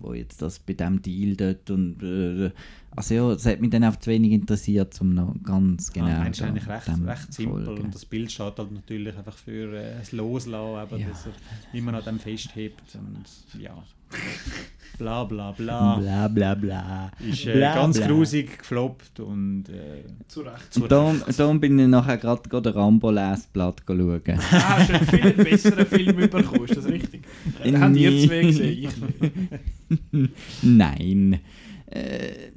wo jetzt das bei dem Deal dort und äh, also ja, das hat mich dann auch zu wenig interessiert, um noch ganz genau... Ah, ist eigentlich recht, recht simpel folgen. und das Bild steht halt natürlich einfach für äh, das Loslassen, aber ja. dass er immer noch dem festhebt und ja... Bla bla bla. Bla bla bla. Ist äh, bla, ganz bla. grusig gefloppt und. Äh, zu Recht. Zu und darum, darum bin ich nachher gerade den Rambo-Lesblatt schauen. ah, hast du einen viel besseren Film bekommen, ist das richtig? Den habt ihr zwei gesehen, ich nicht. Nein. Äh,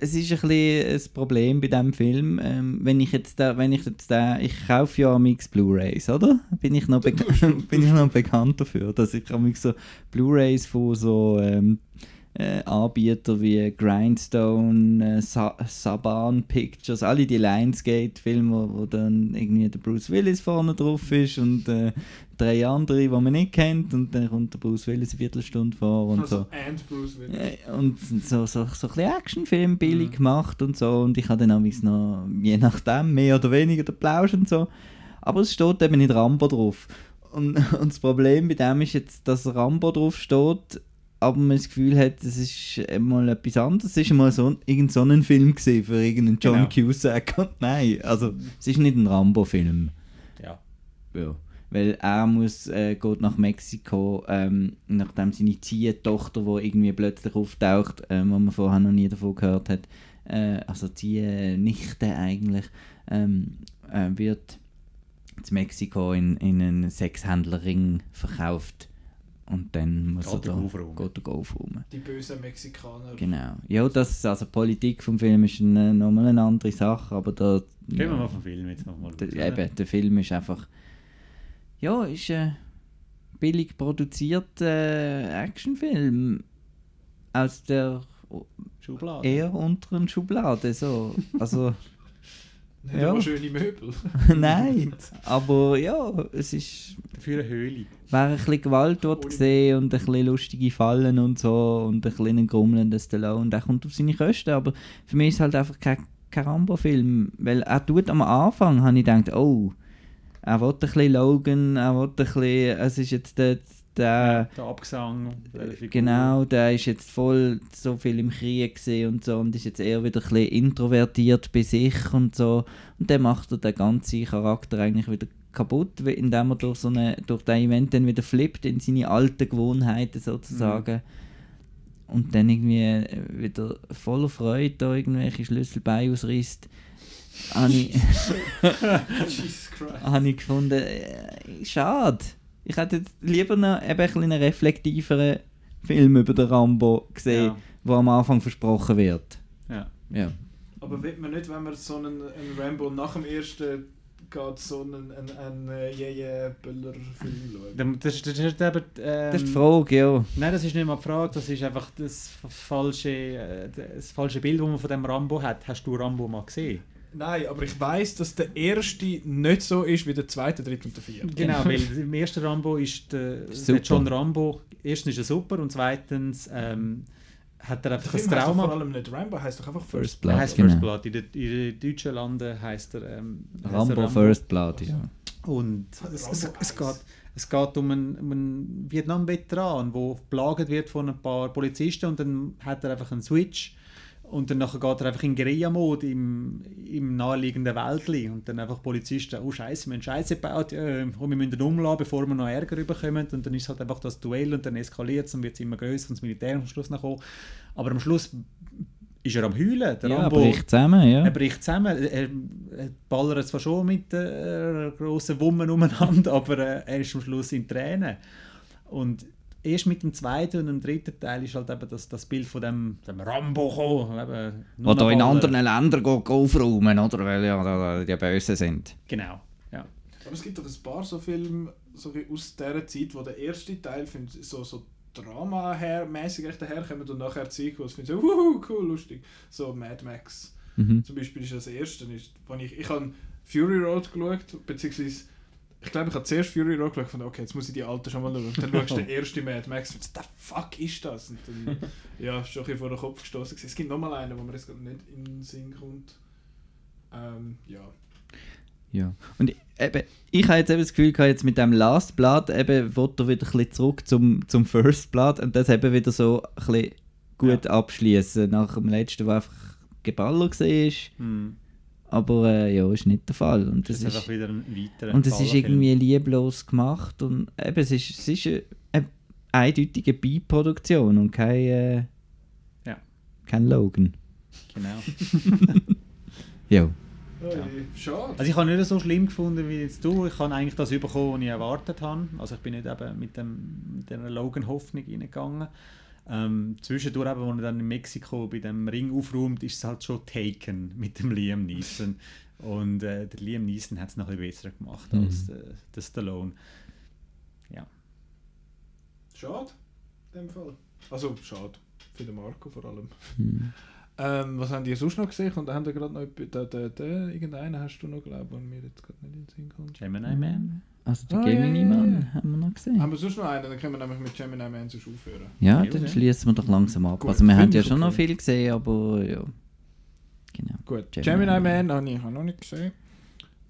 es ist ein bisschen ein Problem bei diesem Film. Ähm, wenn ich jetzt da, wenn ich jetzt da, ich kaufe ja Mix Blu-rays, oder? Bin ich noch, bin ich noch bekannt dafür, dass ich so Blu-rays von so ähm, äh, Anbieter wie Grindstone, äh, Sa Saban Pictures, alle die Lionsgate-Filme, wo, wo, dann irgendwie der Bruce Willis vorne drauf ist und äh, drei andere, die man nicht kennt und dann kommt der Bruce Willis eine Viertelstunde vor und also, so. And Bruce Willis. Und so, so, so ein bisschen Actionfilm billig mhm. gemacht und so und ich habe dann noch, je nachdem, mehr oder weniger den Plausch und so. Aber es steht eben nicht Rambo drauf. Und, und das Problem bei dem ist jetzt, dass Rambo drauf steht, aber man das Gefühl hat, es ist mal etwas anderes. Es war mal so, irgend so ein Film für irgendeinen John genau. Cusack. Und nein, also es ist nicht ein Rambo-Film. Ja. ja. Weil er muss, äh, geht nach Mexiko, ähm, nachdem seine Ziehtochter, die irgendwie plötzlich auftaucht, äh, wo man vorher noch nie davon gehört hat, äh, also Ziehnichte eigentlich, ähm, äh, wird in Mexiko in, in einen Sexhändlerring verkauft und dann muss geht er da aufräumen. geht er aufräumen. Die bösen Mexikaner. Genau. Ja, das, also Politik vom Film ist eine, nochmal eine andere Sache, aber da... Gehen ja, wir mal vom Film jetzt nochmal. Der, eben, der Film ist einfach... Ja, ist ein billig produzierter äh, Actionfilm aus der Schublade. eher unteren Schublade, so. Also... Nicht ja. schöne Möbel. Nein, aber ja, es ist... Für eine Höhle. Wer ein bisschen Gewalt dort gesehen und ein bisschen lustige Fallen und so und ein bisschen grummelnden Stallone, der kommt auf seine Kosten, aber für mich ist es halt einfach kein, kein Rambo-Film, weil er tut am Anfang, habe ich gedacht, oh, er will ein bisschen Logan, er will ein bisschen, es ist jetzt der der, der Abgesang. Genau, der ist jetzt voll so viel im Krieg gesehen und so und ist jetzt eher wieder ein bisschen introvertiert bei sich und so. Und dann macht er den ganzen Charakter eigentlich wieder kaputt, indem er durch, so eine, durch den Event dann wieder flippt in seine alten Gewohnheiten sozusagen. Mhm. Und dann irgendwie wieder voller Freude da irgendwelche Schlüsselbeine ausreißt. Habe ich, habe ich gefunden, äh, schade ich hätte jetzt lieber noch eben ein einen reflektiveren Film über den Rambo gesehen, ja. wo am Anfang versprochen wird. Ja. ja. Aber wird man nicht, wenn man so einen, einen Rambo nach dem ersten geht so einen, einen, einen äh, jeje Böller-Film schauen? Das, das, ist eben, ähm, das ist die Frage, ja. Nein, das ist nicht mal die Frage, das ist einfach das falsche, äh, das falsche Bild, das man von dem Rambo hat. Hast du Rambo mal gesehen? Nein, aber ich weiß, dass der erste nicht so ist wie der zweite, dritte und der vierte. Genau, weil im ersten Rambo ist der, der John Rambo, erstens ist er super und zweitens ähm, hat er einfach Der ein doch vor Trauma. allem nicht Rambo, heißt doch einfach First First Blood. Er heißt genau. First Blood. In den in den deutschen Landen heißt er ähm, heisst er Rambo, First Blood, ja. Und es, Rambo es, es, geht, es geht um einen, um einen Vietnam-Veteran, der geplagt wird von ein paar Polizisten und dann hat er einfach einen Switch und dann nachher geht er einfach in Guerilla-Mode im, im naheliegenden Wäldli und dann einfach Polizisten, oh Scheiße, wir haben Scheiße gebaut, oh, wir müssen umladen, bevor wir noch Ärger bekommen und dann ist halt einfach das Duell und dann eskaliert es und wird es immer größer und das Militär am Schluss noch kommen. Aber am Schluss ist er am Heulen. Der Ja, Rambo- bricht zusammen, ja. er bricht zusammen. Er, er ballert zwar schon mit äh, grossen Wummen umeinander, aber äh, er ist am Schluss in Tränen. Und erst mit dem zweiten und dem dritten Teil ist halt eben das, das Bild von dem, dem Rambo gekommen. Eben, Wo da in anderen Ländern go- go aufräumen, oder? Weil ja da die Bösen sind. Genau, ja. Aber es gibt doch ein paar so Filme so aus dieser Zeit, wo der erste Teil find, so, so Drama her, mäßig echt daherkommt und nachher Sequels finde ich so, wuhu, cool, lustig. So Mad Max Mhm. zum Beispiel ist das erste. Ist, wo ich ich habe Fury Road geschaut, beziehungsweise ich glaube, ich habe zuerst Fury Road geschaut und okay, jetzt muss ich die alte schon mal schauen. Und dann schaust du den ersten Mad Max und the fuck ist das? Und dann, ja, ist schon ein bisschen vor den Kopf gestoßen. Es gibt nochmal einen, wo mir jetzt gerade nicht in den Sinn kommt. Ähm, ja. Ja. Und eben, ich habe jetzt eben das Gefühl, gehabt, jetzt mit dem Last Blood eben, will er wieder ein bisschen zurück zum, zum First Blood und das eben wieder so ein bisschen gut abschließen nach dem letzten, wo einfach Geballer war. Hm. Aber äh, ja, ist nicht der Fall. Und Das das ist wieder ein weiterer und es ist irgendwie lieblos gemacht und eben, es ist, es ist eine, eine eindeutige Beiproduktion und kein, äh, Ja. kein Logan. Genau. Ja. Schade. Also ich habe nicht so schlimm gefunden wie jetzt du. Ich habe eigentlich das bekommen, was ich erwartet habe. Also ich bin nicht eben mit, dem, mit der Logan-Hoffnung reingegangen. Ähm, zwischendurch, eben, als er dann in Mexiko bei dem Ring aufräumt, ist es halt schon Taken mit dem Liam Neeson. Und äh, der Liam Neeson hat es noch ein bisschen besser gemacht Mhm. als der, der Stallone. Ja. Schade, in dem Fall. Also, schade. Für den Marco vor allem. Hm. Ähm, was habt ihr sonst noch gesehen? Und da haben wir gerade noch da, da, da, irgendeinen hast du noch, glaube ich, mir jetzt gerade nicht in den Sinn kommt. Gemini Man. Also der Ah, Gemini ja, ja, Man ja. haben wir noch gesehen. Haben wir sonst noch einen? Dann können wir nämlich mit Gemini Man sonst aufhören. Ja, Ja, dann ja. schließen wir doch langsam ab. Gut, also wir haben ja schon noch okay. viel gesehen, aber ja. Genau. Gut, Gemini Gemini, Man. Man habe ich noch nicht gesehen.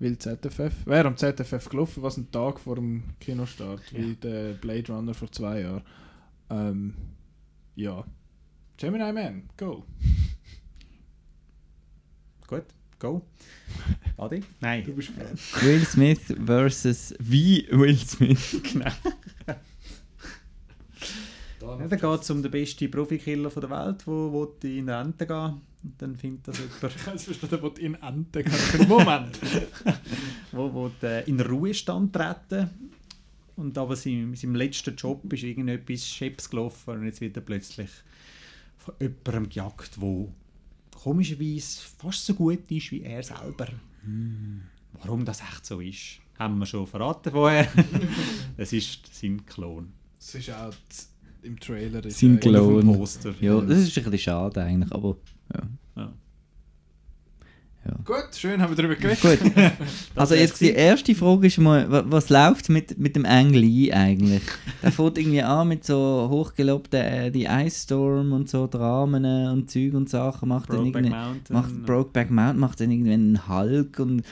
Weil ZFF. Wäre am ZFF gelaufen, was ein Tag vor dem Kinostart, wie der Blade Runner vor zwei Jahren. Ähm, ja. Gemini Man, go. Gut, go. Adi? Nein. Du bist dran. Will Smith versus wie Will Smith. genau. Ja, dann geht es um den besten Profikiller von der Welt, der wo in Rente gehen Und dann findet das jemand, Ich habe jetzt verstanden, wo die in Ente gehen. Moment. wo, wo äh, in den Ruhestand treten und aber sein, seinem letzten Job ist irgendetwas Scheps gelaufen und jetzt wird er plötzlich von jemandem gejagt, wo komischerweise fast so gut ist wie er selber. Warum das echt so ist, haben wir schon verraten vorher. es ist sein Klon. Es ist auch im Trailer. ist Sein Klon. Poster. Ja, das ist ein bisschen schade eigentlich, aber ja. Ja. Gut, schön, haben wir darüber geredet. Gut. Also jetzt die erste Frage ist mal, wa- was läuft mit, mit dem Ang Lee eigentlich? Der fängt irgendwie an mit so hochgelobten äh, die Ice Storm und so Dramen und Zeug und Sachen, macht dann Brokeback irgendwie Mountain. macht Brokeback Mountain, macht dann irgendwie einen Hulk und,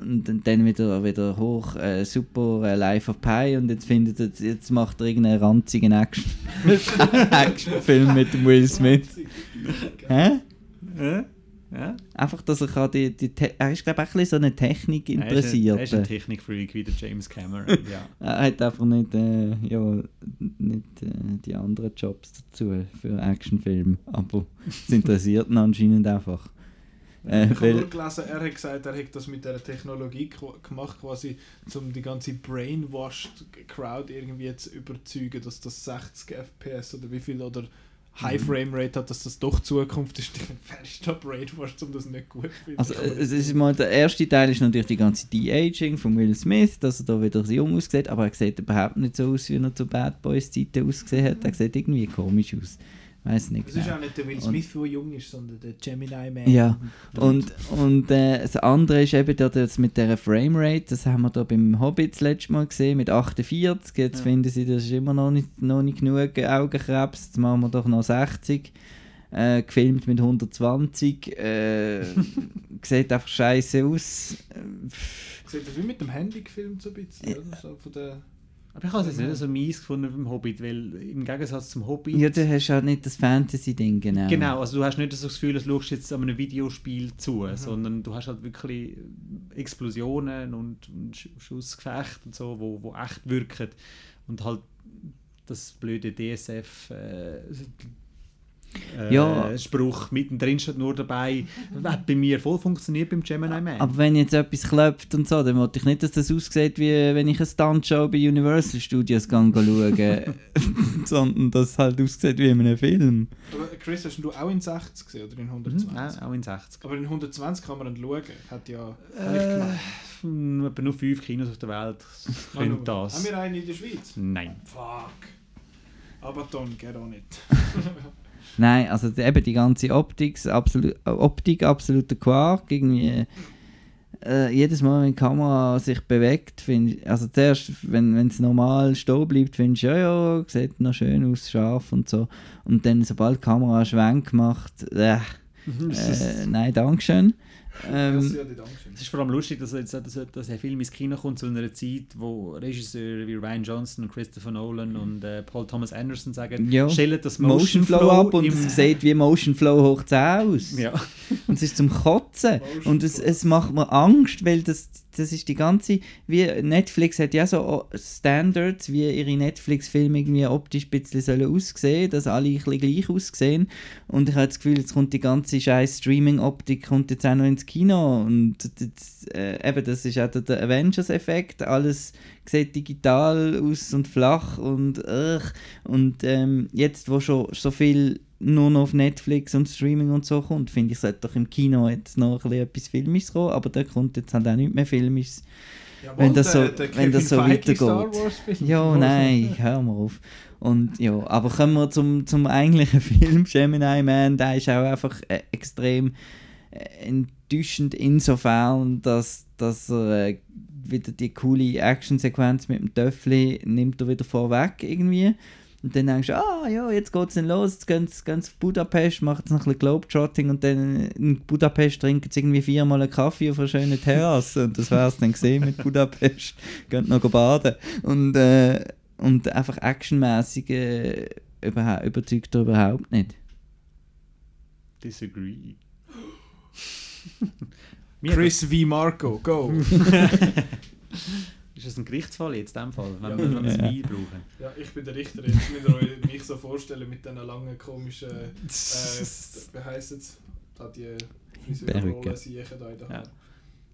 und dann- dann wieder, wieder hoch äh, super äh, Life of Pi und jetzt findet er, jetzt macht er irgendeinen ranzigen Action Actionfilm mit dem Will Smith. Hä? Ja? Ja? Einfach, dass er die, die er ist glaube ich auch ein bisschen so eine Technik Er ein- interessiert. Er ist ein Technikfreak wie der James Cameron. ja. Er hat einfach nicht, äh, ja, nicht äh, die anderen Jobs dazu für Actionfilme, aber es interessiert ihn anscheinend einfach. Äh, Ich habe nur gelesen, er hat gesagt, er hat das mit der Technologie gemacht, quasi, um die ganze brainwashed Crowd irgendwie zu überzeugen, dass das 60 FPS oder wie viel oder High Frame Rate hat, dass das doch Zukunft ist. Wer ist da brainwashed, um das nicht gut zu finden? also, äh, es ist mal, der erste Teil ist natürlich die ganze De-Aging von Will Smith, dass er da wieder so jung aussieht, aber er sieht überhaupt nicht so aus, wie er zu Bad Boys Zeiten ausgesehen hat. Er sieht irgendwie komisch aus. Weiß nicht ist genau. auch nicht der Will Smith, der jung ist, sondern der Gemini Man. Ja, und, und äh, das andere ist eben da das mit der Framerate, das haben wir da beim Hobbit das letzte Mal gesehen, mit 48, jetzt Ja. finden sie, das ist immer noch nicht, noch nicht genug Augenkrebs, jetzt machen wir doch noch 60. Äh, gefilmt mit 120, äh, sieht einfach scheiße aus. Sieht das wie mit dem Handy gefilmt, so ein bisschen, oder? So von der... Aber ich habe es jetzt nicht so mies gefunden beim Hobbit, weil im Gegensatz zum Hobbit... Ja, du hast halt nicht das Fantasy-Ding, genau. Genau, also du hast nicht so das Gefühl, du schaust jetzt an einem Videospiel zu, Mhm. sondern du hast halt wirklich Explosionen und, und Sch- Schussgefechte und so, wo, wo echt wirken. Und halt das blöde DSF äh, äh, Ja. Spruch mittendrin steht nur dabei, hat bei mir voll funktioniert beim Gemini Man. Aber wenn jetzt etwas klopft und so, dann wollte ich nicht, dass das aussieht, wie wenn ich eine Stuntshow bei Universal Studios gehe schauen sondern dass es halt aussieht wie in einem Film. Aber Chris, hast du auch in 60 gesehen oder in 120? Mhm, auch auch in 60. Aber in 120 kann man dann schauen. Hat ja... Äh, gemacht. nur etwa nur fünf Kinos auf der Welt können das. Haben wir einen in der Schweiz? Nein. Fuck. Abaton, geht auch nicht. Nein, also die- eben die ganze Optik, absolut, Optik absoluter Quark. Irgendwie, äh, jedes Mal, wenn die Kamera sich bewegt, finde ich, also zuerst, wenn es normal stehen bleibt, findest du, ja, ja, sieht noch schön aus, scharf und so. Und dann, sobald die Kamera einen Schwenk macht, äh, äh, nein, Dankeschön. Ähm. Es ist vor allem lustig, dass, jetzt, dass, dass ein Film ins Kino kommt zu einer Zeit, wo Regisseure wie Ryan Johnson, Christopher Nolan und äh, Paul Thomas Anderson sagen, Ja. stellen das Motion Flow ab und es sieht wie Motion Flow hoch 10 aus. Ja. Und es ist zum Kotzen. Motion Und es, Flow. es macht mir Angst, weil das, das ist die ganze. Wie Netflix hat ja so Standards, wie ihre Netflix-Filme irgendwie optisch ein bisschen sollen aussehen, dass alle ein bisschen gleich aussehen. Und ich habe das Gefühl, jetzt kommt die ganze scheiß Streaming-Optik kommt jetzt auch noch ins Kino. Und das, äh, eben, das ist auch der- Avengers-Effekt. Alles sieht digital aus und flach und ugh. Und ähm, jetzt, wo schon so viel nur noch auf Netflix und Streaming und so kommt, finde ich, sollte doch im Kino jetzt noch ein bisschen etwas Filmisches kommen, aber da kommt jetzt halt auch nicht mehr Filmisches. Jawohl, wenn das so- der wenn das so Feige weitergeht. Ja, nein, hör mal auf. Und ja, aber kommen wir zum, zum eigentlichen Film, Gemini Man, der ist auch einfach äh, extrem äh, enttäuschend insofern, dass, dass er äh, wieder die coole Actionsequenz mit dem Töffli nimmt er wieder vorweg irgendwie. Und dann denkst du, ah ja, jetzt geht's dann los, jetzt gehen sie auf Budapest, machen jetzt noch ein bisschen Globetrotting und dann in Budapest trinken sie irgendwie viermal einen Kaffee auf einer schönen Terrasse und das wär's dann gesehen mit Budapest. Gehen noch baden. Und, äh, und einfach actionmäßig äh, überzeugt er überhaupt nicht. Disagree. Chris V. Marco, go. Ist das ein Gerichtsfall jetzt, in dem Fall, wenn Ja. wir Ja. Wein brauchen? ja, ich bin der Richter. Jetzt müsst ihr euch mich so vorstellen mit diesen langen komischen, äh, wie heisst es? Da die Friseurrolle Perücke. siechen da in der Ja. Hand.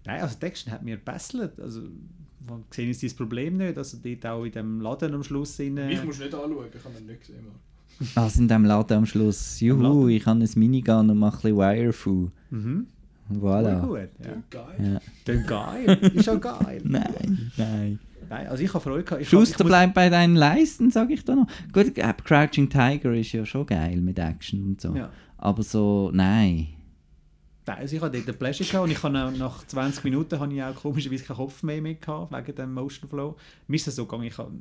Nein, also Action hat mir gebesselt. Also, wir sehen jetzt dieses Problem nicht. Also dort auch in dem Laden am Schluss. Rein, Mich musst du nicht anschauen, ich habe ihn nicht gesehen. Mann. Was in dem Laden am Schluss? Am Juhu, Laden? ich habe ein Minigun und mache ein bisschen Wirefu. mhm. Voilà. Voll gut. Ja. Geil. Ja. Dann geil. Ist ja geil. Nein, nein. Nein, also ich habe Freude gehabt. Ich Schuster, ich muss- bleib bei deinen Leisten, sag ich da noch. Gut, äh, Crouching Tiger ist ja schon geil mit Action und so. Ja. Aber so, nein. Nein, Also ich hatte dort Pleasure gehabt und ich habe auch nach 20 Minuten habe ich auch komischerweise keinen Kopf mehr, mehr gehabt, wegen dem Motion Flow. Mir ist das so gegangen, ich habe,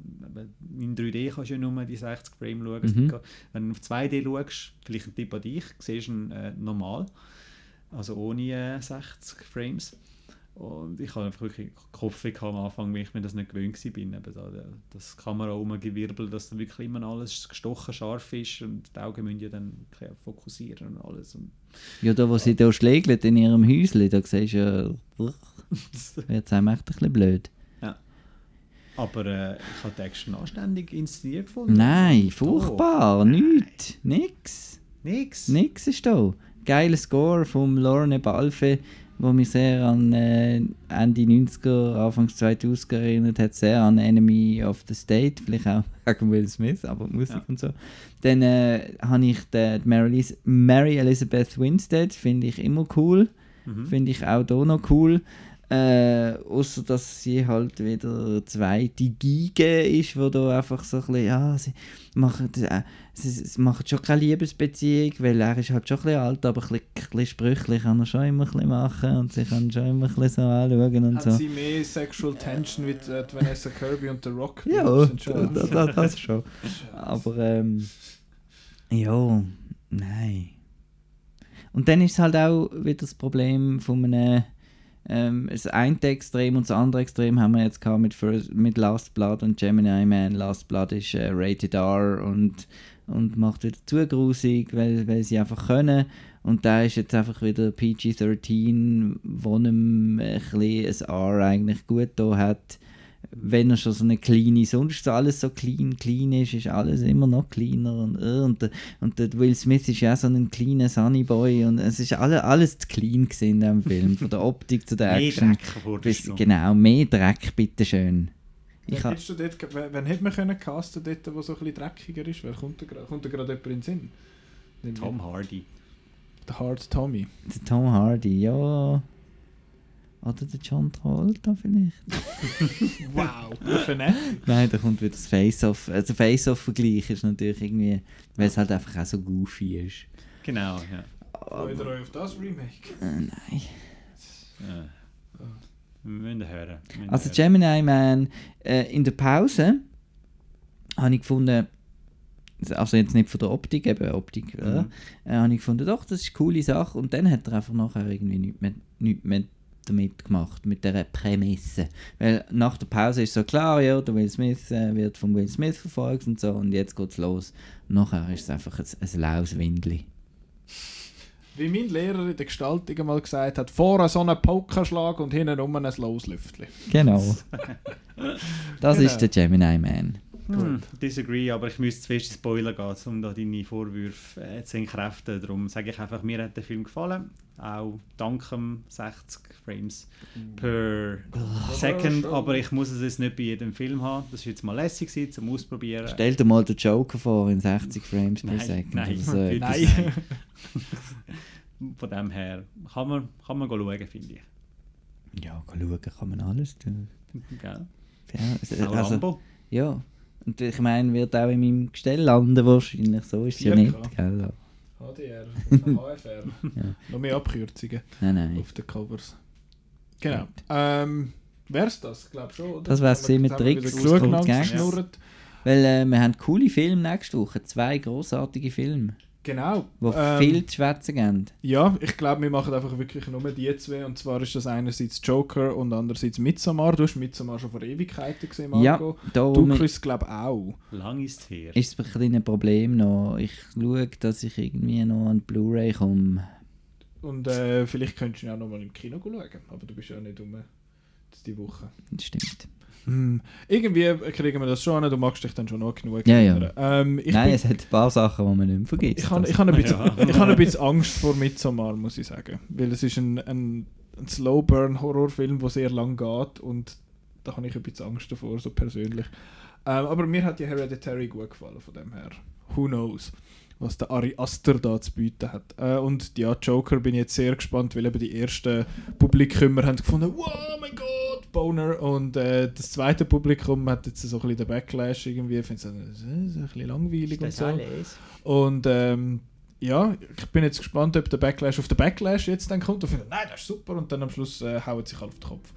in 3D kannst du ja nur die 60 Frame schauen. Es Mhm. Wenn du auf 2D schaust, vielleicht ein Tipp an dich, siehst du ihn äh, normal, also ohne äh, 60 Frames. Und ich habe einfach wirklich Kopf am Anfang, weil ich mir das nicht gewöhnt war. Eben da, da- das Kamera rumgewirbelt, dass dann wirklich immer alles gestochen scharf ist und die Augen müssen ja dann fokussieren und alles. Und Ja, da wo sie da schlägt in ihrem Häuschen, da siehst du ja, wird es einem echt ein bisschen blöd. Aber äh, ich habe die Action anständig inszeniert gefunden. Nein, furchtbar, nichts, nix. Nix. Nix ist da. Geiler Score vom Lorne Balfe, wo mich sehr an äh, Ende 90er, Anfang 2000er erinnert hat, sehr an Enemy of the State, vielleicht auch wegen Will Smith, aber Musik Ja. und so. Dann äh, habe ich die, Mary, Elizabeth Winstead, finde ich immer cool, Mhm. finde ich auch hier noch cool. Äh, außer dass sie halt wieder zweite Gige ist, wo da einfach so ein bisschen, ja, sie machen, äh, sie, sie machen schon keine Liebesbeziehung, weil er ist halt schon ein bisschen alt, aber ein bisschen, ein bisschen sprüchlich kann er schon immer ein bisschen machen und sie kann schon immer ein bisschen so anschauen und Hat so. sie mehr Sexual Tension mit äh, Vanessa Kirby und The Rock? Ja, das, das, das schon. Aber ähm, ja, nein. Und dann ist es halt auch wieder das Problem von einem ähm, das eine Extrem und das andere Extrem haben wir jetzt gehabt mit, First, mit Last Blood und Gemini Man. Last Blood ist äh, Rated R und, und macht wieder zu grusig, weil, weil sie einfach können. Und da ist jetzt einfach wieder PG-13, wo ihm ein, ein R eigentlich gut da hat wenn er schon so eine kleine, sonst alles so clean, clean ist, ist alles immer noch cleaner und, äh, und, der, und der Will Smith ist ja auch so ein kleiner Sunny Boy und es ist alle, alles zu clean gewesen in diesem Film, von der Optik zu der Mehr Action. Dreck vor der Bis, genau, mehr Dreck, bitteschön. Ich Wen ha, du dort, wen- hätte man können casten dort, der so ein bisschen dreckiger ist? Wer kommt da gerade? Kommt da gerade jemand in den Sinn? Tom Hardy. Der Hard Tommy. der Tom Hardy, ja. Oder der John Travolta vielleicht? Wow. Nein, da kommt wieder das Face-Off. Also Face-Off-Vergleich ist natürlich irgendwie, weil es halt einfach auch so goofy ist. Genau, ja. Freut ihr euch auf das Remake? Äh, nein. ja. Wir müssen hören. wir müssen Also hören. Gemini Man, äh, in der Pause habe ich gefunden, also jetzt nicht von der Optik, eben Optik, Mhm. äh, habe ich gefunden, doch, das ist eine coole Sache. Und dann hat er einfach nachher irgendwie nichts mehr, nichts mehr damit gemacht, mit dieser Prämisse. Weil nach der Pause ist so klar, ja, der Will Smith äh, wird von Will Smith verfolgt und so, und jetzt geht's los. Nachher ist es einfach ein, ein laues Windli. Wie mein Lehrer in der Gestaltung einmal gesagt hat, vorne so einen Pokerschlag und hinten rum ein Loslüftli. Genau. Das Genau. ist der Gemini Man. Hm, disagree, aber ich müsste zu fest Spoiler gehen, um da deine Vorwürfe äh, zu entkräften. Darum sage ich einfach, mir hat der Film gefallen. Auch dank dem 60 Frames per Second. Aber ich muss es jetzt nicht bei jedem Film haben. Das war jetzt mal lässig gewesen, zum Ausprobieren. Stell dir mal den Joker vor in 60 Frames Nein, Second. nein, so. Nein. Von dem her kann man, kann man schauen, finde ich. Ja, schauen kann man alles tun. Gell? Ja, Auch also, Rambo. ja. Und ich meine, wird auch in meinem Gestell landen wahrscheinlich. So ist es ja 4K. nicht. Gell? HDR, HFR. Ja. Noch mehr Abkürzungen Nein, nein. auf den Covers. Genau. Gut. Ähm, wär's das? Glaub schon, oder? Das wär's wir- mit Tricks, Gangs. geschnurrt. Weil äh, wir haben coole Filme nächste Woche. Zwei grossartige Filme, Genau. die Ähm, viel zu schwätzen geben. Ja, ich glaube, wir machen einfach wirklich nur die zwei. Und zwar ist das einerseits Joker und andererseits Midsommar. Du hast Midsommar schon vor Ewigkeiten gesehen, Ja, Marco. da du, Chris, glaube ich auch. Lang ist es her. ist es ein kleines Problem noch. Ich schaue, dass ich irgendwie noch an die Blu-ray komme. Und äh, vielleicht könntest du ihn auch noch mal im Kino schauen. Aber du bist ja nicht um das die Woche. Das stimmt. Hm. Irgendwie kriegen wir das schon an. Du magst dich dann schon noch genug Ja, ja. Ähm, ich Nein, bin- es hat ein paar Sachen, die man nicht mehr vergisst. Ich habe Also, ich hab ein, bisschen- Ja. ich hab ein bisschen Angst vor Midsommar, muss ich sagen. Weil es ist ein, ein, ein Slow-Burn-Horrorfilm, der sehr lang geht und da habe ich ein bisschen Angst davor, so persönlich. Ähm, aber mir hat die Hereditary gut gefallen, von dem her. Who knows, was der Ari Aster da zu bieten hat. Äh, und ja, Joker bin ich jetzt sehr gespannt, weil eben die ersten Publikumer haben gefunden, wow, oh mein Gott, Boner. Und äh, das zweite Publikum hat jetzt so ein bisschen den Backlash irgendwie, findet es ein bisschen langweilig und so. Und ähm, ja, ich bin jetzt gespannt, ob der Backlash auf den Backlash jetzt dann kommt und findet, nein, das ist super und dann am Schluss äh, hauen sich alle auf den Kopf.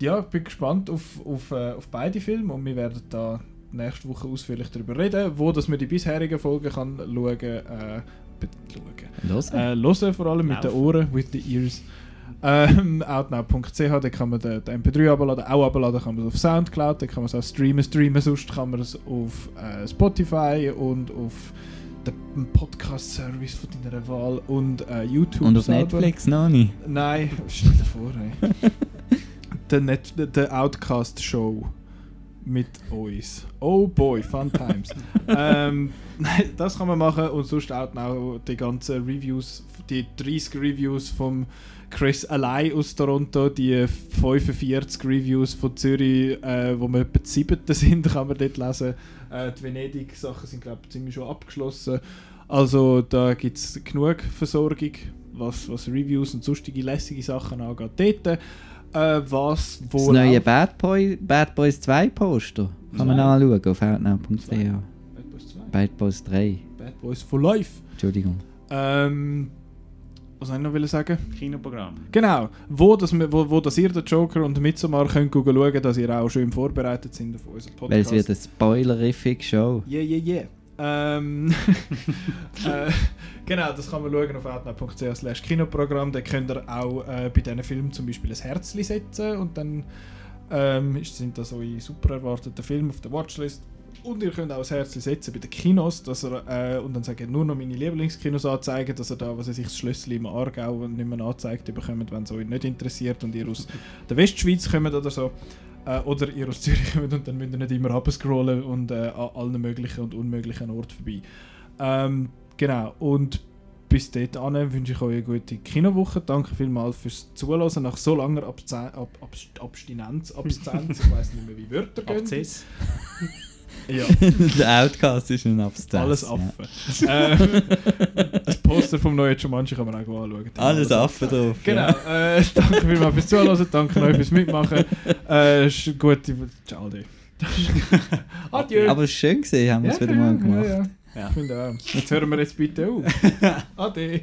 Ja, ich bin gespannt auf, auf, äh, auf beide Filme und wir werden da nächste Woche ausführlich darüber reden, wo dass man die bisherigen Folgen kann schauen, äh, schauen. Los. Äh, hören vor allem mit den Laufen. Ohren, with the ears. Ähm, outnow.ch, da kann man den, den MP3 abladen, auch abladen kann man es auf Soundcloud, da kann man es auch streamen, streamen sonst kann man es auf äh, Spotify und auf den Podcast-Service von deiner Wahl und äh, YouTube Und auf selber. Netflix noch nicht. Nein, stell dir vor, ey. der, Net, der- Outcast-Show mit uns. Oh boy, fun times. ähm, das kann man machen und sonst auch die ganzen Reviews, die 30 Reviews vom Chris allein aus Toronto, die 45 Reviews von Zürich, äh, wo wir etwa die siebten sind, kann man dort lesen. Äh, die Venedig-Sachen sind, glaube ich, ziemlich schon abgeschlossen. Also da gibt es genug Versorgung, was, was Reviews und sonstige lässige Sachen angeht. Dort. äh, was Das wo neue läuft. Bad, Boy, Bad Boys 2 Poster. Kann man anschauen auf outnow.ch. Bad Boys 2. Bad Boys 3. Bad Boys for Life. Entschuldigung. Ähm, was soll ich noch sagen? Kinoprogramm. Genau, wo, das, wir- wo, wo das ihr den Joker und Midsommar könnt schauen, dass ihr auch schön vorbereitet sind auf unseren Podcast. Weil es wird eine spoilerific Show. Yeah, yeah, yeah. Ähm, äh, genau, das kann man schauen auf outnow.ch slash Kinoprogramm. Da könnt ihr auch äh, bei diesen Filmen zum Beispiel ein Herzli setzen und dann ähm, sind das eure super erwarteten Filme auf der Watchlist. Und ihr könnt auch ein Herzli setzen bei den Kinos, dass ihr, äh, und dann ihr nur noch meine Lieblingskinos anzeigen, dass ihr da, was weiß ich, das Schlössli im Aargau nicht mehr angezeigt bekommt, wenn es euch nicht interessiert und ihr aus der Westschweiz kommt oder so. Äh, oder ihr aus Zürich kommt und dann müsst ihr nicht immer abscrollen und äh, an allen möglichen und unmöglichen Orten vorbei. Ähm, genau, und bis dort wünsche ich euch eine gute Kinowoche. Danke vielmals fürs Zuhören nach so langer Abze Ab Ab Abstinenz, Abstinenz, ich weiß nicht mehr, wie Wörter gehen. Ja, Der Outcast ist ein Abstinenz. alles ja. Affen. ähm, das Poster vom neuen Jumanji kann man auch anschauen. Alles Affen drauf. Genau, Ja. äh, danke vielmals fürs Zuhören, danke euch fürs Mitmachen. Äh, gute... Ciao, dir. Adieu. Aber schön gesehen, haben wir es Ja, wieder mal ja, gemacht. Ja, ja. Ja. Jetzt hören wir jetzt bitte auf. Ade.